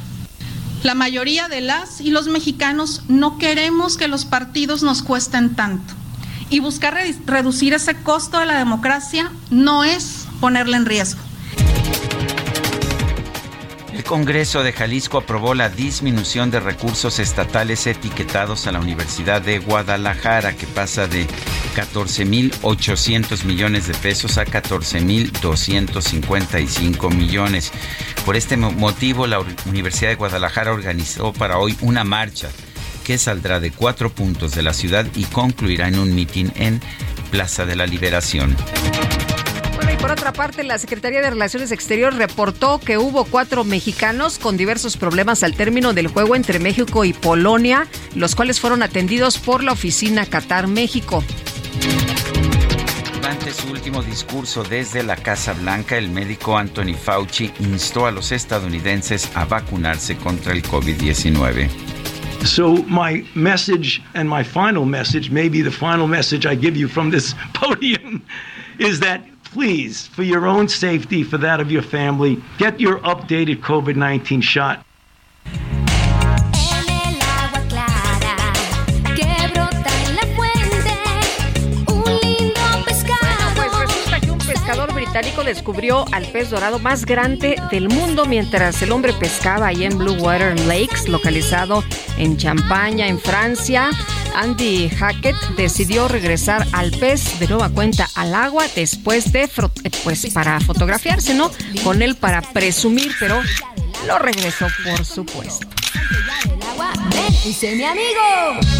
La mayoría de las y los mexicanos no queremos que los partidos nos cuesten tanto. Y buscar reducir ese costo de la democracia no es ponerla en riesgo. El Congreso de Jalisco aprobó la disminución de recursos estatales etiquetados a la Universidad de Guadalajara, que pasa de 14.800 millones de pesos a 14.255 millones. Por este motivo, la Universidad de Guadalajara organizó para hoy una marcha que saldrá de cuatro puntos de la ciudad y concluirá en un mitin en Plaza de la Liberación. Por otra parte, la Secretaría de Relaciones Exteriores reportó que hubo cuatro mexicanos con diversos problemas al término del juego entre México y Polonia, los cuales fueron atendidos por la oficina Qatar México. Durante su último discurso desde la Casa Blanca, el médico Anthony Fauci instó a los estadounidenses a vacunarse contra el COVID-19. So, my message and my final message, maybe the final message I give you from this podium, is that please, for your own safety, for that of your family, get your updated COVID 19 shot. Británico descubrió al pez dorado más grande del mundo mientras el hombre pescaba ahí en Blue Water Lakes, localizado en Champaña, en Francia. Andy Hackett decidió regresar al pez de nueva cuenta al agua después de, pues para fotografiarse, ¿no? Con él para presumir, pero lo regresó, por supuesto. mi amigo.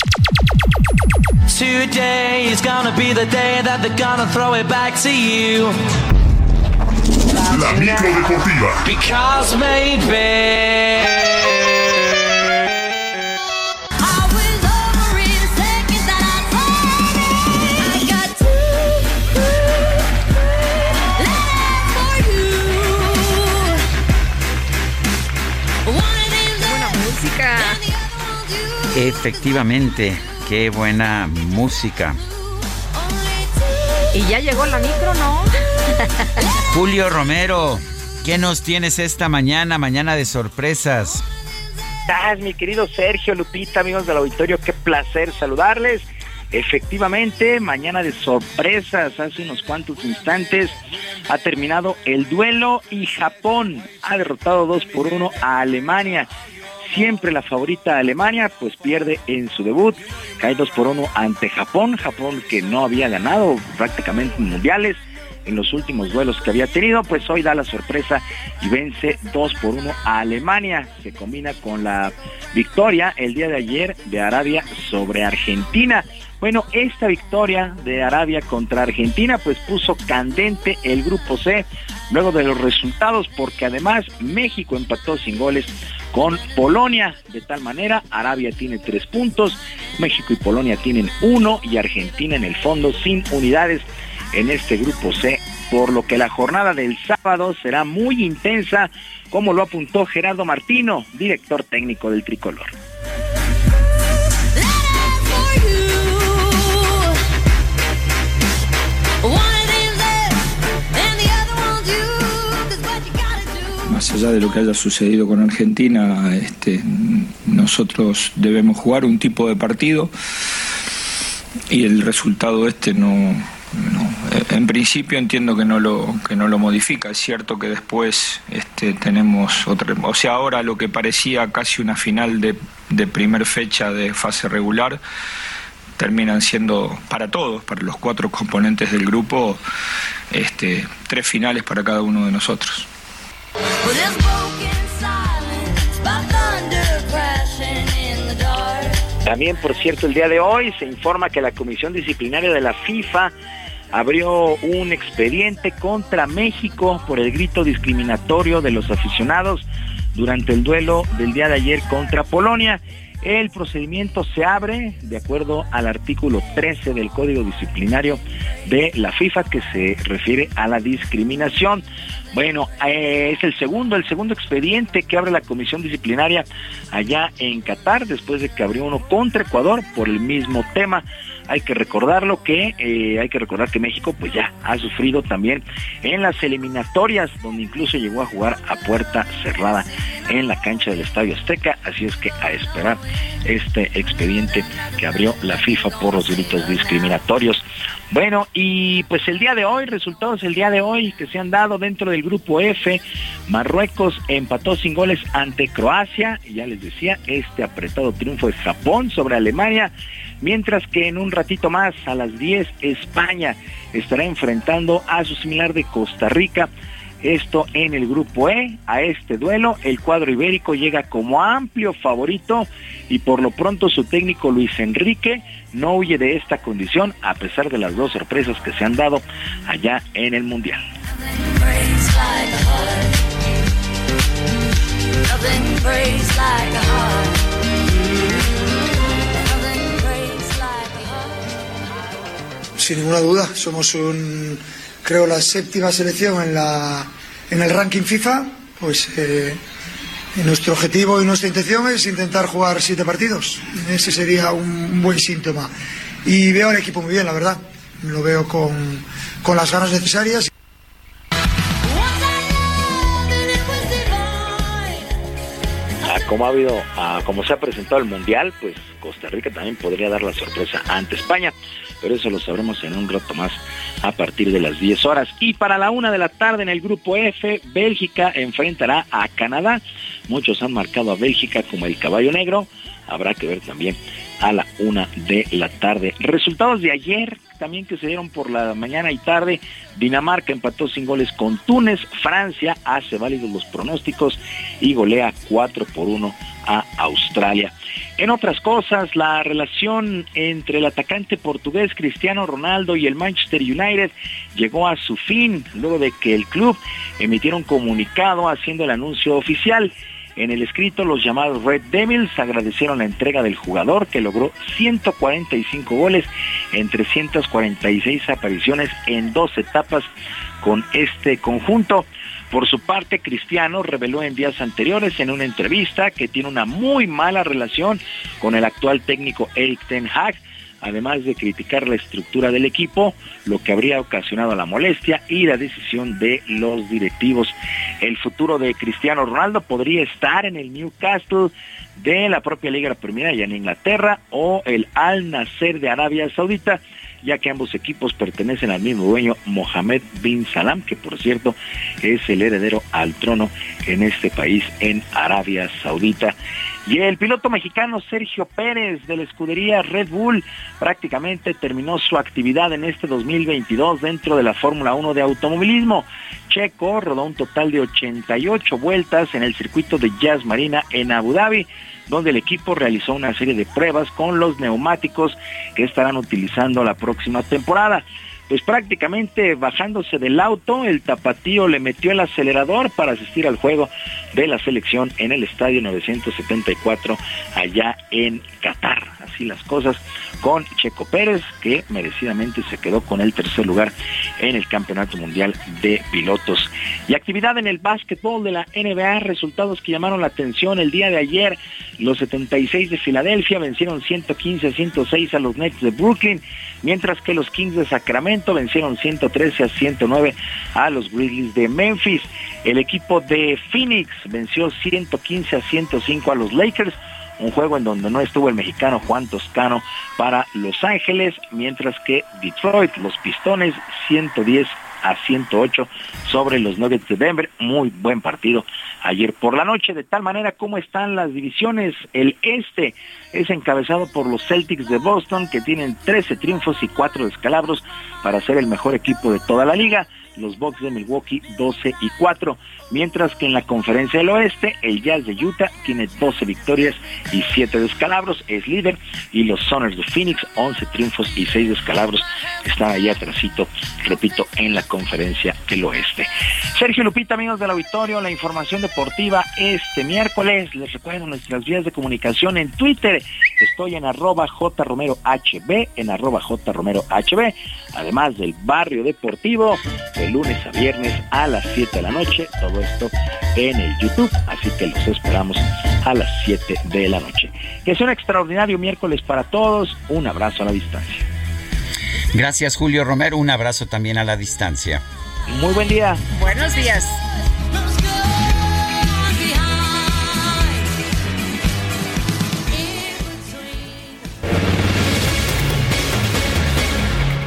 Today is gonna be the day that they're gonna throw it back to you. La micro deportiva. Because maybe. Efectivamente, Qué buena música. Y ya llegó la micro, ¿no? Julio Romero, ¿qué nos tienes esta mañana, mañana de sorpresas? estás, mi querido Sergio Lupita, amigos del auditorio? Qué placer saludarles. Efectivamente, mañana de sorpresas, hace unos cuantos instantes ha terminado el duelo y Japón ha derrotado 2 por 1 a Alemania siempre la favorita Alemania, pues pierde en su debut, cae 2 por 1 ante Japón, Japón que no había ganado prácticamente mundiales en los últimos duelos que había tenido, pues hoy da la sorpresa y vence 2 por 1 a Alemania. Se combina con la victoria el día de ayer de Arabia sobre Argentina. Bueno, esta victoria de Arabia contra Argentina pues puso candente el grupo C luego de los resultados porque además México empató sin goles con Polonia. De tal manera, Arabia tiene tres puntos, México y Polonia tienen uno y Argentina en el fondo sin unidades en este grupo C, por lo que la jornada del sábado será muy intensa, como lo apuntó Gerardo Martino, director técnico del tricolor. más allá de lo que haya sucedido con Argentina, este, nosotros debemos jugar un tipo de partido y el resultado este no, en principio entiendo que no lo que no lo modifica. Es cierto que después este, tenemos otra, o sea, ahora lo que parecía casi una final de, de primer fecha de fase regular terminan siendo para todos, para los cuatro componentes del grupo, este, tres finales para cada uno de nosotros. También, por cierto, el día de hoy se informa que la Comisión Disciplinaria de la FIFA abrió un expediente contra México por el grito discriminatorio de los aficionados durante el duelo del día de ayer contra Polonia. El procedimiento se abre de acuerdo al artículo 13 del Código Disciplinario de la FIFA que se refiere a la discriminación. Bueno, eh, es el segundo, el segundo expediente que abre la Comisión Disciplinaria allá en Qatar después de que abrió uno contra Ecuador por el mismo tema hay que recordarlo que eh, hay que recordar que México pues ya ha sufrido también en las eliminatorias donde incluso llegó a jugar a puerta cerrada en la cancha del Estadio Azteca, así es que a esperar este expediente que abrió la FIFA por los delitos discriminatorios. Bueno, y pues el día de hoy, resultados el día de hoy que se han dado dentro del grupo F, Marruecos empató sin goles ante Croacia, y ya les decía, este apretado triunfo de Japón sobre Alemania, mientras que en un ratito más, a las 10, España estará enfrentando a su similar de Costa Rica. Esto en el grupo E. A este duelo, el cuadro ibérico llega como amplio favorito y por lo pronto su técnico Luis Enrique no huye de esta condición a pesar de las dos sorpresas que se han dado allá en el Mundial. Sin ninguna duda. Somos un, creo, la séptima selección en, la, en el ranking FIFA. Pues eh, nuestro objetivo y nuestra intención es intentar jugar siete partidos. Ese sería un, buen síntoma. Y veo al equipo muy bien, la verdad. Lo veo con, con las ganas necesarias. Como ha habido, como se ha presentado el mundial, pues Costa Rica también podría dar la sorpresa ante España pero eso lo sabremos en un rato más a partir de las 10 horas. Y para la una de la tarde en el grupo F, Bélgica enfrentará a Canadá. Muchos han marcado a Bélgica como el caballo negro. Habrá que ver también a la una de la tarde. Resultados de ayer también que se dieron por la mañana y tarde. Dinamarca empató sin goles con Túnez. Francia hace válidos los pronósticos y golea 4 por 1 a Australia. En otras cosas, la relación entre el atacante portugués Cristiano Ronaldo y el Manchester United llegó a su fin luego de que el club emitiera un comunicado haciendo el anuncio oficial. En el escrito, los llamados Red Devils agradecieron la entrega del jugador que logró 145 goles en 346 apariciones en dos etapas con este conjunto. Por su parte, Cristiano reveló en días anteriores en una entrevista que tiene una muy mala relación con el actual técnico Eric Ten Hag, además de criticar la estructura del equipo, lo que habría ocasionado la molestia y la decisión de los directivos. El futuro de Cristiano Ronaldo podría estar en el Newcastle de la propia Liga Primera allá en Inglaterra o el Al Nasser de Arabia Saudita ya que ambos equipos pertenecen al mismo dueño, Mohamed bin Salam, que por cierto es el heredero al trono en este país, en Arabia Saudita. Y el piloto mexicano Sergio Pérez de la escudería Red Bull prácticamente terminó su actividad en este 2022 dentro de la Fórmula 1 de automovilismo. Checo rodó un total de 88 vueltas en el circuito de Jazz Marina en Abu Dhabi donde el equipo realizó una serie de pruebas con los neumáticos que estarán utilizando la próxima temporada. Pues prácticamente bajándose del auto, el tapatío le metió el acelerador para asistir al juego de la selección en el estadio 974 allá en Qatar. Así las cosas con Checo Pérez, que merecidamente se quedó con el tercer lugar en el Campeonato Mundial de Pilotos. Y actividad en el básquetbol de la NBA, resultados que llamaron la atención el día de ayer. Los 76 de Filadelfia vencieron 115 a 106 a los Nets de Brooklyn, mientras que los Kings de Sacramento vencieron 113 a 109 a los Grizzlies de Memphis. El equipo de Phoenix venció 115 a 105 a los Lakers un juego en donde no estuvo el mexicano Juan Toscano para Los Ángeles, mientras que Detroit, los Pistones, 110 a 108 sobre los Nuggets de Denver. Muy buen partido ayer por la noche. De tal manera como están las divisiones, el este es encabezado por los Celtics de Boston, que tienen 13 triunfos y 4 descalabros para ser el mejor equipo de toda la liga los Bucks de Milwaukee 12 y 4, mientras que en la conferencia del oeste el Jazz de Utah tiene 12 victorias y 7 descalabros, es líder, y los Soners de Phoenix 11 triunfos y 6 descalabros están ahí atrasito, repito, en la conferencia del oeste. Sergio Lupita, amigos del auditorio, la información deportiva este miércoles, les recuerdo nuestras vías de comunicación en Twitter, estoy en arroba jromerohb, en arroba jromerohb, además del barrio deportivo, de lunes a viernes a las 7 de la noche, todo esto en el YouTube, así que los esperamos a las 7 de la noche. Que sea un extraordinario miércoles para todos, un abrazo a la distancia. Gracias Julio Romero, un abrazo también a la distancia. Muy buen día. Buenos días.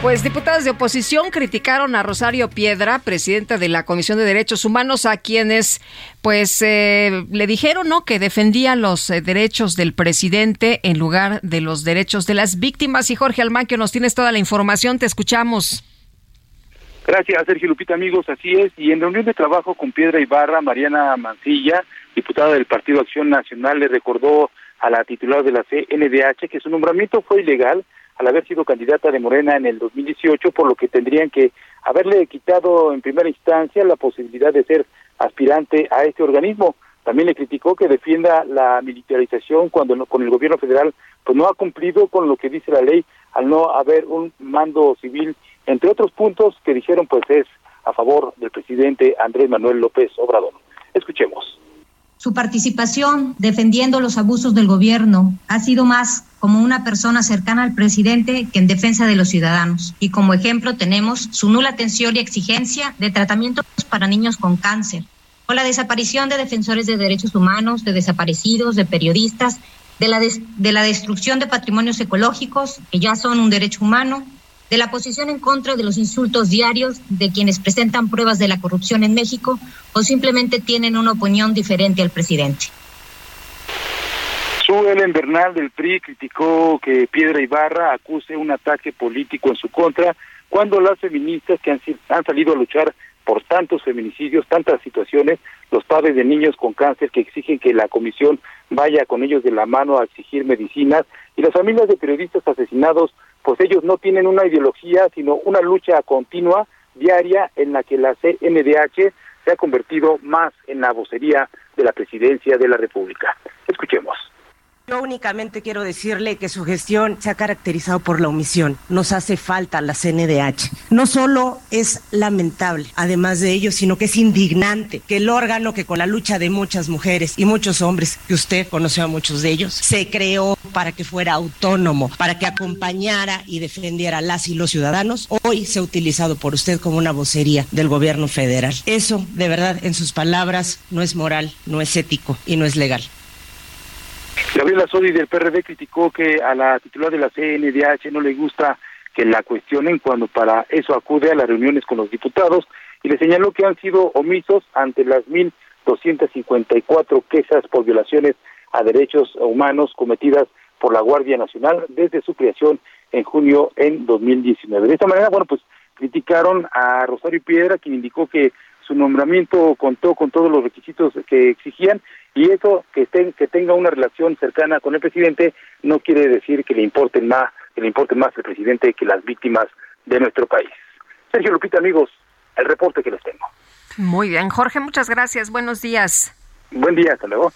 Pues diputados de oposición criticaron a Rosario Piedra, presidenta de la Comisión de Derechos Humanos, a quienes pues eh, le dijeron no que defendía los eh, derechos del presidente en lugar de los derechos de las víctimas. Y Jorge Almaquio, nos tienes toda la información, te escuchamos. Gracias, Sergio Lupita, amigos, así es. Y en reunión de trabajo con Piedra Ibarra, Mariana Mancilla, diputada del Partido Acción Nacional, le recordó a la titular de la CNDH que su nombramiento fue ilegal al haber sido candidata de Morena en el 2018, por lo que tendrían que haberle quitado en primera instancia la posibilidad de ser aspirante a este organismo. También le criticó que defienda la militarización cuando con el gobierno federal pues no ha cumplido con lo que dice la ley al no haber un mando civil, entre otros puntos que dijeron pues es a favor del presidente Andrés Manuel López Obrador. Escuchemos. Su participación defendiendo los abusos del gobierno ha sido más como una persona cercana al presidente que en defensa de los ciudadanos. Y como ejemplo tenemos su nula atención y exigencia de tratamientos para niños con cáncer, o la desaparición de defensores de derechos humanos, de desaparecidos, de periodistas, de la, de la destrucción de patrimonios ecológicos, que ya son un derecho humano, de la posición en contra de los insultos diarios de quienes presentan pruebas de la corrupción en México o simplemente tienen una opinión diferente al presidente. Su Ellen Bernal del PRI criticó que Piedra Ibarra acuse un ataque político en su contra cuando las feministas que han, han salido a luchar por tantos feminicidios, tantas situaciones, los padres de niños con cáncer que exigen que la comisión vaya con ellos de la mano a exigir medicinas y las familias de periodistas asesinados pues ellos no tienen una ideología, sino una lucha continua, diaria, en la que la CNDH se ha convertido más en la vocería de la presidencia de la República. Escuchemos. Yo únicamente quiero decirle que su gestión se ha caracterizado por la omisión. Nos hace falta la CNDH. No solo es lamentable, además de ello, sino que es indignante que el órgano que con la lucha de muchas mujeres y muchos hombres, que usted conoció a muchos de ellos, se creó para que fuera autónomo, para que acompañara y defendiera a las y los ciudadanos, hoy se ha utilizado por usted como una vocería del gobierno federal. Eso, de verdad, en sus palabras, no es moral, no es ético y no es legal. Gabriela Sodi del PRD criticó que a la titular de la CNDH no le gusta que la cuestionen cuando para eso acude a las reuniones con los diputados y le señaló que han sido omisos ante las 1.254 quejas por violaciones a derechos humanos cometidas por la Guardia Nacional desde su creación en junio en 2019. De esta manera, bueno, pues criticaron a Rosario Piedra, quien indicó que su nombramiento contó con todos los requisitos que exigían y eso que, que tenga una relación cercana con el presidente no quiere decir que le importe más, que le importe más el presidente que las víctimas de nuestro país. Sergio Lupita, amigos, el reporte que les tengo. Muy bien, Jorge, muchas gracias. Buenos días. Buen día, hasta luego.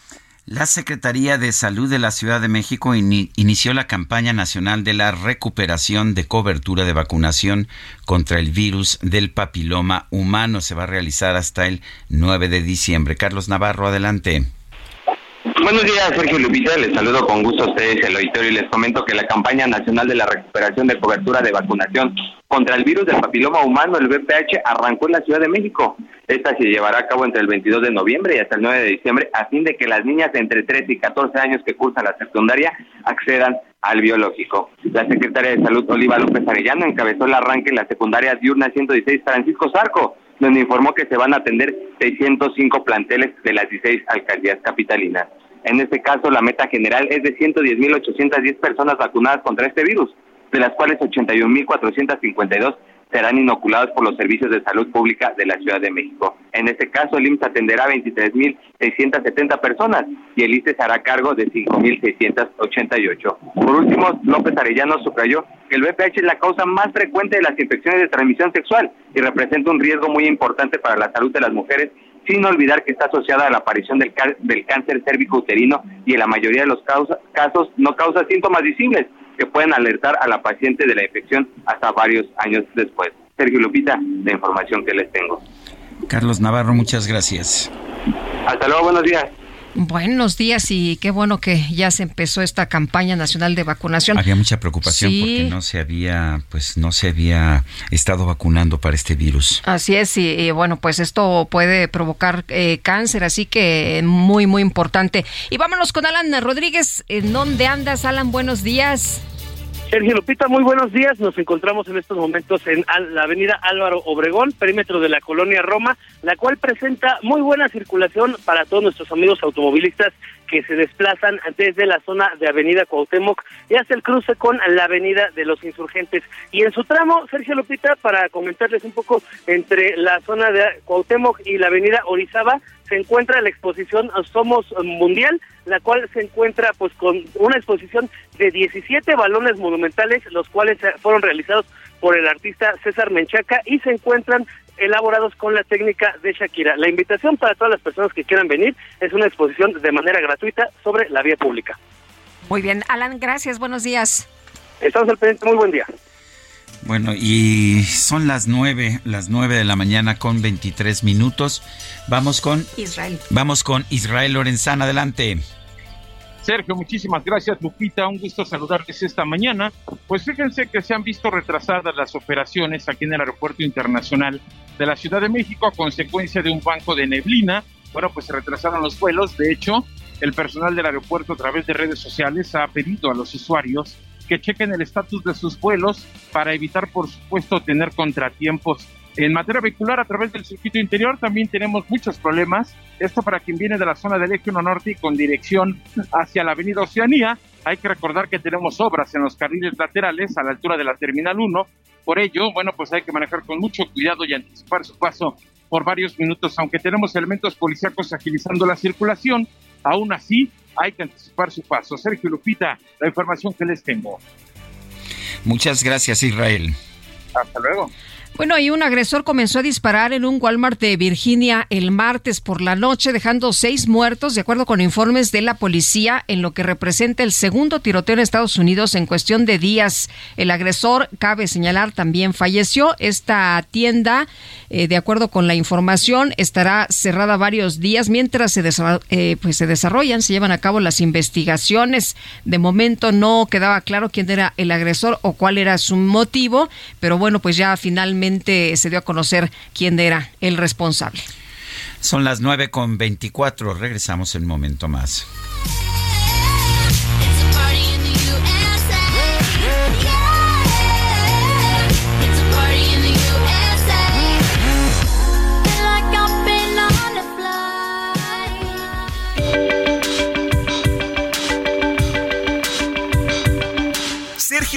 La Secretaría de Salud de la Ciudad de México inició la campaña nacional de la recuperación de cobertura de vacunación contra el virus del papiloma humano. Se va a realizar hasta el 9 de diciembre. Carlos Navarro, adelante. Buenos días, Sergio Lupita. Les saludo con gusto a ustedes, el auditorio, y les comento que la campaña nacional de la recuperación de cobertura de vacunación contra el virus del papiloma humano, el VPH, arrancó en la Ciudad de México. Esta se llevará a cabo entre el 22 de noviembre y hasta el 9 de diciembre, a fin de que las niñas de entre 13 y 14 años que cursan la secundaria accedan al biológico. La secretaria de Salud, Oliva López Arellano, encabezó el arranque en la secundaria diurna 116 Francisco Zarco, donde informó que se van a atender 605 planteles de las 16 alcaldías capitalinas. En este caso, la meta general es de 110.810 personas vacunadas contra este virus, de las cuales 81.452 serán inoculados por los servicios de salud pública de la Ciudad de México. En este caso, el IMSS atenderá a 23.670 personas y el ISTE se hará cargo de 5.688. Por último, López Arellano subrayó que el VPH es la causa más frecuente de las infecciones de transmisión sexual y representa un riesgo muy importante para la salud de las mujeres sin olvidar que está asociada a la aparición del, del cáncer cérvico-uterino y en la mayoría de los casos no causa síntomas visibles que pueden alertar a la paciente de la infección hasta varios años después. Sergio Lupita, la información que les tengo. Carlos Navarro, muchas gracias. Hasta luego, buenos días. Buenos días y qué bueno que ya se empezó esta campaña nacional de vacunación. Había mucha preocupación porque no se había, pues no se había estado vacunando para este virus. Así es y, bueno, pues esto puede provocar eh, cáncer, así que muy muy importante. Y vámonos con Alan Rodríguez. ¿En dónde andas, Alan? Buenos días. Sergio Lupita, muy buenos días. Nos encontramos en estos momentos en la avenida Álvaro Obregón, perímetro de la colonia Roma, la cual presenta muy buena circulación para todos nuestros amigos automovilistas que se desplazan desde la zona de Avenida Cuauhtémoc y hasta el cruce con la Avenida de los Insurgentes. Y en su tramo, Sergio Lupita, para comentarles un poco entre la zona de Cuauhtémoc y la Avenida Orizaba, se encuentra la exposición Somos Mundial, la cual se encuentra pues con una exposición de 17 balones monumentales, los cuales fueron realizados por el artista César Menchaca y se encuentran elaborados con la técnica de Shakira. La invitación para todas las personas que quieran venir es una exposición de manera gratuita sobre la vía pública. Muy bien, Alan, gracias, buenos días. Estamos al pendiente, muy buen día. Bueno, y son las nueve, las nueve de la mañana con 23 minutos. Vamos con Israel. Vamos con Israel Lorenzana, adelante. Sergio, muchísimas gracias, Lupita. Un gusto saludarles esta mañana. Pues fíjense que se han visto retrasadas las operaciones aquí en el Aeropuerto Internacional de la Ciudad de México a consecuencia de un banco de neblina. Bueno, pues se retrasaron los vuelos. De hecho, el personal del aeropuerto a través de redes sociales ha pedido a los usuarios que chequen el estatus de sus vuelos para evitar, por supuesto, tener contratiempos. En materia vehicular, a través del circuito interior, también tenemos muchos problemas. Esto para quien viene de la zona del Eje 1 Norte y con dirección hacia la Avenida Oceanía. Hay que recordar que tenemos obras en los carriles laterales a la altura de la Terminal 1. Por ello, bueno, pues hay que manejar con mucho cuidado y anticipar su paso por varios minutos. Aunque tenemos elementos policíacos agilizando la circulación, aún así hay que anticipar su paso. Sergio Lupita, la información que les tengo. Muchas gracias, Israel. Hasta luego. Bueno, y un agresor comenzó a disparar en un Walmart de Virginia el martes por la noche, dejando seis muertos, de acuerdo con informes de la policía, en lo que representa el segundo tiroteo en Estados Unidos en cuestión de días. El agresor, cabe señalar, también falleció. Esta tienda, eh, de acuerdo con la información, estará cerrada varios días mientras se, eh, pues se desarrollan, se llevan a cabo las investigaciones. De momento no quedaba claro quién era el agresor o cuál era su motivo, pero bueno, pues ya finalmente se dio a conocer quién era el responsable. Son las 9 con 24. Regresamos en un momento más.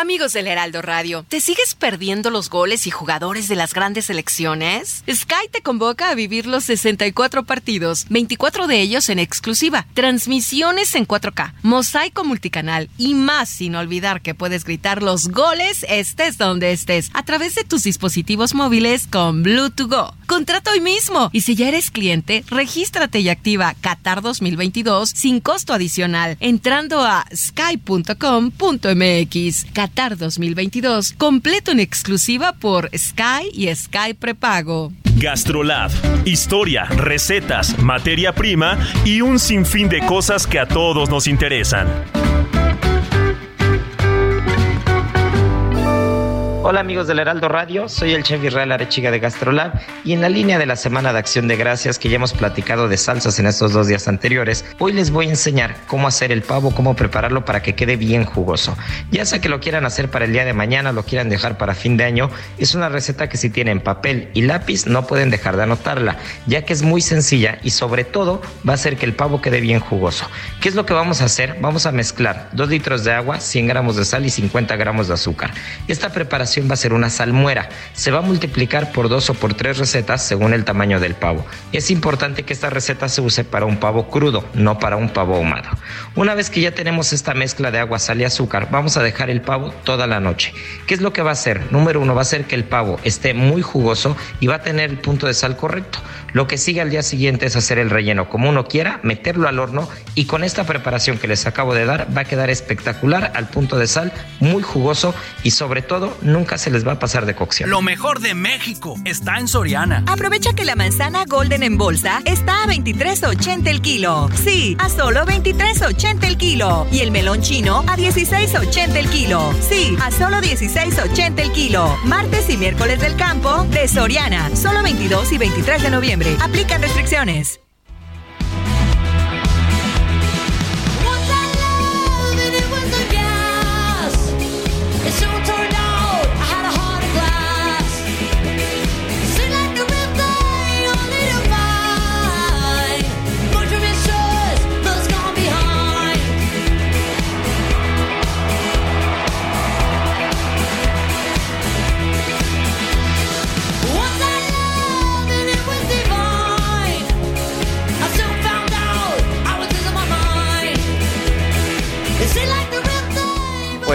Amigos del Heraldo Radio, ¿te sigues perdiendo los goles y jugadores de las grandes selecciones? Sky te convoca a vivir los 64 partidos, 24 de ellos en exclusiva, transmisiones en 4K, mosaico multicanal y más sin olvidar que puedes gritar los goles estés donde estés a través de tus dispositivos móviles con Bluetooth Go. Contrata hoy mismo. Y si ya eres cliente, regístrate y activa Qatar 2022 sin costo adicional entrando a sky.com.mx. Qatar 2022, completo en exclusiva por Sky y Sky Prepago. Gastrolab. Historia, recetas, materia prima y un sinfín de cosas que a todos nos interesan. Hola amigos del Heraldo Radio, soy el chef Israel Arechiga de Gastrolab y en la línea de la Semana de Acción de Gracias que ya hemos platicado de salsas en estos dos días anteriores, hoy les voy a enseñar cómo hacer el pavo, cómo prepararlo para que quede bien jugoso. Ya sea que lo quieran hacer para el día de mañana, lo quieran dejar para fin de año, es una receta que si tienen papel y lápiz no pueden dejar de anotarla, ya que es muy sencilla y sobre todo va a hacer que el pavo quede bien jugoso. ¿Qué es lo que vamos a hacer? Vamos a mezclar 2 litros de agua, 100 gramos de sal y 50 gramos de azúcar. Esta va a ser una salmuera. Se va a multiplicar por dos o por tres recetas según el tamaño del pavo. Es importante que esta receta se use para un pavo crudo, no para un pavo ahumado. Una vez que ya tenemos esta mezcla de agua, sal y azúcar, vamos a dejar el pavo toda la noche. ¿Qué es lo que va a hacer? Número uno, va a hacer que el pavo esté muy jugoso y va a tener el punto de sal correcto. Lo que sigue al día siguiente es hacer el relleno como uno quiera, meterlo al horno y con esta preparación que les acabo de dar va a quedar espectacular al punto de sal, muy jugoso y sobre todo nunca se les va a pasar de cocción. Lo mejor de México está en Soriana. Aprovecha que la manzana Golden en bolsa está a 23.80 el kilo. Sí, a solo 23.80 el kilo. Y el melón chino a 16.80 el kilo. Sí, a solo 16.80 el kilo. Martes y miércoles del campo de Soriana. Solo 22 y 23 de noviembre. Aplican restricciones.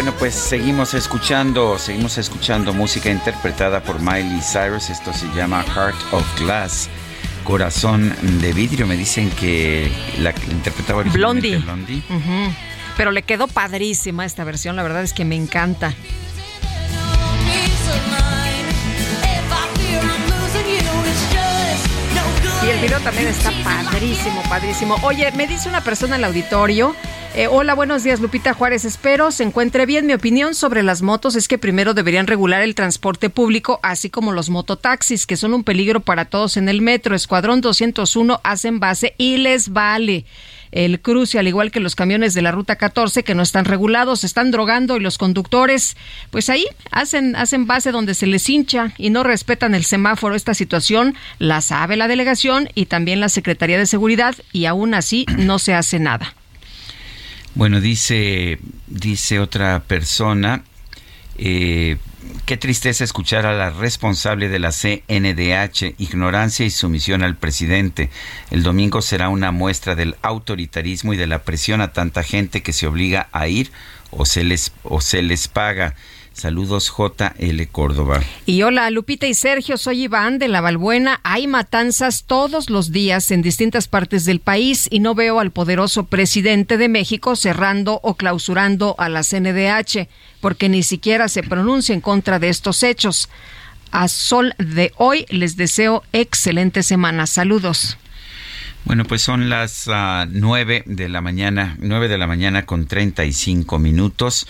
Bueno, pues seguimos escuchando, seguimos escuchando música interpretada por Miley Cyrus. Esto se llama Heart of Glass, Corazón de vidrio. Me dicen que la interpretaba Blondie. Blondie. Pero le quedó padrísima esta versión, la verdad es que me encanta. Y el video también está padrísimo, padrísimo. Oye, me dice una persona en el auditorio eh, hola, buenos días, Lupita Juárez. Espero se encuentre bien. Mi opinión sobre las motos es que primero deberían regular el transporte público, así como los mototaxis, que son un peligro para todos en el metro. Escuadrón 201 hacen base y les vale el cruce, al igual que los camiones de la ruta 14 que no están regulados, están drogando y los conductores, pues ahí hacen, hacen base donde se les hincha y no respetan el semáforo. Esta situación la sabe la delegación y también la Secretaría de Seguridad y aún así no se hace nada. Bueno, dice, dice otra persona, eh, qué tristeza escuchar a la responsable de la CNDH, ignorancia y sumisión al presidente. El domingo será una muestra del autoritarismo y de la presión a tanta gente que se obliga a ir o se les, o se les paga. Saludos JL Córdoba. Y hola Lupita y Sergio, soy Iván de La Valbuena. Hay matanzas todos los días en distintas partes del país y no veo al poderoso presidente de México cerrando o clausurando a la CNDH porque ni siquiera se pronuncia en contra de estos hechos. A sol de hoy les deseo excelente semana. Saludos. Bueno, pues son las uh, nueve de la mañana, nueve de la mañana con treinta y cinco minutos.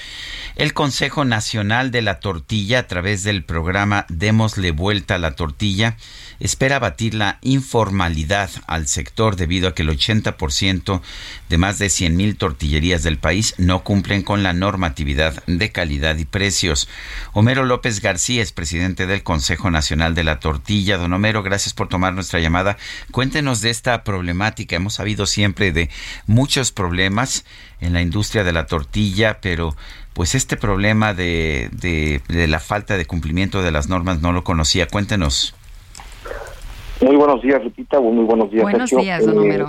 El Consejo Nacional de la Tortilla, a través del programa Démosle Vuelta a la Tortilla, espera batir la informalidad al sector debido a que el 80% de más de 100 mil tortillerías del país no cumplen con la normatividad de calidad y precios. Homero López García es presidente del Consejo Nacional de la Tortilla. Don Homero, gracias por tomar nuestra llamada. Cuéntenos de esta problemática. Hemos sabido siempre de muchos problemas en la industria de la tortilla, pero pues este problema de, de la falta de cumplimiento de las normas no lo conocía. Cuéntenos. Muy buenos días, Lupita. Muy buenos días, Buenos días, don eh,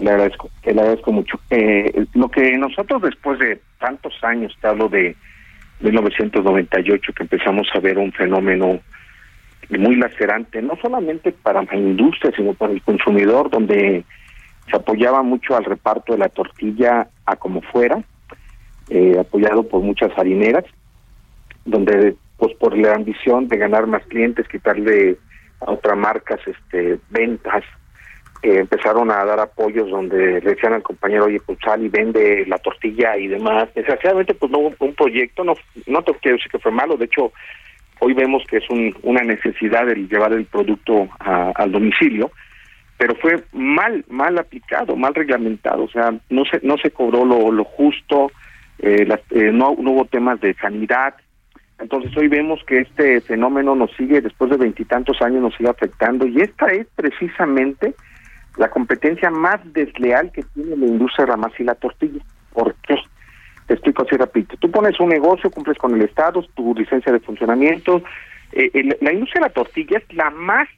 Le agradezco, le agradezco mucho. Eh, lo que nosotros después de tantos años, te hablo de 1998, que empezamos a ver un fenómeno muy lacerante, no solamente para la industria, sino para el consumidor, donde se apoyaba mucho al reparto de la tortilla a como fuera, eh, apoyado por muchas harineras, donde pues por la ambición de ganar más clientes, quitarle otras marcas este ventas, eh, empezaron a dar apoyos donde le decían al compañero, oye, pues sal y vende la tortilla y demás. Desgraciadamente, pues no hubo un proyecto, no, no te quiero decir que fue malo, de hecho, hoy vemos que es un, una necesidad el llevar el producto al domicilio, pero fue mal, mal aplicado, mal reglamentado, o sea, no se, no se cobró lo, lo justo, eh, eh, no, no hubo temas de sanidad, entonces hoy vemos que este fenómeno nos sigue, después de veintitantos años nos sigue afectando y esta es precisamente la competencia más desleal que tiene la industria de la masa y la tortilla. ¿Por qué? Te explico así rápido. Tú pones un negocio, cumples con el Estado, tu licencia de funcionamiento. Eh, la industria de la tortilla es la más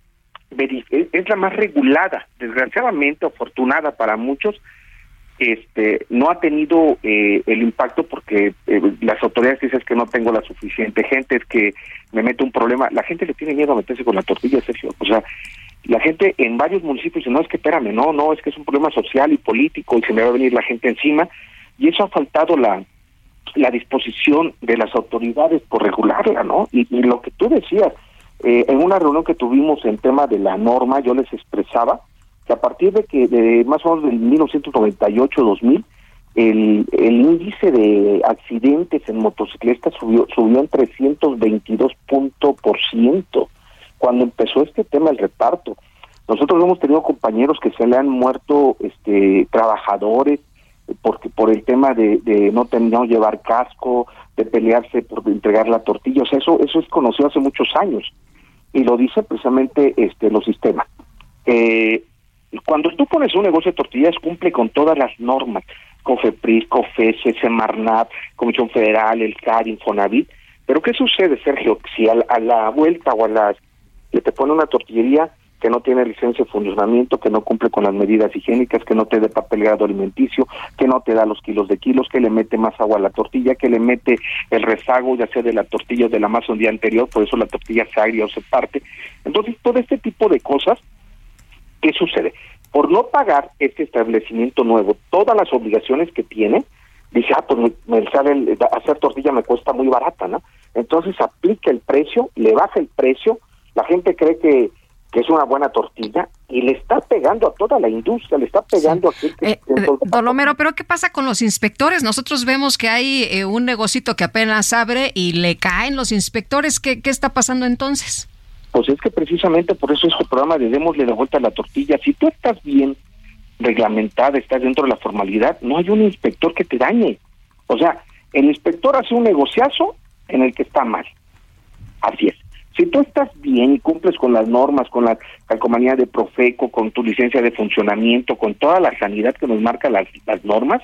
es la más regulada, desgraciadamente, afortunada para muchos, este no ha tenido eh, el impacto porque eh, las autoridades dicen que no tengo la suficiente gente, es que me meto un problema. La gente le tiene miedo a meterse con la tortilla, Sergio. O sea, la gente en varios municipios dice, no, es que espérame, no, no, es que es un problema social y político y se me va a venir la gente encima. Y eso ha faltado la, disposición de las autoridades por regularla, ¿no? Y, lo que tú decías, eh, en una reunión que tuvimos en tema de la norma, yo les expresaba que a partir de que de más o menos del 1998-2000 el, el índice de accidentes en motocicletas subió subió en 322 punto por ciento cuando empezó este tema del reparto. Nosotros hemos tenido compañeros que se le han muerto este trabajadores porque por el tema de, de no, no llevar casco, de pelearse por entregar la tortilla, o sea, eso eso es conocido hace muchos años y lo dice precisamente este los sistemas. Eh, cuando tú pones un negocio de tortillas, cumple con todas las normas, COFEPRIS, COFESE, SEMARNAT, Comisión Federal, el CAR, Infonavit. Pero ¿qué sucede, Sergio? Si a, la vuelta o a las que te pone una tortillería que no tiene licencia de funcionamiento, que no cumple con las medidas higiénicas, que no te dé papelado alimenticio, que no te da los kilos de kilos, que le mete más agua a la tortilla, que le mete el rezago, ya sea de la tortilla o de la masa un día anterior, por eso la tortilla se agria o se parte. Entonces, todo este tipo de cosas ¿Qué sucede? Por no pagar este establecimiento nuevo todas las obligaciones que tiene, dice, ah, pues me, sale hacer tortilla me cuesta muy barata, ¿no? Entonces aplica el precio, le baja el precio, la gente cree que, que es una buena tortilla y le está pegando a toda la industria, le está pegando a... Eh, Don pero ¿qué pasa con los inspectores? Nosotros vemos que hay eh, un negocito que apenas abre y le caen los inspectores. ¿Qué, qué está pasando entonces? Pues es que precisamente por eso es el programa de démosle la vuelta a la tortilla. Si tú estás bien reglamentada, estás dentro de la formalidad, no hay un inspector que te dañe. O sea, el inspector hace un negociazo en el que está mal. Así es. Si tú estás bien y cumples con las normas, con la calcomanía de Profeco, con tu licencia de funcionamiento, con toda la sanidad que nos marca las, las normas,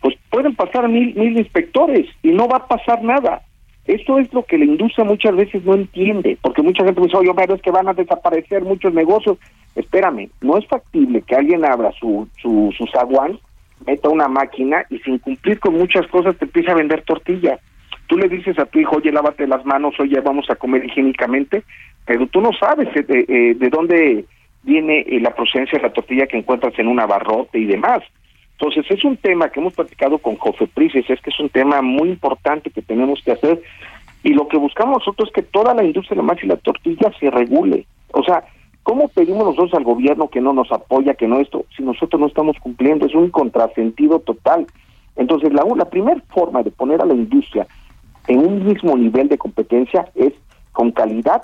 pues pueden pasar mil, mil inspectores y no va a pasar nada. Esto es lo que la industria muchas veces no entiende, porque mucha gente dice, oye, pero es que van a desaparecer muchos negocios. Espérame, no es factible que alguien abra su, su, su zaguán, meta una máquina y sin cumplir con muchas cosas te empieza a vender tortilla. Tú le dices a tu hijo, oye, lávate las manos, oye, vamos a comer higiénicamente, pero tú no sabes de, de, eh, de dónde viene eh, la procedencia de la tortilla que encuentras en un abarrote y demás. Entonces, es un tema que hemos platicado con Jofeprices, es que es un tema muy importante que tenemos que hacer y lo que buscamos nosotros es que toda la industria de la masa y la tortilla se regule. O sea, ¿cómo pedimos nosotros al gobierno que no nos apoya, que no esto, si nosotros no estamos cumpliendo? Es un contrasentido total. Entonces, la, la primera forma de poner a la industria en un mismo nivel de competencia es con calidad,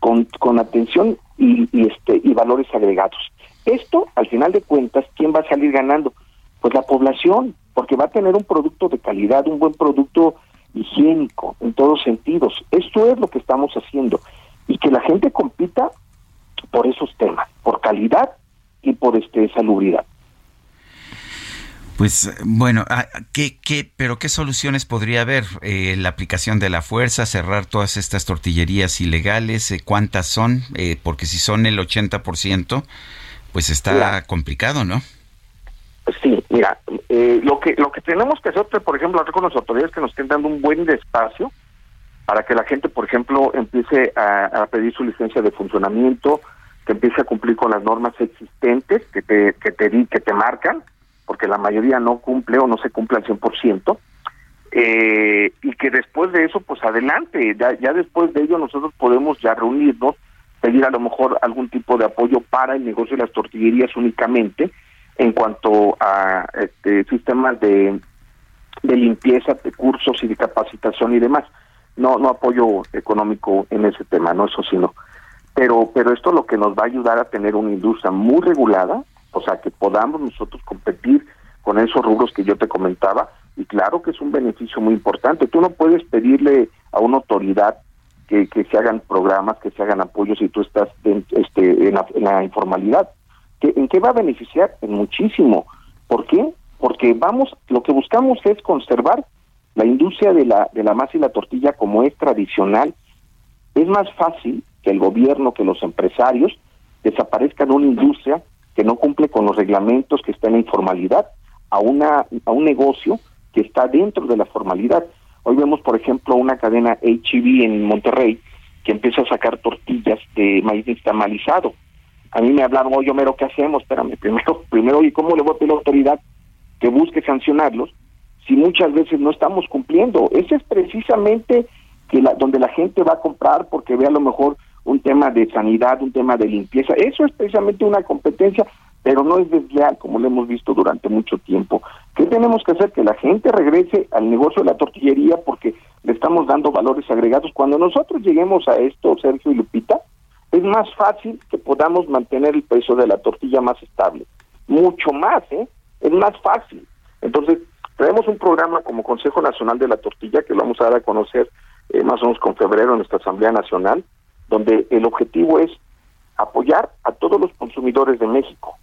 con, con atención y, este, y valores agregados. Esto, al final de cuentas, ¿quién va a salir ganando? Pues la población, porque va a tener un producto de calidad, un buen producto higiénico en todos sentidos. Esto es lo que estamos haciendo y que la gente compita por esos temas, por calidad y por este salubridad. Pues bueno, ah, ¿qué, qué, pero qué soluciones podría haber? Eh, la aplicación de la fuerza, cerrar todas estas tortillerías ilegales, eh, ¿cuántas son? Eh, porque si son el 80%, pues está complicado, ¿no? Sí, mira, eh, lo que lo que tenemos que hacer, por ejemplo, con las autoridades que nos estén dando un buen espacio para que la gente, por ejemplo, empiece a, pedir su licencia de funcionamiento, que empiece a cumplir con las normas existentes que te, que te, que te marcan, porque la mayoría no cumple o no se cumple al 100%, eh, y que después de eso, pues adelante, ya, ya después de ello nosotros podemos ya reunirnos, pedir a lo mejor algún tipo de apoyo para el negocio de las tortillerías únicamente, en cuanto a este, sistemas de, de limpieza, de cursos y de capacitación y demás. No, no apoyo económico en ese tema, no eso sino. Pero, pero esto lo que nos va a ayudar a tener una industria muy regulada, o sea, que podamos nosotros competir con esos rubros que yo te comentaba, y claro que es un beneficio muy importante. Tú no puedes pedirle a una autoridad que, que se hagan programas, que se hagan apoyos si tú estás en, este, en, la, informalidad. ¿Qué, ¿En qué va a beneficiar? En muchísimo. ¿Por qué? Porque vamos, lo que buscamos es conservar la industria de la, de la masa y la tortilla como es tradicional. Es más fácil que el gobierno, que los empresarios desaparezcan una industria que no cumple con los reglamentos, que está en la informalidad, a, una, a un negocio que está dentro de la formalidad. Hoy vemos, por ejemplo, una cadena e en Monterrey que empieza a sacar tortillas de maíz estamalizado. A mí me hablaron, oye, Homero, ¿qué hacemos? Espérame, primero, primero, ¿y cómo le voy a pedir a la autoridad que busque sancionarlos si muchas veces no estamos cumpliendo? Ese es precisamente que la, donde la gente va a comprar porque ve a lo mejor un tema de sanidad, un tema de limpieza. Eso es precisamente una competencia pero no es desleal como lo hemos visto durante mucho tiempo. ¿Qué tenemos que hacer? Que la gente regrese al negocio de la tortillería porque le estamos dando valores agregados. Cuando nosotros lleguemos a esto, Sergio y Lupita, es más fácil que podamos mantener el precio de la tortilla más estable. Mucho más, ¿eh? Es más fácil. Entonces, tenemos un programa como Consejo Nacional de la Tortilla que lo vamos a dar a conocer eh, más o menos con febrero en nuestra Asamblea Nacional, donde el objetivo es apoyar a todos los consumidores de México,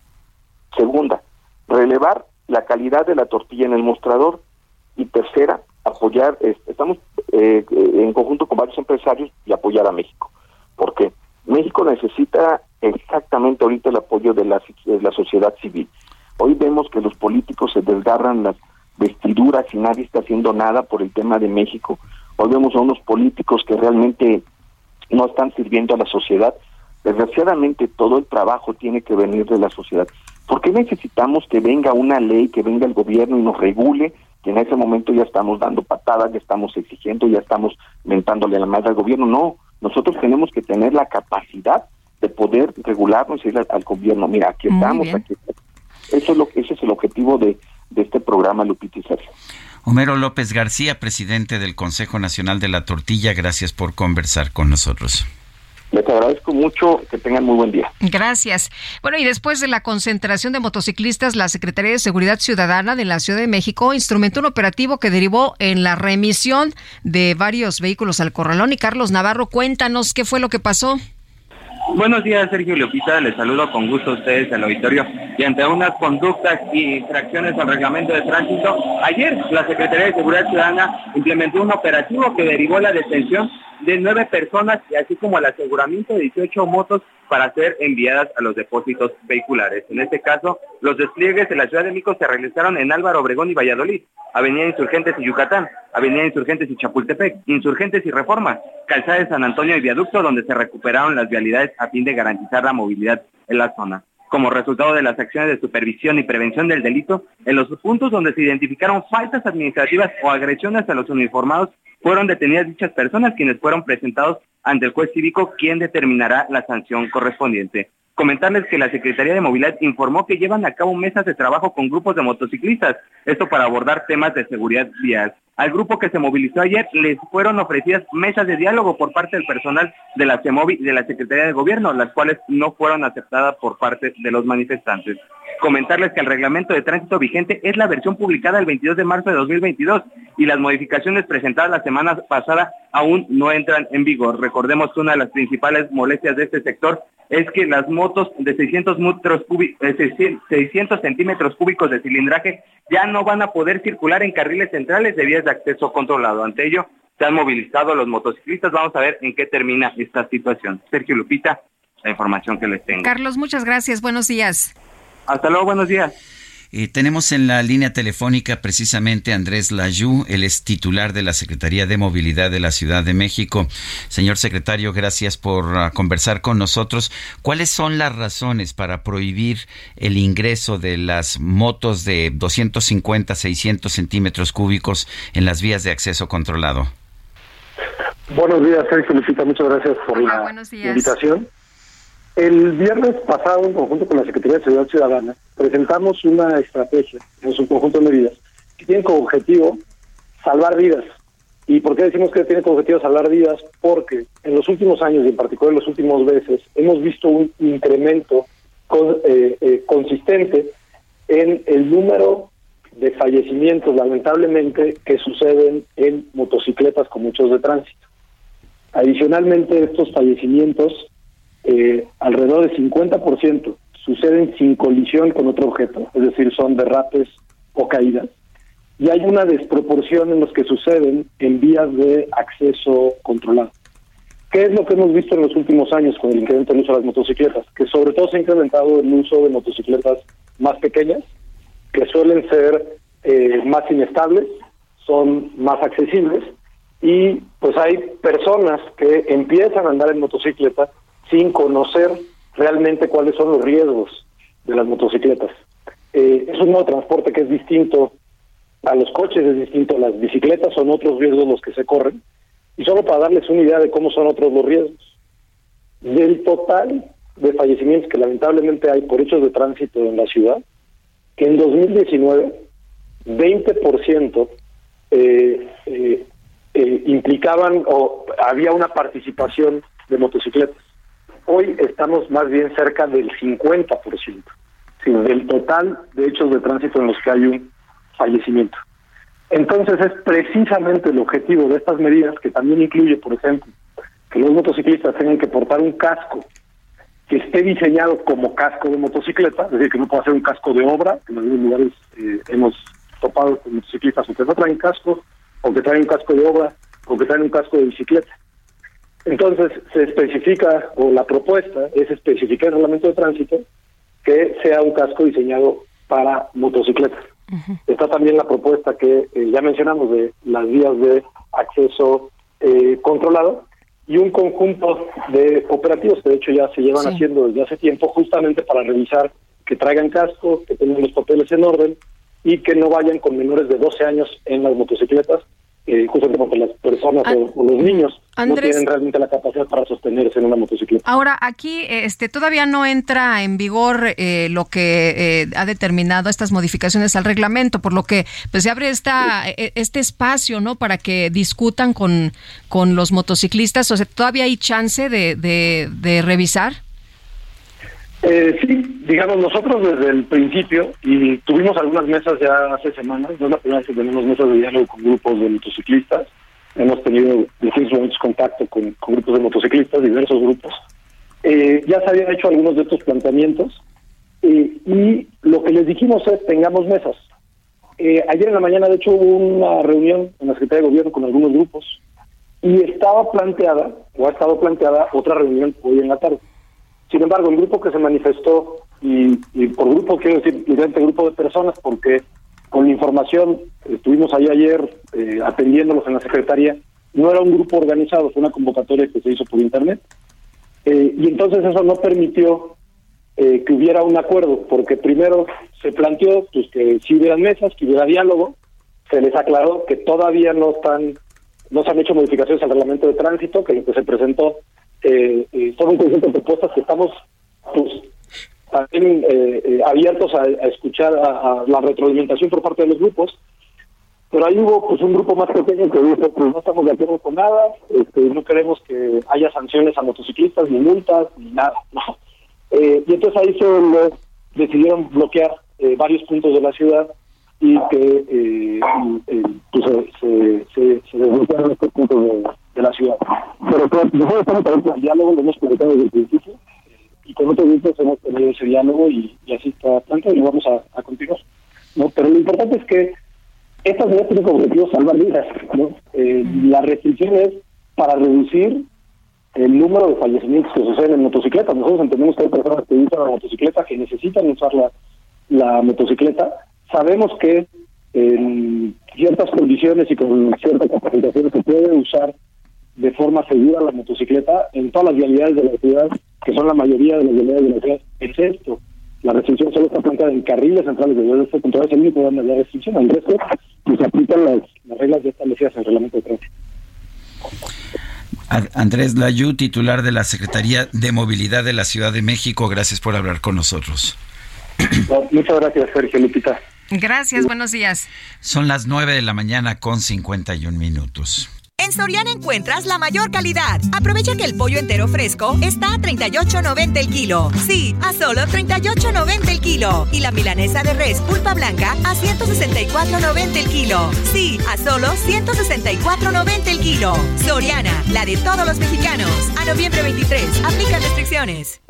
Segunda, relevar la calidad de la tortilla en el mostrador. Y tercera, apoyar, estamos eh, en conjunto con varios empresarios y apoyar a México. Porque México necesita exactamente ahorita el apoyo de la sociedad civil. Hoy vemos que los políticos se desgarran las vestiduras y nadie está haciendo nada por el tema de México. Hoy vemos a unos políticos que realmente no están sirviendo a la sociedad. Desgraciadamente todo el trabajo tiene que venir de la sociedad. ¿Por qué necesitamos que venga una ley, que venga el gobierno y nos regule? Que en ese momento ya estamos dando patadas, ya estamos exigiendo, ya estamos mentándole la madre al gobierno. No, nosotros tenemos que tener la capacidad de poder regularnos y decirle al, gobierno, mira, aquí estamos, aquí Eso es lo, ese es el objetivo de, de este programa, Lupita y Sergio. Homero López García, presidente del Consejo Nacional de la Tortilla, gracias por conversar con nosotros. Les agradezco mucho, que tengan muy buen día. Gracias. Bueno, y después de la concentración de motociclistas, la Secretaría de Seguridad Ciudadana de la Ciudad de México instrumentó un operativo que derivó en la remisión de varios vehículos al corralón. Y Carlos Navarro, cuéntanos qué fue lo que pasó. Buenos días, Sergio Leopita. Les saludo con gusto a ustedes al auditorio. Y ante unas conductas y infracciones al reglamento de tránsito, ayer la Secretaría de Seguridad Ciudadana implementó un operativo que derivó la detención de nueve personas y así como el aseguramiento de 18 motos para ser enviadas a los depósitos vehiculares. En este caso, los despliegues de la Ciudad de México se realizaron en Álvaro Obregón y Valladolid, Avenida Insurgentes y Yucatán, Avenida Insurgentes y Chapultepec, Insurgentes y Reforma, Calzada de San Antonio y Viaducto, donde se recuperaron las vialidades a fin de garantizar la movilidad en la zona como resultado de las acciones de supervisión y prevención del delito, en los puntos donde se identificaron faltas administrativas o agresiones a los uniformados, fueron detenidas dichas personas quienes fueron presentados ante el juez cívico, quien determinará la sanción correspondiente. Comentarles que la Secretaría de Movilidad informó que llevan a cabo mesas de trabajo con grupos de motociclistas, esto para abordar temas de seguridad vial. Al grupo que se movilizó ayer les fueron ofrecidas mesas de diálogo por parte del personal de la CEMOVI y de la Secretaría de Gobierno, las cuales no fueron aceptadas por parte de los manifestantes. Comentarles que el reglamento de tránsito vigente es la versión publicada el 22 de marzo de 2022 y las modificaciones presentadas la semana pasada aún no entran en vigor. Recordemos que una de las principales molestias de este sector es que las motos de 600, metros 600 eh, centímetros cúbicos de cilindraje ya no van a poder circular en carriles centrales de vías de acceso controlado. Ante ello, se han movilizado los motociclistas. Vamos a ver en qué termina esta situación. Sergio Lupita, la información que les tengo. Carlos, muchas gracias. Buenos días. Hasta luego, buenos días. Eh, tenemos en la línea telefónica precisamente Andrés Layú, él es titular de la Secretaría de Movilidad de la Ciudad de México. Señor secretario, gracias por ah, conversar con nosotros. ¿Cuáles son las razones para prohibir el ingreso de las motos de 250, 600 centímetros cúbicos en las vías de acceso controlado? Buenos días, Sergio Lucita, muchas gracias por la invitación. El viernes pasado, en conjunto con la Secretaría de Seguridad Ciudadana, presentamos una estrategia, en su conjunto de medidas, que tiene como objetivo salvar vidas. ¿Y por qué decimos que tiene como objetivo salvar vidas? Porque en los últimos años, y en particular en los últimos meses, hemos visto un incremento eh, eh, consistente en el número de fallecimientos, lamentablemente, que suceden en motocicletas con muchos de tránsito. Adicionalmente, estos fallecimientos, eh, alrededor del 50%, suceden sin colisión con otro objeto, es decir, son derrapes o caídas. Y hay una desproporción en los que suceden en vías de acceso controlado. ¿Qué es lo que hemos visto en los últimos años con el incremento del uso de las motocicletas? Que sobre todo se ha incrementado el uso de motocicletas más pequeñas, que suelen ser eh, más inestables, son más accesibles y pues hay personas que empiezan a andar en motocicleta sin conocer realmente cuáles son los riesgos de las motocicletas. Eh, es un modo de transporte que es distinto a los coches, es distinto a las bicicletas, son otros riesgos los que se corren. Y solo para darles una idea de cómo son otros los riesgos. Del total de fallecimientos que lamentablemente hay por hechos de tránsito en la ciudad, que en 2019 20% eh, eh, eh, implicaban o había una participación de motocicletas. Hoy estamos más bien cerca del 50%, del total de hechos de tránsito en los que hay un fallecimiento. Entonces es precisamente el objetivo de estas medidas, que también incluye, por ejemplo, que los motociclistas tengan que portar un casco que esté diseñado como casco de motocicleta, es decir, que no pueda ser un casco de obra, que en algunos lugares eh, hemos topado con motociclistas o que no traen casco, o que traen un casco de obra, o que traen un casco de bicicleta. Entonces, se especifica, o la propuesta es especificar el reglamento de tránsito que sea un casco diseñado para motocicletas. Está también la propuesta que eh, ya mencionamos de las vías de acceso eh, controlado y un conjunto de operativos que de hecho ya se llevan haciendo desde hace tiempo justamente para revisar que traigan casco, que tengan los papeles en orden, y que no vayan con menores de 12 años en las motocicletas, eh, justamente porque las personas o, los niños no tienen realmente la capacidad para sostenerse en una motocicleta. Ahora, aquí este todavía no entra en vigor eh, lo que eh, ha determinado estas modificaciones al reglamento, por lo que pues se abre esta, e, este espacio no para que discutan con, con los motociclistas. O sea, ¿todavía hay chance de, de, de revisar? Eh, sí, digamos, nosotros desde el principio, y tuvimos algunas mesas ya hace semanas, no es la primera vez que tenemos mesas de diálogo con grupos de motociclistas, hemos tenido distintos contacto con, grupos de motociclistas, diversos grupos. Eh, ya se habían hecho algunos de estos planteamientos, eh, y lo que les dijimos es, tengamos mesas. Eh, ayer en la mañana, de hecho, hubo una reunión en la Secretaría de Gobierno con algunos grupos, y estaba planteada, o ha estado planteada, otra reunión hoy en la tarde. Sin embargo, el grupo que se manifestó, y, por grupo quiero decir diferente grupo de personas, porque con la información estuvimos ahí ayer eh, atendiéndolos en la Secretaría, no era un grupo organizado, fue una convocatoria que se hizo por Internet. Eh, y entonces eso no permitió eh, que hubiera un acuerdo, porque primero se planteó pues, que si hubiera mesas, que hubiera diálogo, se les aclaró que todavía no están, no se han hecho modificaciones al reglamento de tránsito, que se presentó eh, eh, son un conjunto de propuestas que estamos pues, también eh, eh, abiertos a, escuchar a, la retroalimentación por parte de los grupos. Pero ahí hubo pues un grupo más pequeño que dijo, pues no estamos de acuerdo con nada, este, no queremos que haya sanciones a motociclistas, ni multas, ni nada. y entonces ahí se decidieron bloquear varios puntos de la ciudad y que eh, pues, se, se, se desbloquearon estos puntos de, de la ciudad. Pero pues, nosotros estamos abiertos al diálogo, lo hemos publicado desde el principio, y con otros grupos hemos tenido ese diálogo y, así está planteado y vamos a, a, continuar. ¿no? Pero lo importante es que estas medidas tienen como objetivo salvar vidas. ¿no? Eh, la restricción es para reducir el número de fallecimientos que suceden en motocicletas. Nosotros entendemos que hay personas que usan la motocicleta, que necesitan usar la, la motocicleta, Sabemos que en ciertas condiciones y con cierta capacitación se puede usar de forma segura la motocicleta en todas las vialidades de la ciudad, que son la mayoría de las vialidades de la ciudad, excepto la restricción solo está planteada en carriles centrales de este control, es el único donde hay restricción, al resto pues, se aplican las, las reglas ya establecidas en el reglamento de tránsito. Andrés Layú, titular de la Secretaría de Movilidad de la Ciudad de México, gracias por hablar con nosotros. muchas gracias, Sergio Lupita. Gracias, buenos días. Son las 9 de la mañana con 51 minutos. En Soriana encuentras la mayor calidad. Aprovecha que el pollo entero fresco está a 38.90 el kilo. Sí, a solo 38.90 el kilo. Y la milanesa de res pulpa blanca a 164.90 el kilo. Sí, a solo 164.90 el kilo. Soriana, la de todos los mexicanos. A noviembre 23, aplica restricciones.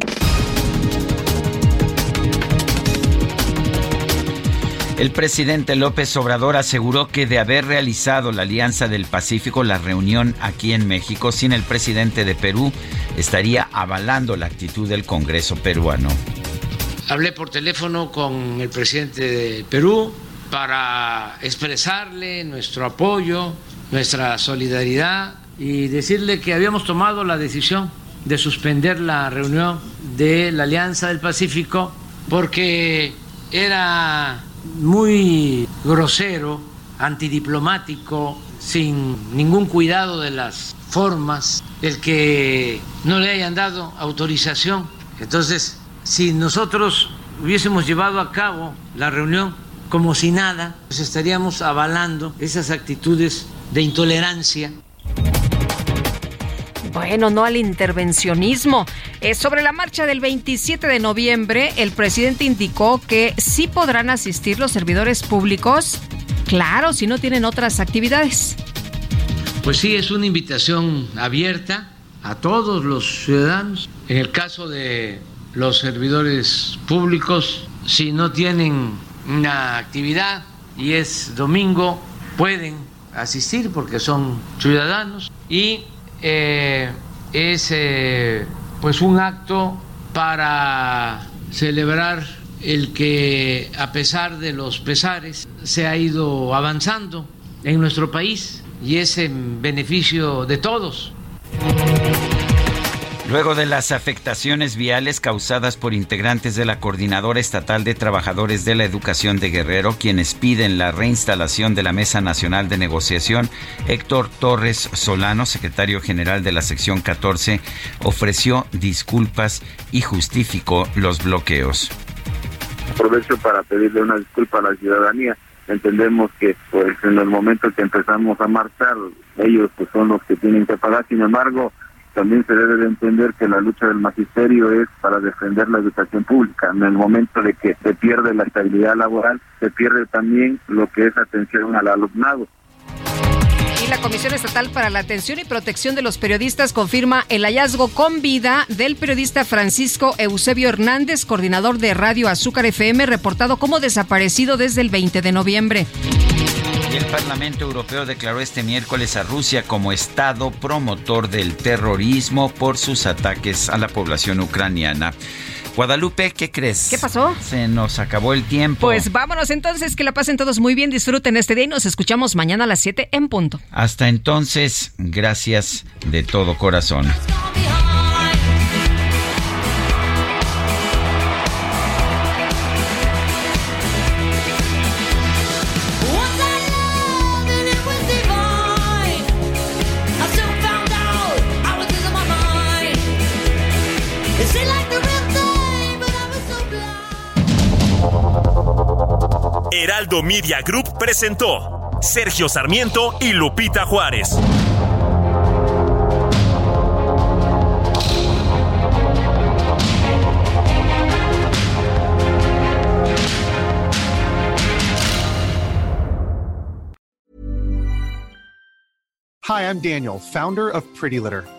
El presidente López Obrador aseguró que de haber realizado la Alianza del Pacífico, la reunión aquí en México, sin el presidente de Perú, estaría avalando la actitud del Congreso peruano. Hablé por teléfono con el presidente de Perú para expresarle nuestro apoyo, nuestra solidaridad y decirle que habíamos tomado la decisión de suspender la reunión de la Alianza del Pacífico porque era muy grosero, antidiplomático, sin ningún cuidado de las formas, el que no le hayan dado autorización. Entonces, si nosotros hubiésemos llevado a cabo la reunión como si nada, pues estaríamos avalando esas actitudes de intolerancia bueno, no al intervencionismo. Eh, sobre la marcha del 27 de noviembre, el presidente indicó que sí podrán asistir los servidores públicos, claro, si no tienen otras actividades. Pues sí, es una invitación abierta a todos los ciudadanos. En el caso de los servidores públicos, si no tienen una actividad y es domingo, pueden asistir porque son ciudadanos y eh, es eh, pues un acto para celebrar el que a pesar de los pesares se ha ido avanzando en nuestro país y es en beneficio de todos. Luego de las afectaciones viales causadas por integrantes de la Coordinadora Estatal de Trabajadores de la Educación de Guerrero, quienes piden la reinstalación de la Mesa Nacional de Negociación, Héctor Torres Solano, secretario general de la sección 14, ofreció disculpas y justificó los bloqueos. Aprovecho para pedirle una disculpa a la ciudadanía entendemos que pues en el momento que empezamos a marchar ellos pues son los que tienen que pagar sin embargo también se debe de entender que la lucha del magisterio es para defender la educación pública. En el momento de que se pierde la estabilidad laboral, se pierde también lo que es atención al alumnado. Y la Comisión Estatal para la Atención y Protección de los Periodistas confirma el hallazgo con vida del periodista Francisco Eusebio Hernández, coordinador de Radio Azúcar FM, reportado como desaparecido desde el 20 de noviembre. El Parlamento Europeo declaró este miércoles a Rusia como Estado promotor del terrorismo por sus ataques a la población ucraniana. Guadalupe, ¿qué crees? ¿Qué pasó? Se nos acabó el tiempo. Pues vámonos entonces, que la pasen todos muy bien, disfruten este día y nos escuchamos mañana a las 7 en punto. Hasta entonces, gracias de todo corazón. Heraldo Media Group presentó Sergio Sarmiento y Lupita Juárez. Hi, I'm Daniel, founder of Pretty Litter.